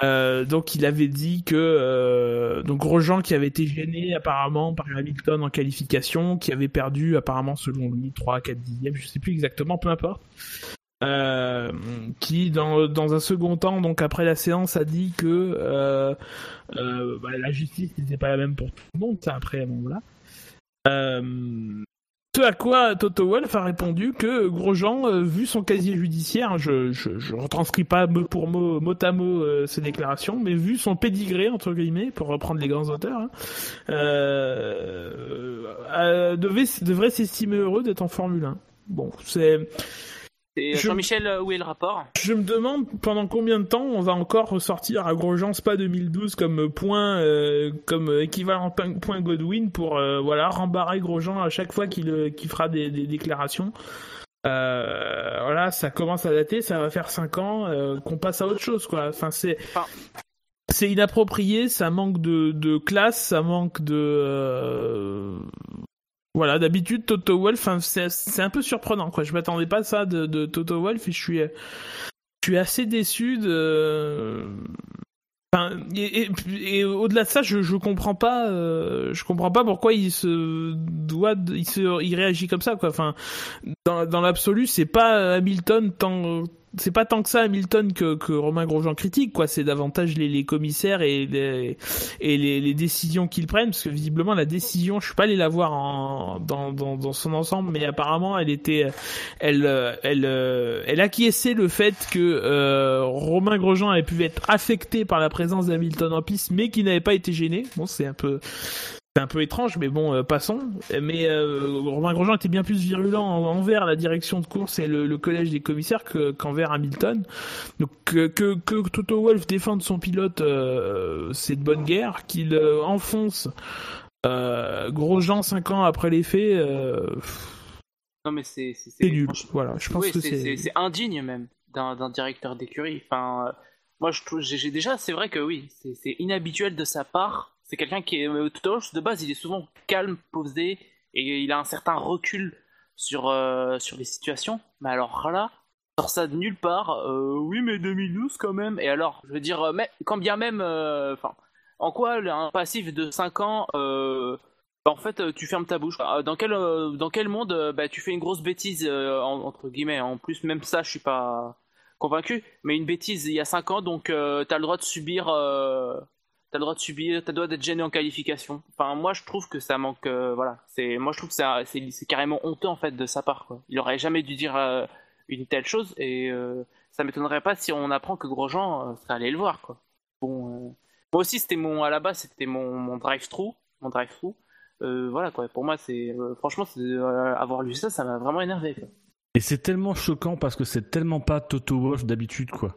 Euh, donc il avait dit que euh, donc Grosjean qui avait été gêné apparemment par Hamilton en qualification, qui avait perdu apparemment selon lui 3 4 dixièmes, je sais plus exactement, peu importe. Euh, qui dans, dans un second temps, donc après la séance, a dit que euh bah, la justice n'était pas la même pour tout le monde, ça après bon voilà. Euh, ce à quoi Toto Wolff a répondu que Grosjean, euh, vu son casier judiciaire, je, je, retranscris pas mot pour mot, mot à mot euh, ses déclarations, mais vu son pédigré, entre guillemets, pour reprendre les grands auteurs, hein, euh, devait, devrait s'estimer heureux d'être en Formule 1. Bon, c'est et Jean-Michel, euh, où est le rapport Je me demande pendant combien de temps on va encore ressortir à Grosjean Spa 2012 comme point, euh, comme équivalent point Godwin pour euh, voilà rembarrer Grosjean à chaque fois qu'il fera des, déclarations. voilà, ça commence à dater, ça va faire 5 ans qu'on passe à autre chose quoi. Enfin c'est c'est inapproprié, ça manque de, de classe, ça manque de voilà, d'habitude Toto Wolf, c'est un peu surprenant quoi. Je m'attendais pas à ça de, Toto Wolf et je suis, assez déçu et, au-delà de ça, je, je comprends pas, euh, je comprends pas pourquoi il se doit, il se, réagit comme ça quoi. Dans, dans l'absolu, c'est pas Hamilton tant c'est pas tant que ça Hamilton que, que Romain Grosjean critique quoi. C'est davantage les, les, commissaires et les, et les, les décisions qu'ils prennent parce que visiblement la décision je suis pas allé la voir en, dans, dans, dans son ensemble mais apparemment elle était elle elle elle acquiesçait le fait que euh, Romain Grosjean avait pu être affecté par la présence d'Hamilton en piste mais qui n'avait pas été gêné. Bon c'est un peu c'est un peu étrange, mais bon, euh, passons. Mais euh, Romain Grosjean était bien plus virulent envers la direction de course et le, collège des commissaires qu'envers Hamilton. Donc que, que, que, Toto Wolff défende son pilote, euh, c'est de bonne guerre. Qu'il euh, enfonce Grosjean cinq ans après les faits. non mais c'est nul. Voilà, je pense que c'est c'est indigne même d'un directeur d'écurie. Enfin, moi j'ai déjà, c'est vrai que oui, c'est inhabituel de sa part c'est quelqu'un qui est euh, de base, il est souvent calme, posé et il a un certain recul sur euh, sur les situations. Mais alors là, sort ça de nulle part. Euh, oui, mais 2012 quand même. Et alors, je veux dire, mais quand bien même, enfin, en quoi un passif de 5 ans en fait, tu fermes ta bouche. Dans quel, dans quel monde bah, tu fais une grosse bêtise, entre guillemets. En plus, même ça, je suis pas convaincu. Mais une bêtise il y a 5 ans, donc tu as le droit de subir t'as le droit de subir, t'as le droit d'être gêné en qualification. Enfin, moi, je trouve que ça manque. Euh, voilà, c'est, moi, je trouve que c'est, carrément honteux en fait de sa part. Il aurait jamais dû dire euh, une telle chose et euh, ça m'étonnerait pas si on apprend que Grosjean serait allé le voir. Quoi. Bon, moi aussi, c'était mon à la base, c'était mon, drive-through, mon drive-through. voilà quoi. Pour moi, c'est franchement, avoir lu ça, ça m'a vraiment énervé. Et c'est tellement choquant parce que c'est tellement pas Toto Wolff d'habitude, quoi.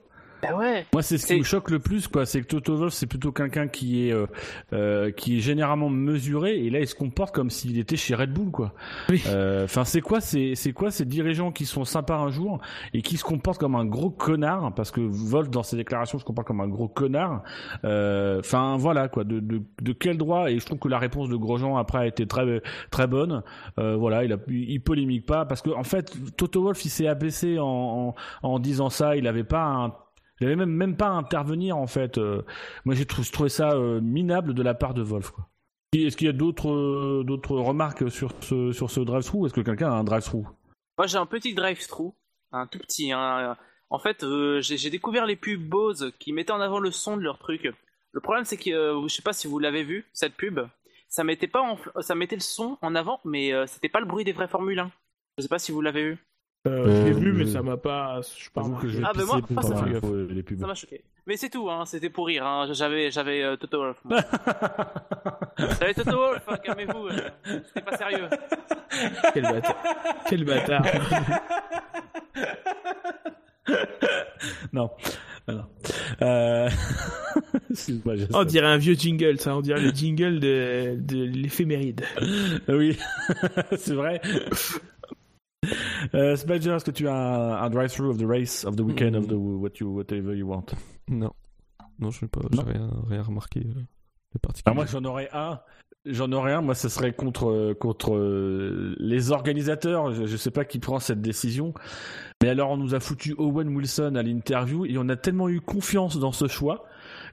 Bah ouais. Moi, c'est ce qui me choque le plus, quoi. C'est que Toto Wolff, c'est plutôt quelqu'un qui est euh, euh, qui est généralement mesuré, et là, il se comporte comme s'il était chez Red Bull, quoi. Euh, Enfin, c'est quoi, c'est c'est quoi ces dirigeants qui sont sympas un jour et qui se comportent comme un gros connard, parce que Wolff dans ses déclarations se comporte comme un gros connard. Euh, Enfin, voilà, quoi. De, de de quel droit? Et je trouve que la réponse de Grosjean après a été très très bonne. Euh, voilà, il a il polémique pas parce que en fait, Toto Wolff, il s'est abaissé en, en en disant ça. Il avait pas un avait même, même pas intervenir en fait. Euh, moi j'ai trouvé, ça euh, minable de la part de Wolf. Est-ce qu'il y a d'autres euh, d'autres remarques sur ce, sur ce drive-through Est-ce que quelqu'un a un drive-through Moi j'ai un petit drive-through, un tout petit. Hein. En fait, j'ai découvert les pubs Bose qui mettaient en avant le son de leur truc. Le problème c'est que je sais pas si vous l'avez vu cette pub, ça mettait pas ça mettait le son en avant, mais c'était pas le bruit des vrais Formule 1. Je sais pas si vous l'avez vu. Euh, je l'ai vu, mais ça m'a pas. Je pas que je vais ah, mais moi, pour ça m'a les pubs. Ça m'a choqué. Mais c'est tout, hein, c'était pour rire. Hein. J'avais, j'avais euh, Toto Wolf. J'avais Toto Wolf, hein, calmez-vous. Euh, C'était pas sérieux. Quel bâtard. Quel bâtard. non. non. Euh... on dirait un vieux jingle, ça. On dirait le jingle de, de l'éphéméride. oui, c'est vrai. Euh, Spider, est-ce que tu as un, un drive-through of the race, of the weekend, of the what you, whatever you want? Non. Non, je n'ai pas, rien, rien remarqué euh, de particulier. Alors moi, j'en aurais un. J'en aurais un, moi ce serait contre contre euh, les organisateurs. Je, je sais pas qui prend cette décision, mais alors on nous a foutu Owen Wilson à l'interview et on a tellement eu confiance dans ce choix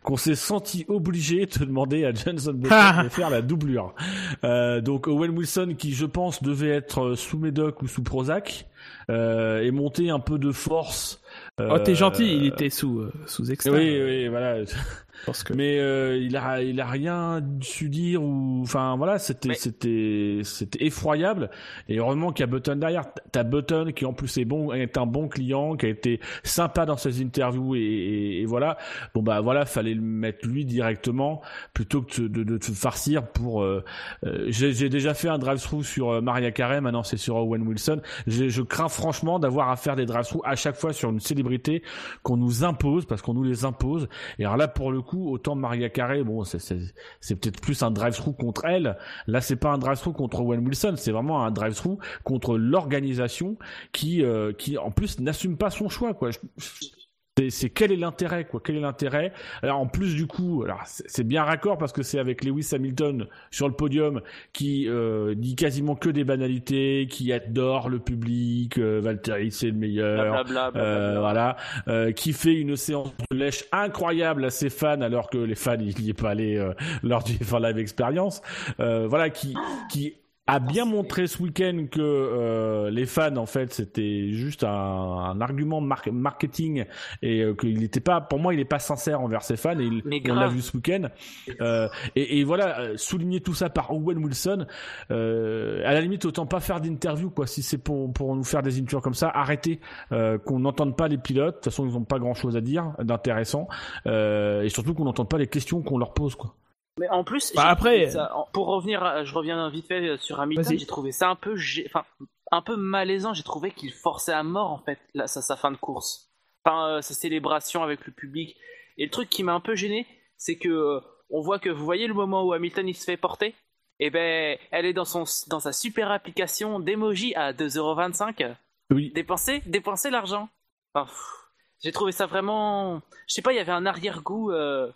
qu'on s'est senti obligé de demander à Johnson Button de faire la doublure. Euh, donc Owen Wilson, qui je pense devait être sous Médoc ou sous Prozac, euh, est monté un peu de force. Euh, oh, t'es gentil, il était sous euh, sous extra. Oui, oui, voilà. Mais euh, il a il a rien su dire ou enfin voilà c'était c'était c'était effroyable et heureusement qu'il y a Button derrière. T'as Button qui en plus est bon est un bon client qui a été sympa dans ses interviews et, et, voilà bon bah voilà fallait le mettre lui directement plutôt que de, de, de te farcir pour. Euh, euh J'ai déjà fait un drive-through sur euh, Maria Carey maintenant c'est sur Owen Wilson. Je crains franchement d'avoir à faire des drive-through à chaque fois sur une célébrité qu'on nous impose parce qu'on nous les impose et alors là pour le coup autant Maria Carey, bon, c'est peut-être plus un drive-through contre elle. Là, c'est pas un drive-through contre Owen Wilson, c'est vraiment un drive-through contre l'organisation qui, euh, qui en plus n'assume pas son choix, quoi c'est quel est l'intérêt quoi? Quel est l'intérêt? Alors en plus du coup alors c'est bien raccord parce que c'est avec Lewis Hamilton sur le podium qui euh, dit quasiment que des banalités qui adore le public euh, Valtteri c'est le meilleur euh, voilà euh, qui fait une séance de lèche incroyable à ses fans alors que les fans ils n'y est pas allé euh, lors du Live Experience voilà qui qui a bien montré ce week-end que euh, les fans en fait c'était juste un, un argument marketing et euh, qu'il n'était pas pour moi il n'est pas sincère envers ses fans et il, on l'a vu ce week-end. Euh, et, et, voilà euh, souligner tout ça par Owen Wilson euh, à la limite autant pas faire d'interview quoi si c'est pour pour nous faire des interviews comme ça arrêtez qu'on n'entende pas les pilotes. De toute façon ils n'ont pas grand chose à dire d'intéressant et surtout qu'on n'entende pas les questions qu'on leur pose quoi mais en plus, bah, après, pour revenir, je reviens vite fait sur Hamilton, j'ai trouvé ça un peu, enfin, un peu malaisant. J'ai trouvé qu'il forçait à mort en fait là, sa, sa fin de course, enfin, euh, sa célébration avec le public. Et le truc qui m'a un peu gêné, c'est que euh, on voit que vous voyez le moment où Hamilton il se fait porter, et eh ben, elle est dans son dans sa super application d'emoji à 2,25€. Oui. Dépenser, dépenser l'argent. Enfin, j'ai trouvé ça vraiment, je sais pas, il y avait un arrière-goût. Euh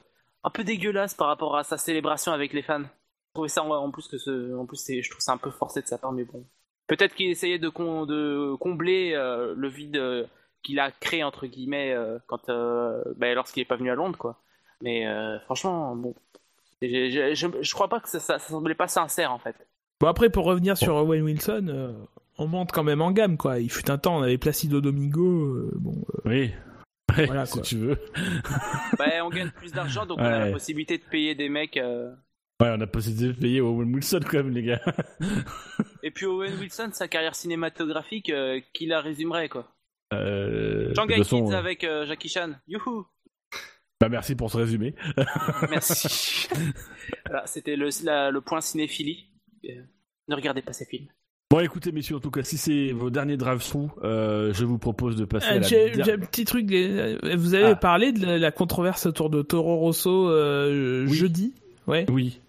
un peu dégueulasse par rapport à sa célébration avec les fans. Je trouvais ça en plus que ce, en plus je trouve ça un peu forcé de sa part, mais bon. Peut-être qu'il essayait de, de combler euh, le vide euh, qu'il a créé entre guillemets euh, quand, bah, lorsqu'il est pas venu à Londres, quoi. Mais franchement, bon, je, je, crois pas que ça, ça, semblait pas sincère en fait. Bon après pour revenir sur Owen Wilson, on monte quand même en gamme quoi. Il fut un temps on avait Placido Domingo, bon. Oui si tu veux. bah, on gagne plus d'argent, donc on a la possibilité de payer des mecs. Euh. Ouais, on a la possibilité de payer Owen Wilson quand même, les gars. Et puis Owen Wilson, sa carrière cinématographique, euh, qui la résumerait, quoi. Euh, Shanghai Kids avec euh, Jackie Chan. Youhou bah merci pour ce résumé. merci. voilà, c'était le, le point cinéphilie. ne regardez pas ces films. Bon, écoutez, messieurs, en tout cas, si c'est vos derniers drive-through, euh, je vous propose de passer à Euh, la J'ai un petit truc. euh, Vous avez Ah. parlé de la, la controverse autour de Toro Rosso euh, Oui. jeudi. Ouais. Oui.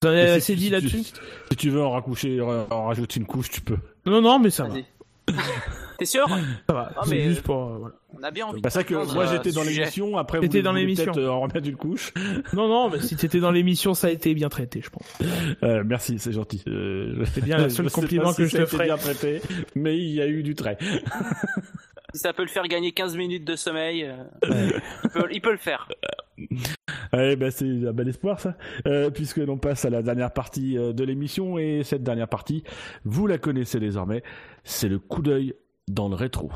Vous avez si assez tu- dit là-dessus? Si tu veux en racoucher, en rajouter une couche, tu peux. Non, non, mais ça va. T'es sûr Ça va. Ah, C'est mais, juste euh, pour. euh, voilà. On a bien envie. Bah, de ça que moi j'étais dans l'émission, après vous T'étais dans l'émission. peut-être euh, en remettre une couche. Non, non, mais si t'étais dans l'émission, ça a été bien traité, je pense. Euh, merci, c'est gentil. Euh, C'est bien le seul compliment que si je te ferai. bien traité, mais il y a eu du trait. Si ça peut le faire gagner 15 minutes de sommeil, euh, il, peut, il peut le faire. Eh ben c'est un bel espoir ça, Euh, puisque l'on passe à la dernière partie de l'émission et cette dernière partie, vous la connaissez désormais, c'est le coup d'œil dans le rétro.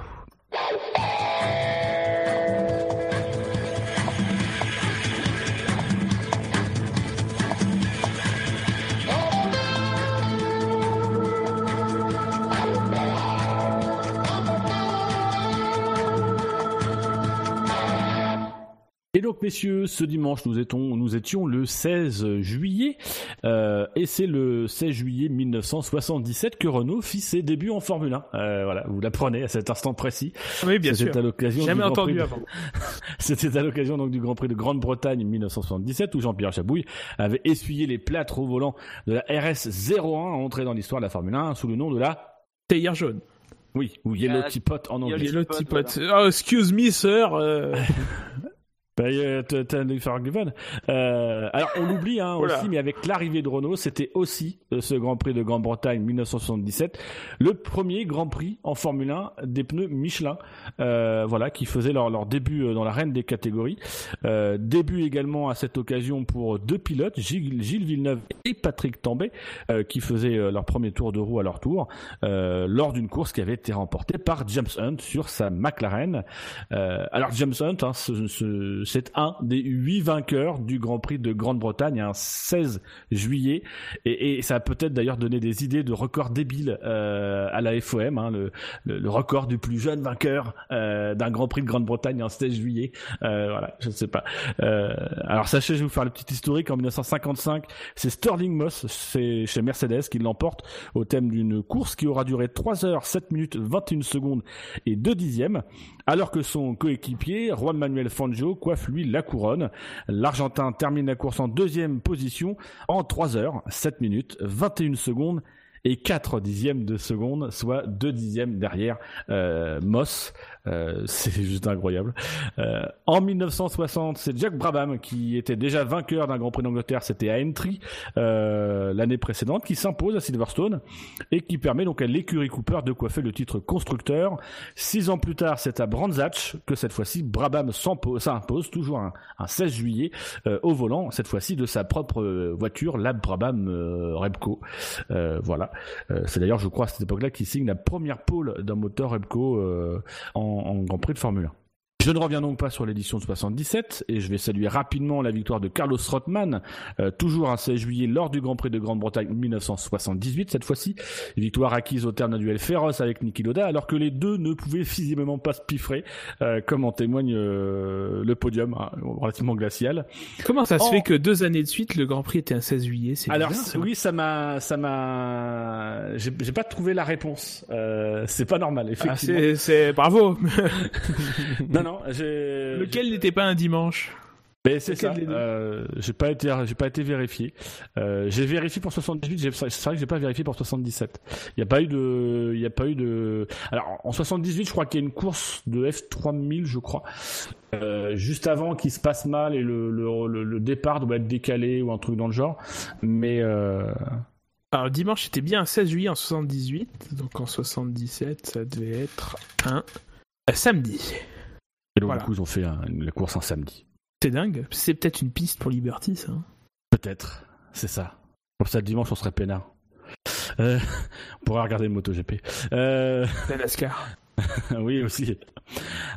Donc, messieurs, ce dimanche, nous étions, nous étions le 16 juillet, euh, et c'est le 16 juillet 1977 que Renault fit ses débuts en Formule 1. Euh, voilà, vous l'apprenez à cet instant précis. Oui, bien sûr. À l'occasion Jamais du Grand entendu Prix de- avant. C'était à l'occasion donc du Grand Prix de Grande-Bretagne 1977 où Jean-Pierre Chabouille avait essuyé les plâtres au volant de la RS 01 entrée dans l'histoire de la Formule 1 sous le nom de la Tailleur jaune. oui ou Yellow Teapot en anglais. Yellow Teapot, Teapot. Oh, excuse me, sir. euh, Euh, t'as-. Euh, alors on l'oublie hein, Voilà. aussi, mais avec l'arrivée de Renault, c'était aussi euh, ce Grand Prix de Grande-Bretagne 1977, le premier Grand Prix en Formule 1 des pneus Michelin, euh, voilà, qui faisait leur, leur début dans l'arène des catégories. Euh, début également à cette occasion pour deux pilotes, Gilles, Gilles Villeneuve et Patrick Tambay, qui faisaient leur premier tour de roue à leur tour, lors d'une course qui avait été remportée par James Hunt sur sa McLaren. Alors James Hunt, hein, ce- ce- c'est un des huit vainqueurs du Grand Prix de Grande-Bretagne, un 16 juillet, et, ça a peut-être d'ailleurs donné des idées de records débiles euh, à la FOM, hein, le, record du plus jeune vainqueur euh, d'un Grand Prix de Grande-Bretagne en 16 juillet. Euh, voilà, je ne sais pas. Alors sachez, je vais vous faire le petit historique. En 1955, c'est Sterling Moss, c'est chez Mercedes, qui l'emporte au thème d'une course qui aura duré 3 heures 7 minutes 21 secondes et 2 dixièmes, alors que son coéquipier Juan Manuel Fangio coiffe lui la couronne. L'Argentin termine la course en deuxième position en 3 heures 7 minutes 21 secondes et 4 dixièmes de seconde, soit 2 dixièmes derrière euh, Moss. Euh, c'est juste incroyable. Euh, en 1960, c'est Jack Brabham qui était déjà vainqueur d'un Grand Prix d'Angleterre, c'était à Entry euh, l'année précédente, qui s'impose à Silverstone et qui permet donc à l'écurie Cooper de coiffer le titre constructeur. Six ans plus tard, c'est à Brands que cette fois-ci Brabham s'impo- s'impose, toujours un, un 16 juillet, au volant, cette fois-ci de sa propre voiture, la Brabham Repco. Voilà. C'est d'ailleurs, je crois, à cette époque-là qu'il signe la première pole d'un moteur Repco euh, en, Grand Prix de Formule 1. Je ne reviens donc pas sur l'édition de 77 et je vais saluer rapidement la victoire de Carlos Rothman, euh, toujours un 16 juillet lors du Grand Prix de Grande-Bretagne 1978 cette fois-ci. Victoire acquise au terme d'un duel féroce avec Niki Loda alors que les deux ne pouvaient visiblement pas se piffrer, euh, comme en témoigne euh, le podium hein, relativement glacial. Comment ça se fait que deux années de suite, le Grand Prix était un 16 juillet? C'est Alors bizarre, ça. oui, ça m'a, ça m'a, j'ai pas trouvé la réponse. Euh, c'est pas normal, Ah, effectivement. c'est, c'est bravo. non, non, Lequel n'était pas un dimanche Mais c'est Lequel ça. Euh, j'ai pas été, j'ai pas été vérifié. Euh, j'ai vérifié pour 78. j'ai- C'est vrai que j'ai pas vérifié pour 77. Il y a pas eu de, il y a pas eu de. Alors en 78, je crois qu'il y a une course de F3000, je crois, euh, juste avant qu'il se passe mal et le, le, le, le départ doit être décalé ou un truc dans le genre. Mais euh, Alors dimanche c'était bien un 16 juillet en 78, donc en 77 ça devait être un un samedi. Et donc Voilà. du coup ils ont fait un- la course un samedi. C'est dingue. C'est peut-être une piste pour Liberty ça. hein. Peut-être, c'est ça. Comme ça, le dimanche, on serait peinard. Euh, on pourra regarder le MotoGP. Euh, La NASCAR. oui, aussi.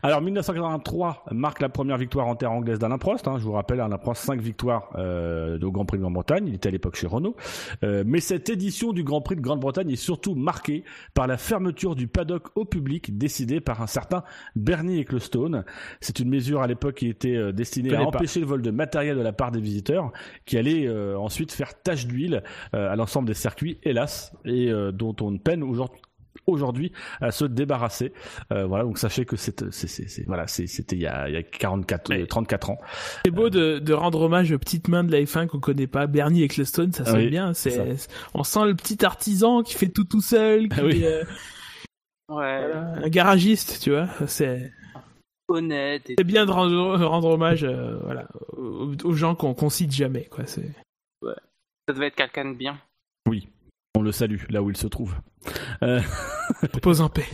Alors, 1983 marque la première victoire en terre anglaise d'Alain Prost. Hein. Je vous rappelle, Alain Prost, 5 victoires euh, au Grand Prix de Grande-Bretagne. Il était à l'époque chez Renault. Euh, mais cette édition du Grand Prix de Grande-Bretagne est surtout marquée par la fermeture du paddock au public décidée par un certain Bernie Ecclestone. C'est une mesure à l'époque qui était euh, destinée à empêcher le vol de matériel de la part des visiteurs, qui allait euh, ensuite faire tache d'huile euh, à l'ensemble des circuits, hélas, et dont on peine aujourd'hui aujourd'hui à se débarrasser. Euh, voilà, donc sachez que c'est, voilà, c'était il y a, il y a 44, 34 ans. C'est beau de, de, rendre hommage aux petites mains de la F1 qu'on connaît pas. Bernie Ecclestone, ça sonne bien. C'est, on sent le petit artisan qui fait tout tout seul, qui, oui. euh, ouais. un garagiste, tu vois. C'est honnête. C'est bien de rendre, rendre hommage, euh, voilà, aux, gens qu'on qu'on cite jamais, quoi. C'est. Ouais. Ça devait être quelqu'un de bien. Oui. On le salue là où il se trouve. Euh... Pose en paix.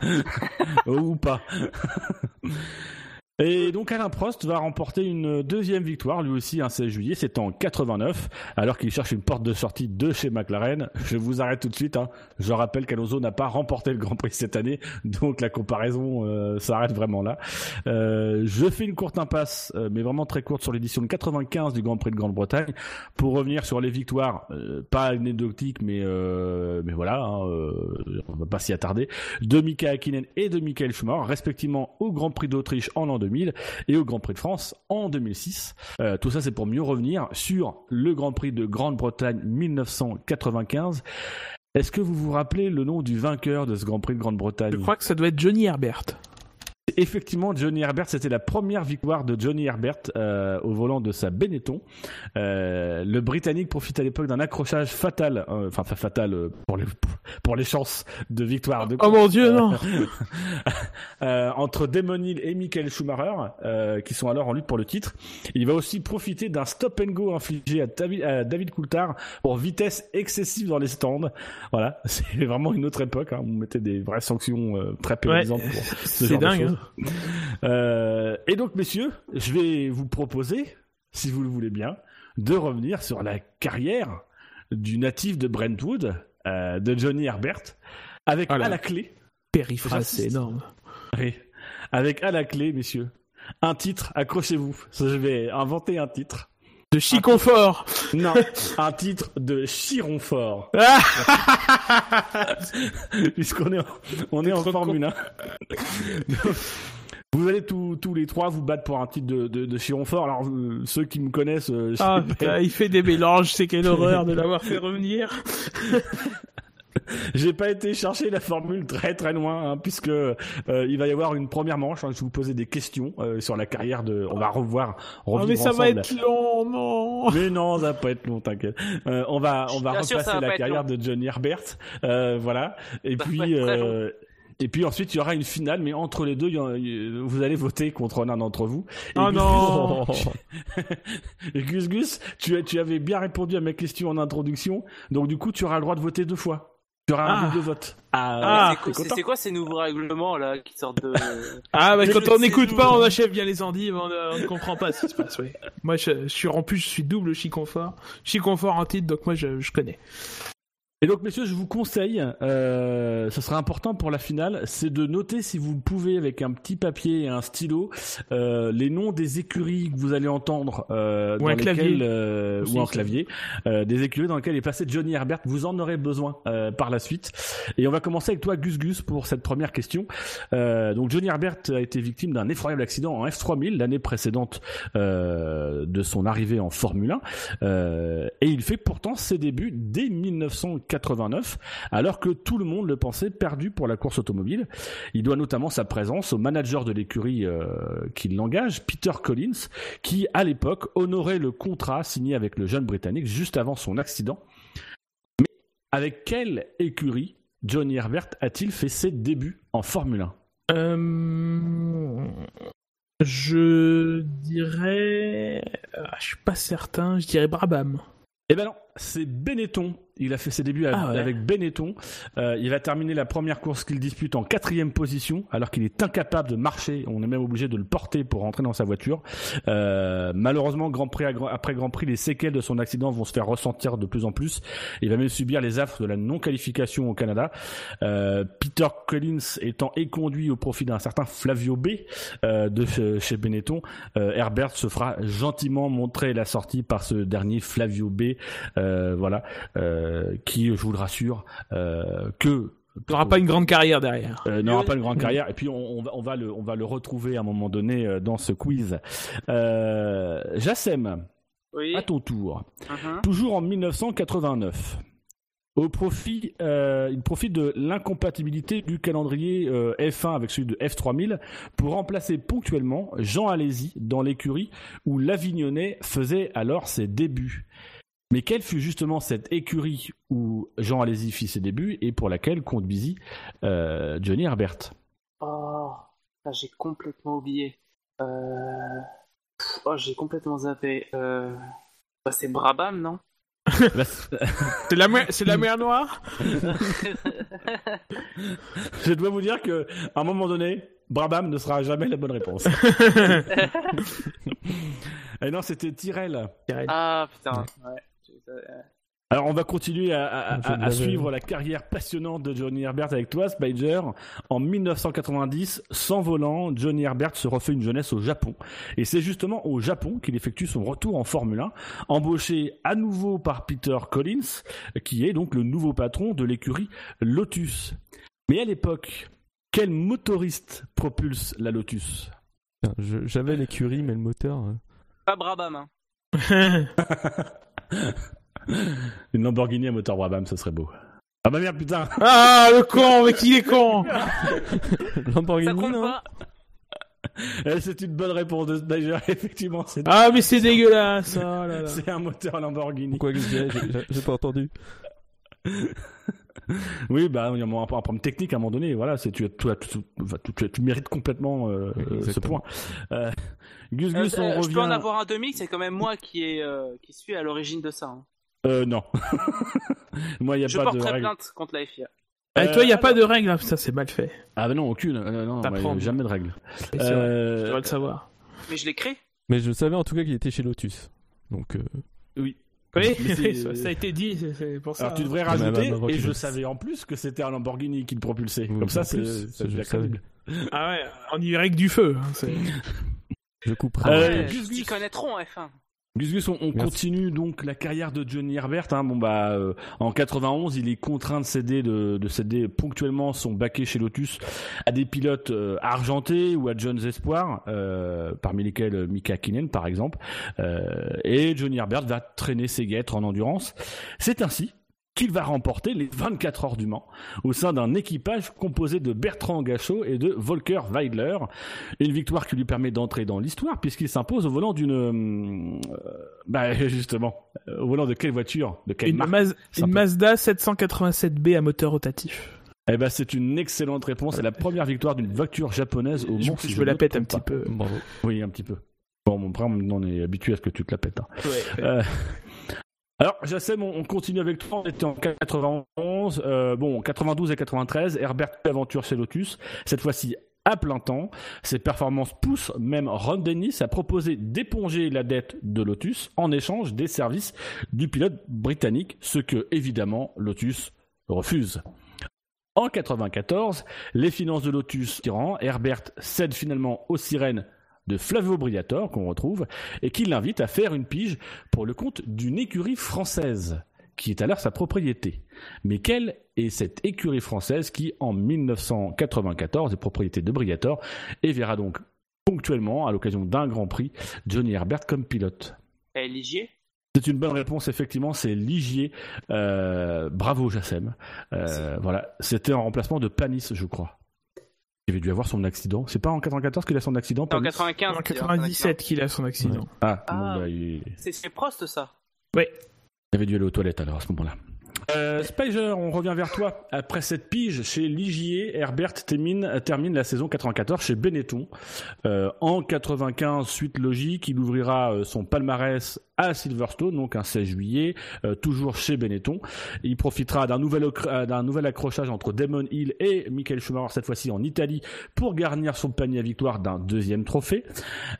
Ou pas. Et donc Alain Prost va remporter une deuxième victoire, lui aussi un 16 juillet, c'est en 89, alors qu'il cherche une porte de sortie de chez McLaren. Je vous arrête tout de suite, hein. je rappelle qu'Alonso n'a pas remporté le Grand Prix cette année, donc la comparaison euh, s'arrête vraiment là. Euh, je fais une courte impasse, euh, mais vraiment très courte sur l'édition de 95 du Grand Prix de Grande-Bretagne, pour revenir sur les victoires, euh, pas anecdotiques, mais, euh, mais voilà, hein, on va pas s'y attarder, de Mika Hakkinen et de Michael Schumacher, respectivement au Grand Prix d'Autriche en l'an 2000 et au Grand Prix de France en 2006. Euh, tout ça, c'est pour mieux revenir sur le Grand Prix de Grande-Bretagne 1995. Est-ce que vous vous rappelez le nom du vainqueur de ce Grand Prix de Grande-Bretagne? Je crois que ça doit être Johnny Herbert effectivement, Johnny Herbert, c'était la première victoire de Johnny Herbert euh, au volant de sa Benetton. Euh, le Britannique profite à l'époque d'un accrochage fatal, euh, enfin fatal euh, pour les pour les chances de victoire. De oh mon Dieu, non euh, Entre Damon Hill et Michael Schumacher, euh, qui sont alors en lutte pour le titre. Il va aussi profiter d'un stop and go infligé à David, à David Coulthard pour vitesse excessive dans les stands. Voilà, c'est vraiment une autre époque. Hein. On mettait des vraies sanctions très pénalisantes ouais, pour ce C'est dingue. Hein. Euh, et donc, messieurs, je vais vous proposer, si vous le voulez bien, de revenir sur la carrière du natif de Brentwood, euh, de Johnny Herbert, avec Voilà. à la clé, Périphrase, c'est énorme. oui, avec à la clé, messieurs, un titre, accrochez-vous, je vais inventer un titre. De Chiconfort Non, un titre de Chironfort. Puisqu'on est en, on est en Formule 1. Vous allez tous, tous les trois vous battre pour un titre de, de, de Chironfort. Alors, euh, ceux qui me connaissent, euh, Ah putain, il fait des mélanges, c'est quelle horreur de l'avoir fait revenir. j'ai pas été chercher la formule très très loin, hein, puisque euh, il va y avoir une première manche. hein, je vais vous poser des questions euh, sur la carrière de. On va revoir. Oh mais ça va être long, non Mais non, ça va pas être long, t'inquiète. Euh, on va, on va Bien sûr, ça repasser va la carrière long. de Johnny Herbert, euh, voilà. Et Ça puis, euh, et puis ensuite, il y aura une finale, mais entre les deux, vous allez voter contre l'un d'entre vous. Et Oh Gus non Gus, Gus Gus, tu, as- tu avais bien répondu à ma question en introduction, donc du coup, tu auras le droit de voter deux fois. Tu auras un Ah. double vote. Ah, c'est quoi, t'es c'est- quoi ces nouveaux règlements là qui sortent de. Ah bah Mais quand on n'écoute pas, on achève bien les endives, on, euh, on ne comprend pas ce qui se passe, oui. Moi je, je suis en plus je suis double Chiconfort. Chiconfort en titre, donc moi je, je connais. Et donc, messieurs, je vous conseille, euh, ce sera important pour la finale, c'est de noter si vous pouvez avec un petit papier et un stylo euh, les noms des écuries que vous allez entendre euh, Ou dans un clavier. lesquelles, euh, Aussi, ou un ça. clavier, euh, des écuries dans lesquelles est passé Johnny Herbert. Vous en aurez besoin euh, par la suite. Et on va commencer avec toi, Gus Gus, pour cette première question. Euh, donc, Johnny Herbert a été victime d'un effroyable accident en F3000 l'année précédente euh, de son arrivée en Formule 1. Euh, et il fait pourtant ses débuts dès 1989, alors que tout le monde le pensait perdu pour la course automobile. Il doit notamment sa présence au manager de l'écurie euh, qui l'engage, Peter Collins, qui à l'époque honorait le contrat signé avec le jeune Britannique juste avant son accident. Mais avec quelle écurie Johnny Herbert a-t-il fait ses débuts en Formule 1 Euh, je dirais, ah, je suis pas certain, je dirais Brabham. Eh ben non, c'est Benetton. Il a fait ses débuts Ah ouais. avec Benetton. Euh, il va terminer la première course qu'il dispute en quatrième position, alors qu'il est incapable de marcher. On est même obligé de le porter pour rentrer dans sa voiture. Euh, malheureusement, Grand Prix après Grand Prix, les séquelles de son accident vont se faire ressentir de plus en plus. Il va même subir les affres de la non-qualification au Canada. Euh, Peter Collins étant éconduit au profit d'un certain Flavio B de chez- Benetton, Herbert se fera gentiment montrer la sortie par ce dernier Flavio B, euh, voilà, euh, qui, je vous le rassure, euh, que n'aura pas une grande carrière derrière. euh, n'aura pas une grande carrière. Et puis on, on va, on va le, on va le retrouver à un moment donné euh, dans ce quiz. Euh, Jassem, Oui. à ton tour. Mhm. Toujours en 1989. Au profit, euh, il profite de l'incompatibilité du calendrier euh, F1 avec celui de F3000 pour remplacer ponctuellement Jean Alési dans l'écurie où l'Avignonnais faisait alors ses débuts. Mais quelle fut justement cette écurie où Jean Alési fit ses débuts et pour laquelle compte busy euh, Johnny Herbert? Oh, j'ai complètement oublié. Euh... Oh, j'ai complètement zappé. Euh... Bah, c'est Brabham, non? Bah, C'est la, mer- c'est la mer Noire? Je dois vous dire que à un moment donné, Brabham ne sera jamais la bonne réponse. et non, c'était Tyrell. Ah, putain. Ouais. Alors on va continuer à, à- Je à- à l'avais. suivre la carrière passionnante de Johnny Herbert avec toi, Spider. En 1990, sans volant, Johnny Herbert se refait une jeunesse au Japon. Et c'est justement au Japon qu'il effectue son retour en Formule 1, embauché à nouveau par Peter Collins, qui est donc le nouveau patron de l'écurie Lotus. Mais à l'époque, quel motoriste propulse la Lotus? J'avais l'écurie, mais le moteur. euh, Pas Brabham, hein. Une Lamborghini à moteur Brabham, ce serait beau. Ah bah merde, putain Ah, le con, mais qui est con Ça Lamborghini, non Eh, C'est une bonne réponse de Spider, effectivement, c'est Ah, mais c'est dégueulasse oh là là. c'est un moteur Lamborghini. Pourquoi que je j'ai- J'ai pas entendu. Oui, bah, il y a un, problème technique à un moment donné. Voilà, c'est tu, tu, tu, tu, tu- tu mérites complètement euh, euh, ce point. Euh, Gus Euh, Gus, on euh, revient. Je peux en avoir un demi, c'est quand même moi qui, est, euh, qui suis à l'origine de ça. hein. Euh, non. Moi, il y a Je pas de porterai règle. plainte contre la FIA. Avec toi, il n'y a pas de règle, hein. ça c'est mal fait. Ah bah non, aucune. Euh, non, jamais de règle. Vrai, Euh, le savoir. Mais je l'ai créé. Mais je savais en tout cas qu'il était chez Lotus. Donc, euh, oui. Oui, ça, ça a été dit, c'est- pour ça. Alors tu devrais rajouter, et je savais en plus que c'était un Lamborghini qui le propulsait. Oui, Comme ça, c'est crédible. Ah ouais, on y règle du feu. hein, je couperai. Euh, Ouais, Gus ils connaîtront en F1. Gus Gus, on, on continue donc la carrière de Johnny Herbert. Hein. Bon bah, euh, en 91, il est contraint de céder de, de céder ponctuellement son baquet chez Lotus à des pilotes euh, argentés ou à John's Espoir, euh, parmi lesquels euh, Mika Hakkinen par exemple. Euh, et Johnny Herbert va traîner ses guêtres en endurance. C'est ainsi qu'il va remporter les 24 heures du Mans au sein d'un équipage composé de Bertrand Gachot et de Volker Weidler. Une victoire qui lui permet d'entrer dans l'histoire puisqu'il s'impose au volant d'une... euh, bah justement, euh, au volant de quelle voiture? De quelle Une, marque? Maz- Sympa. une Mazda 787B à moteur rotatif. Eh ben c'est une excellente réponse. C'est la première victoire d'une voiture japonaise au Je, Mans. si je je me la pète un petit pas. peu. Bravo. Oui, un petit peu. Bon, mon frère, on est habitué à ce que tu te la pètes. hein. Ouais, ouais. Euh, alors, Jassem, on, on continue avec toi. On était en 91. Euh, bon, 92 et 93. Herbert aventure chez Lotus. Cette fois-ci à plein temps. Ses performances poussent même Ron Dennis à proposer d'éponger la dette de Lotus en échange des services du pilote britannique, ce que, évidemment, Lotus refuse. En 94, les finances de Lotus tirant, Herbert cède finalement aux sirènes de Flavio Briatore, qu'on retrouve, et qui l'invite à faire une pige pour le compte d'une écurie française, qui est alors sa propriété. Mais quelle est cette écurie française qui, en 1994, est propriété de Briatore, et verra donc ponctuellement, à l'occasion d'un Grand Prix, Johnny Herbert comme pilote? Et Ligier? C'est une bonne réponse, effectivement, c'est Ligier. Euh, bravo, Jassem. Euh, voilà, c'était en remplacement de Panis, je crois. Il avait dû avoir son accident. C'est pas en 94 qu'il a son accident, En Panis 95. En c'est- 97 qu'il a son accident. Ah, Ah. bon, bah, il... C'est Prost ça. il avait dû aller aux toilettes alors à ce moment-là. Euh, Spiger, on revient vers toi. Après cette pige chez Ligier, Herbert termine, termine la saison 94 chez Benetton. Euh, en 95, suite logique, il ouvrira euh, son palmarès à Silverstone, donc un 16 juillet, euh, toujours chez Benetton. Il profitera d'un nouvel, accrochage entre Damon Hill et Michael Schumacher, cette fois-ci en Italie, pour garnir son panier à victoire d'un deuxième trophée.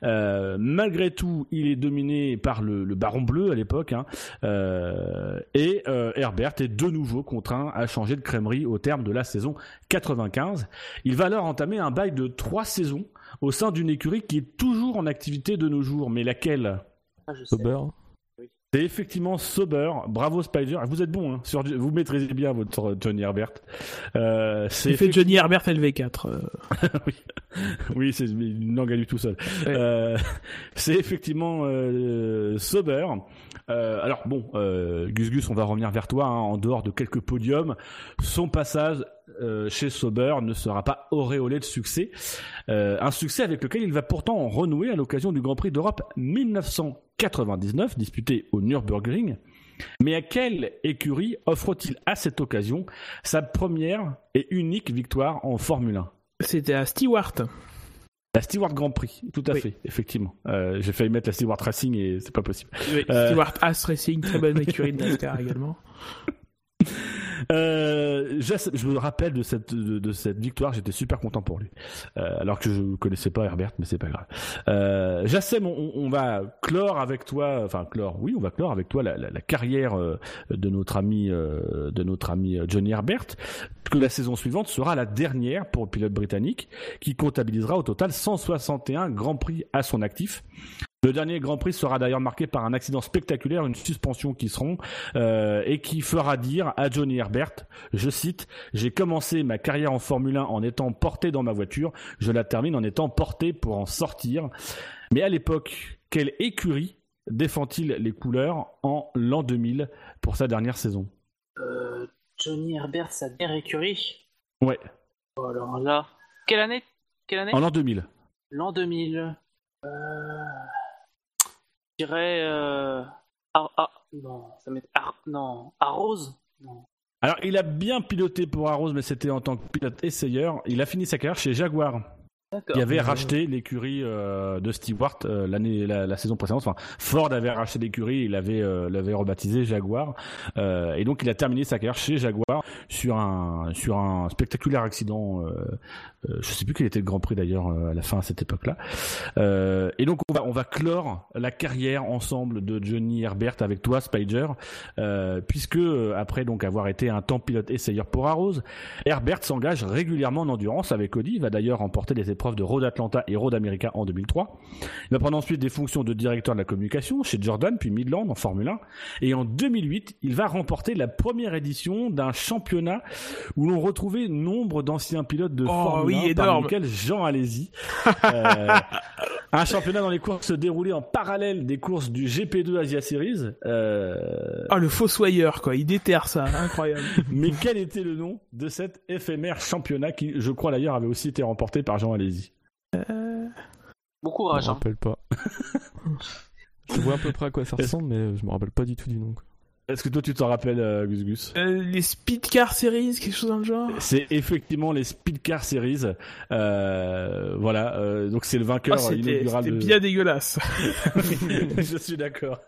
Malgré tout, il est dominé par le, Baron Bleu à l'époque, hein, et Herbert est de nouveau contraint à changer de crèmerie au terme de la saison 95. Il va alors entamer un bail de trois saisons au sein d'une écurie qui est toujours en activité de nos jours, mais laquelle? Ah, je sais. Sauber. C'est effectivement Sauber. Bravo Spider. Vous êtes bon, hein, sur, vous maîtrisez bien votre Johnny Herbert. Euh, c'est fait Johnny Herbert LV4. euh. oui, oui c'est une langue à lui tout seul. Ouais. Euh, c'est effectivement euh, Sauber. Euh, alors bon, euh, Gus Gus, on va revenir vers toi. hein, en dehors de quelques podiums, son passage euh, chez Sauber ne sera pas auréolé de succès. Euh, un succès avec lequel il va pourtant en renouer à l'occasion du Grand Prix d'Europe 1999, disputé au Nürburgring. Mais à quelle écurie offre-t-il à cette occasion sa première et unique victoire en Formule 1 C'était à Stewart. La Stewart Grand Prix, tout à Oui. fait, effectivement. Euh, J'ai failli mettre la Stewart Racing et c'est pas possible. Oui. Stewart As Racing, très bonne écurie de NASCAR également. Euh, je me rappelle de cette de, cette victoire, j'étais super content pour lui. Euh, alors que je connaissais pas Herbert, mais c'est pas grave. Euh, Jassem, on, on va clore avec toi, enfin clore, oui, on va clore avec toi la, la, la carrière euh, de notre ami euh, de notre ami euh, Johnny Herbert. Que la saison suivante sera la dernière pour le pilote britannique, qui comptabilisera au total 161 grands prix à son actif. Le dernier Grand Prix sera d'ailleurs marqué par un accident spectaculaire, une suspension qui seront euh, et qui fera dire à Johnny Herbert, je cite, j'ai commencé ma carrière en Formule 1 en étant porté dans ma voiture, je la termine en étant porté pour en sortir. Mais à l'époque, quelle écurie défend-il les couleurs en l'an 2000 pour sa dernière saison? Euh, Johnny Herbert, sa dernière écurie? Ouais, Oh, alors là. Quelle année? Quelle année? En l'an 2000. L'an 2000. Euh... Je dirais. Euh... Ah, ah, non, ça m'est. Ah, non, Arrose Non. Alors, il a bien piloté pour Arrows, mais c'était en tant que pilote essayeur. Il a fini sa carrière chez Jaguar. Qui avait racheté l'écurie euh, de Stewart euh, l'année la, la saison précédente. Enfin, Ford avait racheté l'écurie, il avait euh, l'avait rebaptisé Jaguar, Euh, et donc il a terminé sa carrière chez Jaguar sur un sur un spectaculaire accident. Euh, je sais plus quel était le Grand Prix d'ailleurs euh, à la fin à cette époque-là. Euh, et donc on va on va clore la carrière ensemble de Johnny Herbert avec toi, Spider, euh, puisque après donc avoir été un temps pilote essayeur pour Arrows, Herbert s'engage régulièrement en endurance avec Audi. Il va d'ailleurs remporter les épreuves de Road Atlanta et Road America en 2003. Il va prendre ensuite des fonctions de directeur de la communication chez Jordan puis Midland en Formule 1. Et en 2008, il va remporter la première édition d'un championnat où l'on retrouvait nombre d'anciens pilotes de Oh, Formule oui, 1, parmi énorme. lesquels Jean Alési. Euh, un championnat dans les courses se déroulait en parallèle des courses du GP2 Asia Series. Euh, Ah, le fossoyeur, quoi. Il déterre ça. Incroyable. mais quel était le nom de cet éphémère championnat qui, je crois d'ailleurs, avait aussi été remporté par Jean Alési Bon Je courage. me Hein. rappelle pas. je vois à peu près à quoi ça ressemble, mais je me rappelle pas du tout du nom. quoi. Est-ce que toi tu t'en rappelles, euh, Gus Gus? Euh, les Speedcar Series, quelque chose dans le genre? C'est effectivement les Speedcar Series. Euh, voilà, euh, donc c'est le vainqueur C'était inaugural c'était de... bien dégueulasse. je suis d'accord.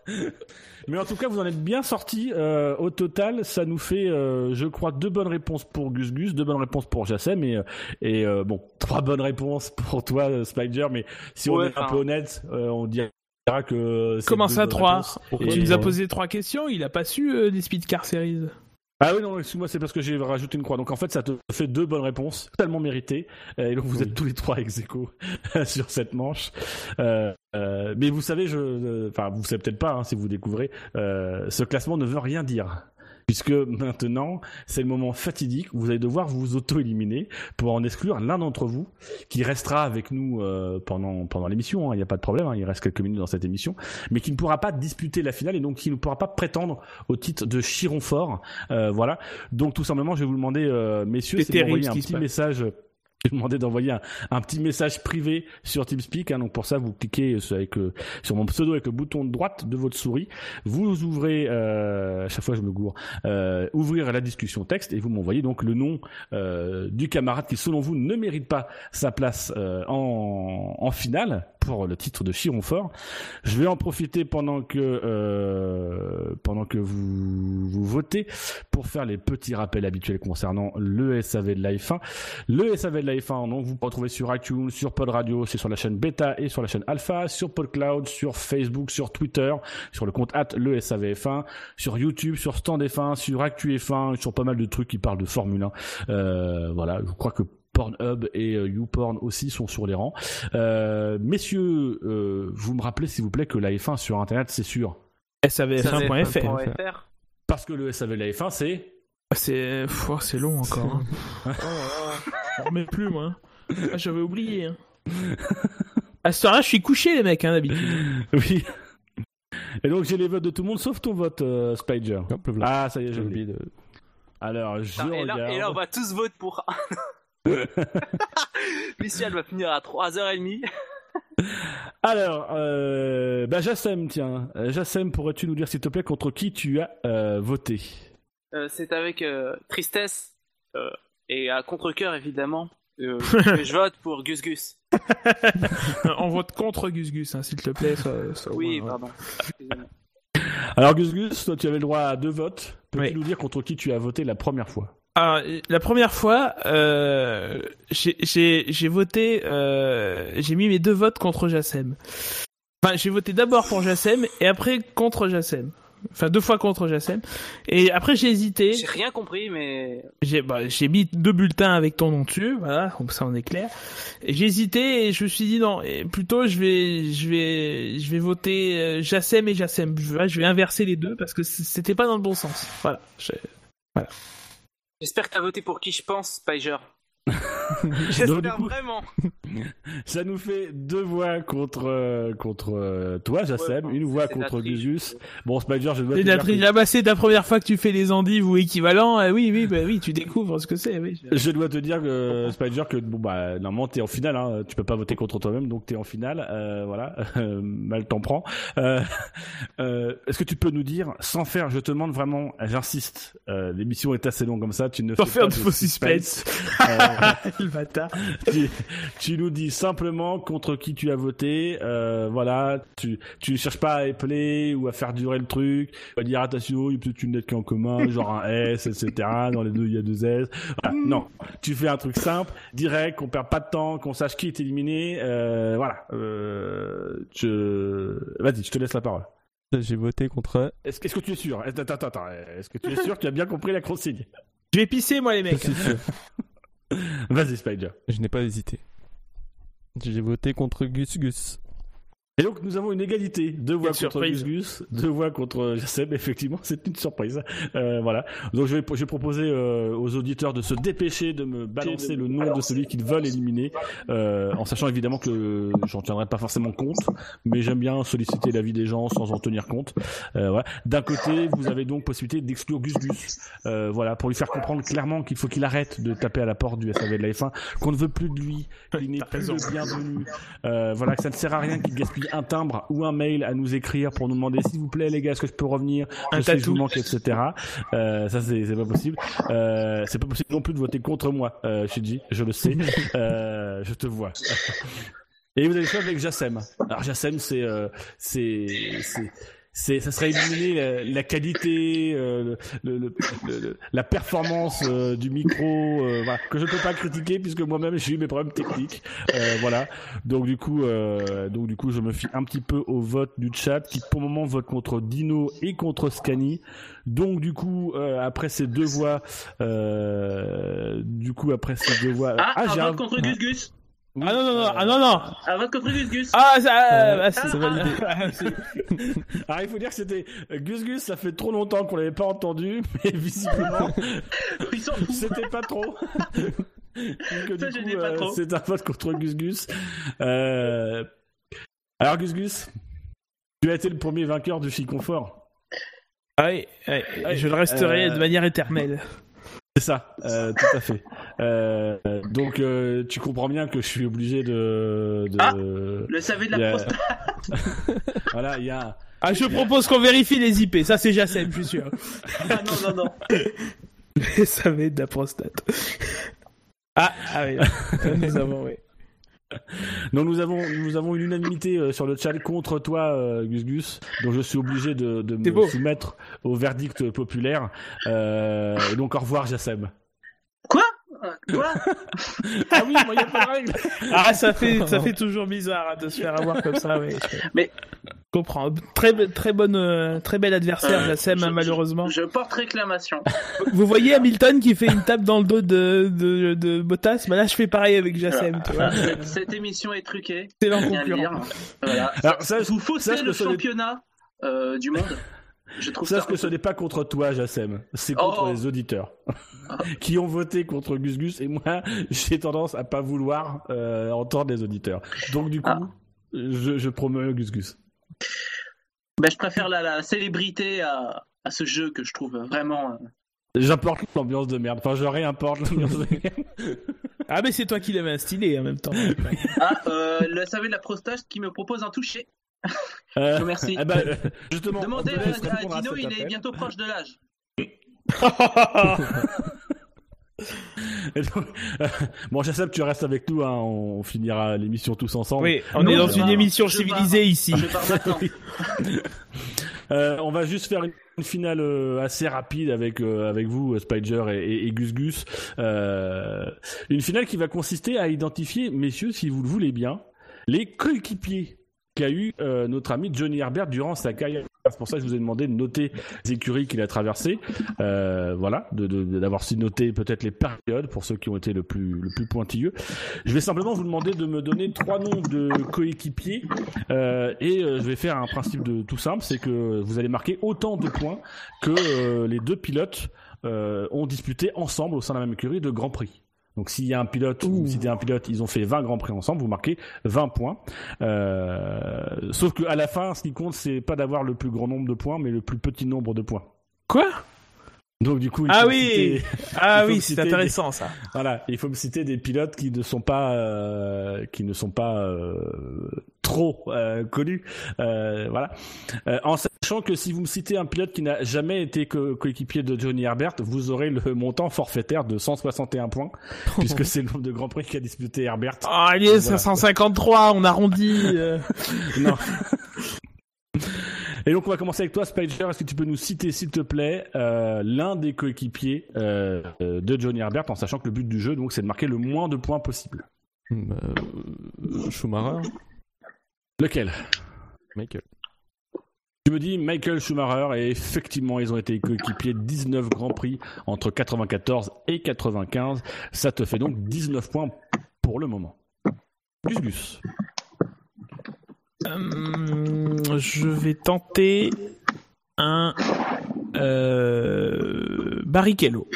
Mais en tout cas, vous en êtes bien sortis. Euh, au total, ça nous fait, euh, je crois, deux bonnes réponses pour Gus Gus, deux bonnes réponses pour Jassem et, euh, et euh, bon, trois bonnes réponses pour toi, Spider. Mais si on est un peu honnête, euh, on dira que c'est Comment ça, bonnes trois réponses. Pourquoi Et- Tu nous as posé trois questions, il a pas su euh, les Speedcar Series. Ah oui, non, excuse-moi, c'est parce que j'ai rajouté une croix. Donc en fait, ça te fait deux bonnes réponses, totalement méritées. Euh, Et donc vous Oui. êtes tous les trois ex aequo sur cette manche. Euh, euh, mais vous savez, je, euh, enfin, vous savez peut-être pas hein, si vous découvrez, euh, ce classement ne veut rien dire. Puisque maintenant, c'est le moment fatidique où vous allez devoir vous auto-éliminer pour en exclure l'un d'entre vous qui restera avec nous euh, pendant, pendant l'émission. hein, Il n'y a pas de problème, hein, il reste quelques minutes dans cette émission. Mais qui ne pourra pas disputer la finale et donc qui ne pourra pas prétendre au titre de Chiron fort. Euh, voilà. Donc tout simplement, je vais vous demander, euh, messieurs, C'est c'est de m'envoyer terrible ce un petit passe. Message J'ai demandé d'envoyer un, petit message privé sur TeamSpeak. Hein, donc pour ça, vous cliquez avec, euh, sur mon pseudo avec le bouton de droite de votre souris. Vous ouvrez, euh, à chaque fois je me gourre, euh, ouvrir la discussion texte et vous m'envoyez donc le nom euh, du camarade qui selon vous ne mérite pas sa place euh, en, en finale pour le titre de Chiron Fort. Je vais en profiter pendant que euh, pendant que vous, vous votez pour faire les petits rappels habituels concernant le SAV de la F1. Le SAV de la F1, donc vous pouvez retrouver sur iTunes, sur Pod Radio, c'est sur la chaîne Beta et sur la chaîne Alpha, sur PodCloud, sur Facebook, sur Twitter, sur le compte at le SAVF1, sur YouTube, sur Stand F1, sur Actu F1, sur pas mal de trucs qui parlent de Formule 1. Euh, voilà, je crois que Pornhub et euh, YouPorn aussi sont sur les rangs. Euh, messieurs, euh, vous me rappelez s'il vous plaît que la F1 sur Internet, c'est sûr savf1.fr. Parce que le SAV de la F1, c'est... C'est oh, c'est long encore. Hein. Je remets plus moi. Ah, J'avais oublié. Hein. À ce temps-là, je suis couché les mecs hein, d'habitude. Oui. Et donc j'ai les votes de tout le monde sauf ton vote, euh, Spider. Hop. Ah, ça y est, j'ai oublié. de... Alors, je et, là, regarde. et là, on va tous voter pour. Michel va finir à 3h30. Alors, euh, bah Jassem, tiens. Jassem, pourrais-tu nous dire s'il te plaît contre qui tu as euh, voté? Euh, c'est avec euh, tristesse euh, et à contre-coeur évidemment euh, je vote pour Gus Gus. On vote contre Gus Gus, hein, s'il te plaît. ça- ça- Oui, ouais, ouais. pardon. Alors Gus Gus, toi tu avais le droit à deux votes. Peux-tu Oui. nous dire contre qui tu as voté la première fois? Alors, la première fois, euh, j'ai- voté, euh, j'ai mis mes deux votes contre Jassem. Enfin, j'ai voté d'abord pour Jassem et après contre Jassem. Enfin, deux fois contre Jassem. Et après, j'ai hésité. J'ai rien compris, mais J'ai bah, mis deux bulletins avec ton nom dessus, voilà, comme ça on est clair. J'ai hésité et je me suis dit non, et plutôt je vais je vais je vais voter euh, Jassem et Jassem. Je, vais- inverser les deux parce que c'était pas dans le bon sens. Voilà. Je- j'espère que t'as voté pour qui je pense, Spiger. Donc, du J'espère coup- vraiment. Ça nous fait deux voix contre euh, contre euh, toi, Jassem, Ouais, une voix contre triche. Gus Gus. Bon, Spider, je dois te dire que- là-bas, c'est la première fois que tu fais les endives ou équivalents. euh, oui, oui, bah oui, tu découvres ce que c'est. Oui. Je dois te dire que Spider que bon bah normalement t'es en finale hein, tu peux pas voter contre toi-même donc t'es en finale euh, voilà mal t'en prend euh, euh, est-ce que tu peux nous dire sans faire je te demande vraiment j'insiste euh, l'émission est assez longue comme ça tu ne Sans fais faire pas de faux suspense. Euh, Le bâtard. tu, tu nous dis simplement contre qui tu as voté. Euh, voilà tu tu ne cherches pas à épeler ou à faire durer le truc à dire attention il y a peut-être une lettre qui est en commun genre un S etc dans les deux il y a deux S. Voilà. non. Tu fais un truc simple direct qu'on perd pas de temps qu'on sache qui est éliminé. Euh, voilà. Euh, je vas-y je te laisse la parole. J'ai voté contre. est-ce que, est-ce que tu es sûr? Attends attends attends. Est-ce que tu es sûr que tu as bien compris la consigne? Je vais pisser, moi, les mecs. Vas-y Spider Je n'ai pas hésité. J'ai voté contre Gus Gus. Et donc nous avons une égalité, deux voix Quelle contre Gus. Gus, deux voix contre Jassem, effectivement c'est une surprise. Euh, voilà, donc je vais, je vais proposer euh, aux auditeurs de se dépêcher de me balancer le nom de celui qu'ils veulent éliminer, euh, en sachant évidemment que j'en tiendrai pas forcément compte, mais j'aime bien solliciter l'avis des gens sans en tenir compte. Euh, voilà. D'un côté, vous avez donc possibilité d'exclure Gus Gus, euh, voilà, pour lui faire comprendre clairement qu'il faut qu'il arrête de taper à la porte du SAV de la F1, qu'on ne veut plus de lui, qu'il n'est plus le bienvenu, euh, voilà, que ça ne sert à rien qu'il gaspille un timbre ou un mail à nous écrire pour nous demander s'il vous plaît les gars, est-ce que je peux revenir, Un je sais vous manque, etc. Euh, ça c'est pas possible. Euh, c'est pas possible non plus de voter contre moi, euh, Shinji, je le sais. Euh, je te vois. Et vous avez fait avec Jassem. Alors Jassem, c'est euh, c'est c'est ça serait éliminer la, la qualité, euh, le, le- le- le- la performance euh, du micro, euh, voilà, que je peux pas critiquer puisque moi-même j'ai eu mes problèmes techniques, Euh, voilà. Donc du coup, euh, donc du coup, je me fie un petit peu au vote du chat qui pour le moment vote contre Dino et contre Scani. Donc du coup, euh, après ces deux voix, euh, du coup après ces deux voix, Ah, j'ai un vote contre Gus Gus Ah non, non, non, euh, ah non, non. Un vote contre Gus Gus Ah, ça, Euh, ah, c'est c'est validé. Alors il faut dire que c'était euh, Gus Gus, ça fait trop longtemps qu'on l'avait pas entendu, mais visiblement c'était pas trop. Euh, c'est un vote contre Gus Gus. Euh, Alors Gus Gus, tu as été le premier vainqueur du Chiconfort. Ah oui, oui, je le resterai Euh, de manière éternelle. C'est ça, euh, tout à fait. Euh, donc euh, tu comprends bien que je suis obligé de. de... Ah, le SAV de la a... prostate. voilà, il y a. Ah, je propose qu'on vérifie les IP. Ça, c'est Jacem, je suis sûr. ah non, non, non. Le SAV de la prostate. Ah, ah oui. nous avons, oui. Donc nous avons nous avons une unanimité euh, sur le chat contre toi euh, Gus Gus donc je suis obligé de, de me beau. soumettre au verdict populaire euh, donc au revoir Jassem. Quoi Ah oui, moi il y a pas de règle. Ah ça fait ça fait toujours bizarre hein, de se faire avoir comme ça oui. Mais je comprends très très bonne euh, très bel adversaire Euh, Jassem je- hein, malheureusement. Je porte réclamation. Vous voyez Hamilton qui fait une tape dans le dos de de, de Bottas, bah là je fais pareil avec Jassem, tu vois. Cette, cette émission est truquée. Excellent Bien le concurrent. dire. Voilà. Alors, sache- Vous faussez le championnat euh, du monde. Je trouve Sache ça. que ce n'est pas contre toi Jassem, c'est contre Oh. les auditeurs qui ont voté contre Gus Gus et moi j'ai tendance à pas vouloir euh, entendre les auditeurs. Donc du coup, Ah. je, je promeux Gus Gus. Ben, je préfère la, la célébrité à, à ce jeu que je trouve vraiment. euh, J'importe l'ambiance de merde. Enfin, je réimporte l'ambiance de merde. Ah mais c'est toi qui l'avais instillé en même temps. Ah, euh, le SAV de la prostate qui me propose un toucher. Euh, Je vous remercie. euh, justement, Demandez à, à Dino, il est bientôt proche de l'âge. Donc, euh, bon, Jassem, tu restes avec nous. Hein, on finira l'émission tous ensemble. Oui, on Non, est dans je une pars, émission civilisée pars. ici. Euh, on va juste faire une, une finale euh, assez rapide avec euh, avec vous, euh, Spider et, et- et Gus Gus. Euh, une finale qui va consister à identifier, messieurs, si vous le voulez bien, les coéquipiers qu'a eu euh, notre ami Johnny Herbert durant sa carrière. C'est pour ça que je vous ai demandé de noter les écuries qu'il a traversées. Euh, voilà, de- de- d'avoir aussi noté peut-être les périodes pour ceux qui ont été le plus le plus pointilleux. Je vais simplement vous demander de me donner trois noms de coéquipiers euh, et euh, je vais faire un principe de tout simple, c'est que vous allez marquer autant de points que euh, les deux pilotes euh, ont disputé ensemble au sein de la même écurie de Grand Prix. Donc s'il y a un pilote, ou si t'es un pilote, ils ont fait 20 Grands Prix ensemble, vous marquez 20 points. Euh, sauf que à la fin, ce qui compte, c'est pas d'avoir le plus grand nombre de points, mais le plus petit nombre de points. Quoi? Donc du coup, il Ah oui citer- Ah il oui, c'est intéressant ça. voilà, il faut me citer des pilotes qui ne sont pas euh, qui ne sont pas euh, trop euh, connus. Euh, voilà, Euh, en sachant que si vous me citez un pilote qui n'a jamais été co- coéquipier de Johnny Herbert, vous aurez le montant forfaitaire de 161 points, puisque c'est le nombre de grands prix qu'a disputé Herbert. Ah, allez, Voilà. 553, on arrondit. euh. Non. Et donc on va commencer avec toi, Spider. Est-ce que tu peux nous citer, s'il te plaît, euh, l'un des coéquipiers euh, de Johnny Herbert, en sachant que le but du jeu, donc, c'est de marquer le moins de points possible? Euh, Schumacher, Lequel? Michael. Tu me dis Michael Schumacher et effectivement ils ont été coéquipiers 19 grands prix entre 94 et 95. Ça te fait donc 19 points pour le moment. Gus Gus. Hum, je vais tenter un euh, Barrichello.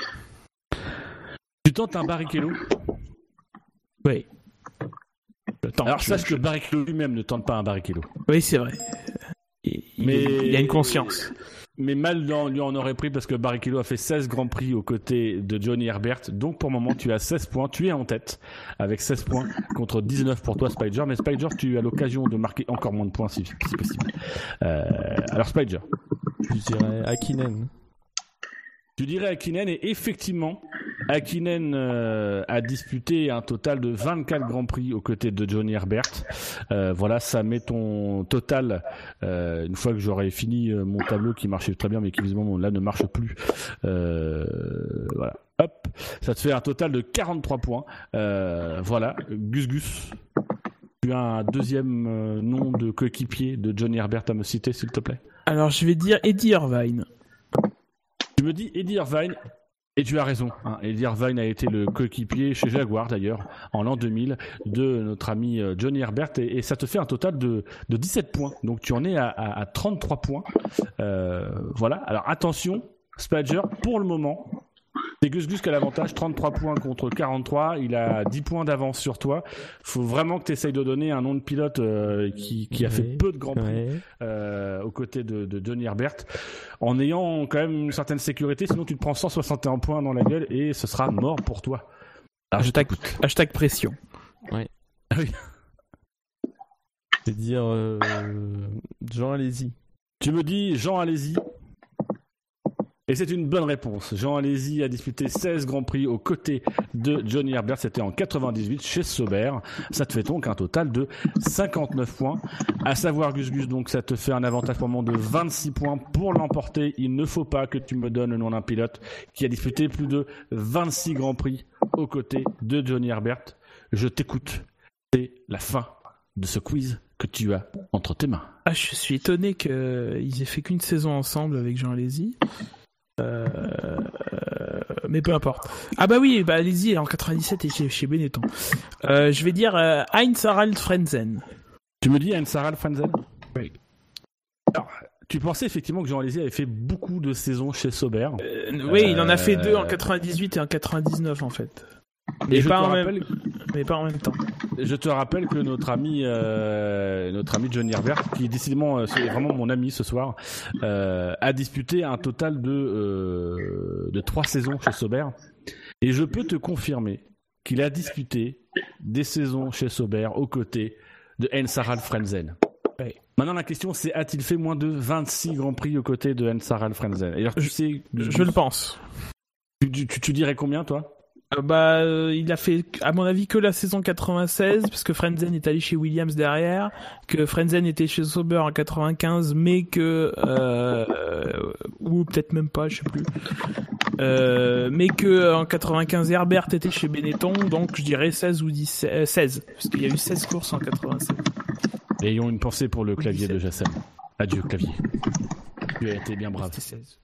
Tu tentes un Barrichello? Oui. Tente, Alors je- sache que Barrichello lui-même ne tente pas un Barrichello. Oui, c'est vrai. Il- Mais- il a une conscience. Mais mal dans- lui en aurait pris parce que Barrichello a fait 16 grands prix aux côtés de Johnny Herbert. Donc pour le moment tu as 16 points. Tu es en tête avec 16 points contre 19 pour toi Spider. Mais Spider tu as l'occasion de marquer encore moins de points si, si possible. Euh, alors Spider. Je dirais Akinen. Tu dirais Akinen et effectivement, Akinen euh, a disputé un total de 24 grands prix aux côtés de Johnny Herbert. Euh, voilà, ça met ton total, euh, une fois que j'aurai fini mon tableau qui marchait très bien mais qui visiblement là ne marche plus. Voilà, hop, ça te fait un total de 43 points. Voilà, Gus Gus. Tu as un deuxième nom de coéquipier de Johnny Herbert à me citer s'il te plaît? Alors, je vais dire Eddie Irvine. Tu me dis Eddie Irvine, et tu as raison. Hein. Eddie Irvine a été le coéquipier chez Jaguar d'ailleurs en l'an 2000 de notre ami euh, Johnny Herbert et, ça te fait un total de, de 17 points. Donc tu en es à, à- à 33 points. Euh, voilà. Alors attention, Spadger, pour le moment, c'est Gus Gus qui a l'avantage, 33 points contre 43. Il a 10 points d'avance sur toi. faut vraiment que tu essayes de donner un nom de pilote euh, qui, qui a fait peu de grands prix Ouais. euh, aux côtés de, de Johnny Herbert, en ayant quand même une certaine sécurité, sinon tu te prends 161 points dans la gueule et ce sera mort pour toi. hashtag, hashtag pression. Ouais. Ah oui. C'est dire euh, Jean, allez-y. Tu me dis Jean, allez-y. Et c'est une bonne réponse. Jean Alési a disputé 16 Grands Prix aux côtés de Johnny Herbert. C'était en 98 chez Sauber. Ça te fait donc un total de 59 points. À savoir, Gus Gus, donc ça te fait un avantage pour moment de 26 points. Pour l'emporter, il ne faut pas que tu me donnes le nom d'un pilote qui a disputé plus de 26 Grands Prix aux côtés de Johnny Herbert. Je t'écoute. C'est la fin de ce quiz que tu as entre tes mains. Ah, je suis étonné qu'ils aient fait qu'une saison ensemble avec Jean Alési. Euh, mais peu importe. Ah bah oui, bah allez-y, en 97 et chez, chez Benetton. Euh, je vais dire euh, Heinz Harald Frenzen. Tu me dis Heinz Harald Frenzen Oui. Alors, tu pensais effectivement que Jean Alési avait fait beaucoup de saisons chez Sauber. oui, il en a fait deux en 98 et en 99 en fait. Mais, pas en, même... mais pas en même temps. Je te rappelle que notre ami, euh, notre ami Johnny Herbert, qui décidément euh, c'est vraiment mon ami ce soir, euh, a disputé un total de de trois saisons chez Sauber. Et je peux te confirmer qu'il a disputé des saisons chez Sauber aux côtés de Heinz Harald Frenzen. Maintenant, la question, c'est a-t-il fait moins de 26 grands prix aux côtés de Heinz Harald Frenzen Alors, tu je, sais, je le pense. Tu, tu, tu dirais combien, toi? Bah, euh, il a fait, à mon avis, que la saison 96, parce que Frenzen est allé chez Williams derrière, que Frenzen était chez Sauber en 95, mais que, euh, ou peut-être même pas, je sais plus, euh, mais que en 95 Herbert était chez Benetton, donc je dirais 16 ou 10, 16, parce qu'il y a eu 16 courses en 96. Ayons une pensée pour le clavier de Jassem. Adieu, clavier. Tu as été bien brave. 16.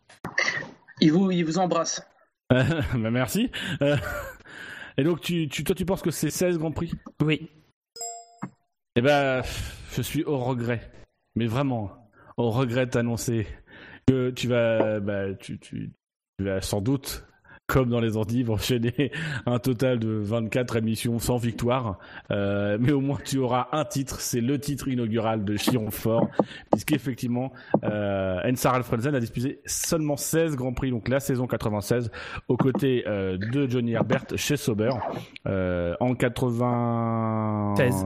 Il vous, il vous embrasse. bah merci. Euh, et donc, tu, tu, toi, tu penses que c'est 16 Grands Prix? Oui. Eh ben, je suis au regret. Mais vraiment, au regret d'annoncer que tu vas, bah, tu, tu, tu vas sans doute comme dans les endives, enchaîner un total de 24 émissions sans victoire. Euh, mais au moins, tu auras un titre. C'est le titre inaugural de Chiron Fort, puisqu'effectivement, euh, Ensar Alfredsen a disputé seulement 16 Grands Prix, donc la saison 96, aux côtés euh, de Johnny Herbert chez Sauber. Euh, en 80... 16.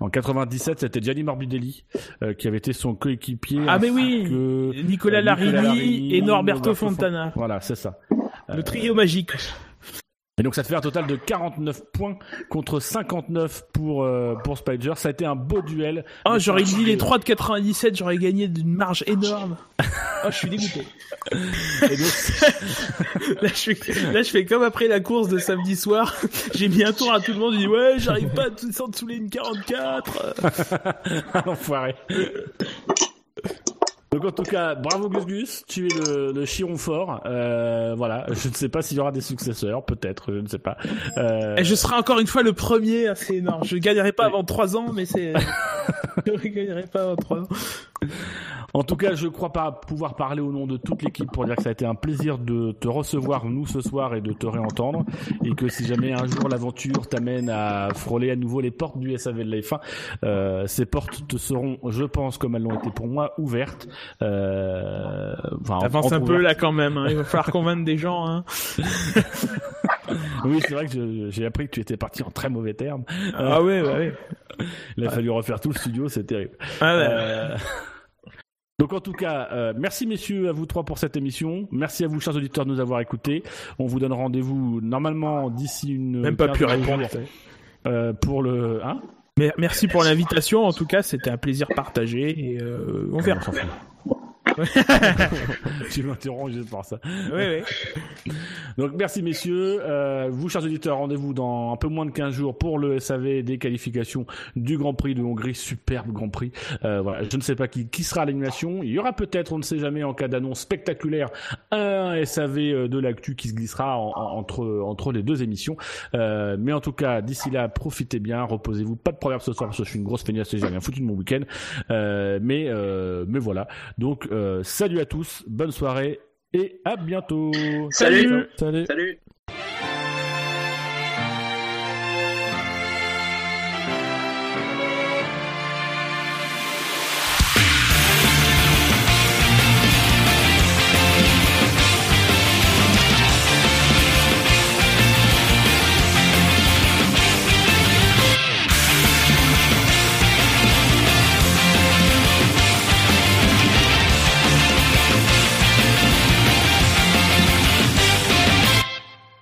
En 97, c'était Gianni Morbidelli euh, qui avait été son coéquipier. Ah mais oui que, Nicolas Larini Larini, et Norberto Norberto Fontana. Voilà, c'est ça. Le trio magique. Et donc ça te fait un total de 49 points contre 59 pour euh, pour Spider. Ça a été un beau duel. Oh, j'aurais dit les 3 de 97, j'aurais gagné d'une marge énorme. Oh, je suis dégoûté. Et donc, Là je, fais, là, je fais comme après la course de samedi soir. J'ai mis un tour à tout le monde. J'ai dit, ouais, j'arrive pas à descendre sous les 44. Enfoiré. Donc en tout cas, bravo Gus Gus, tu es le, le chiron fort. Euh, voilà, je ne sais pas s'il y aura des successeurs, peut-être, je ne sais pas. Euh, Et je serai encore une fois le premier, c'est énorme. Je gagnerai pas avant 3 ans, mais c'est... je ne gagnerai pas avant 3 ans. En tout cas, je crois pas pouvoir parler au nom de toute l'équipe pour dire que ça a été un plaisir de te recevoir nous ce soir et de te réentendre et que si jamais un jour l'aventure t'amène à frôler à nouveau les portes du SAV de la F1, euh, ces portes te seront, je pense, comme elles l'ont été pour moi, ouvertes. Euh, enfin, Avance un peu là quand même. Hein. Il va falloir convaincre des gens. Hein. Oui, c'est vrai que j'ai appris que tu étais parti en très mauvais termes. Ah ouais, bah ouais. Il a fallu refaire tout le studio, c'est terrible. Ah. Euh, Donc en tout cas, euh, merci messieurs à vous trois pour cette émission. Merci à vous chers auditeurs de nous avoir écoutés. On vous donne rendez-vous normalement d'ici une Même pas pu répondre. euh, pour le hein? Mais merci pour l'invitation. En tout cas, c'était un plaisir partagé et euh, on verra. Tu m'interromps juste pour ça. Ouais, ouais. Donc merci messieurs. Euh, vous chers auditeurs, rendez-vous dans un peu moins de 15 jours pour le SAV des qualifications du Grand Prix de Hongrie. Superbe Grand Prix. Euh, voilà, je ne sais pas qui, qui sera à l'animation. Il y aura peut-être, on ne sait jamais, en cas d'annonce spectaculaire, un SAV euh, de l'actu qui se glissera en- en- entre, entre les deux émissions. Euh, mais en tout cas, d'ici là, profitez bien, reposez-vous. Pas de proverbe ce soir parce que je suis une grosse feignasse et j'ai rien foutu de mon week-end. Euh, mais, euh, mais voilà. Donc, euh, salut à tous, bonne soirée et à bientôt. Salut. Salut. Salut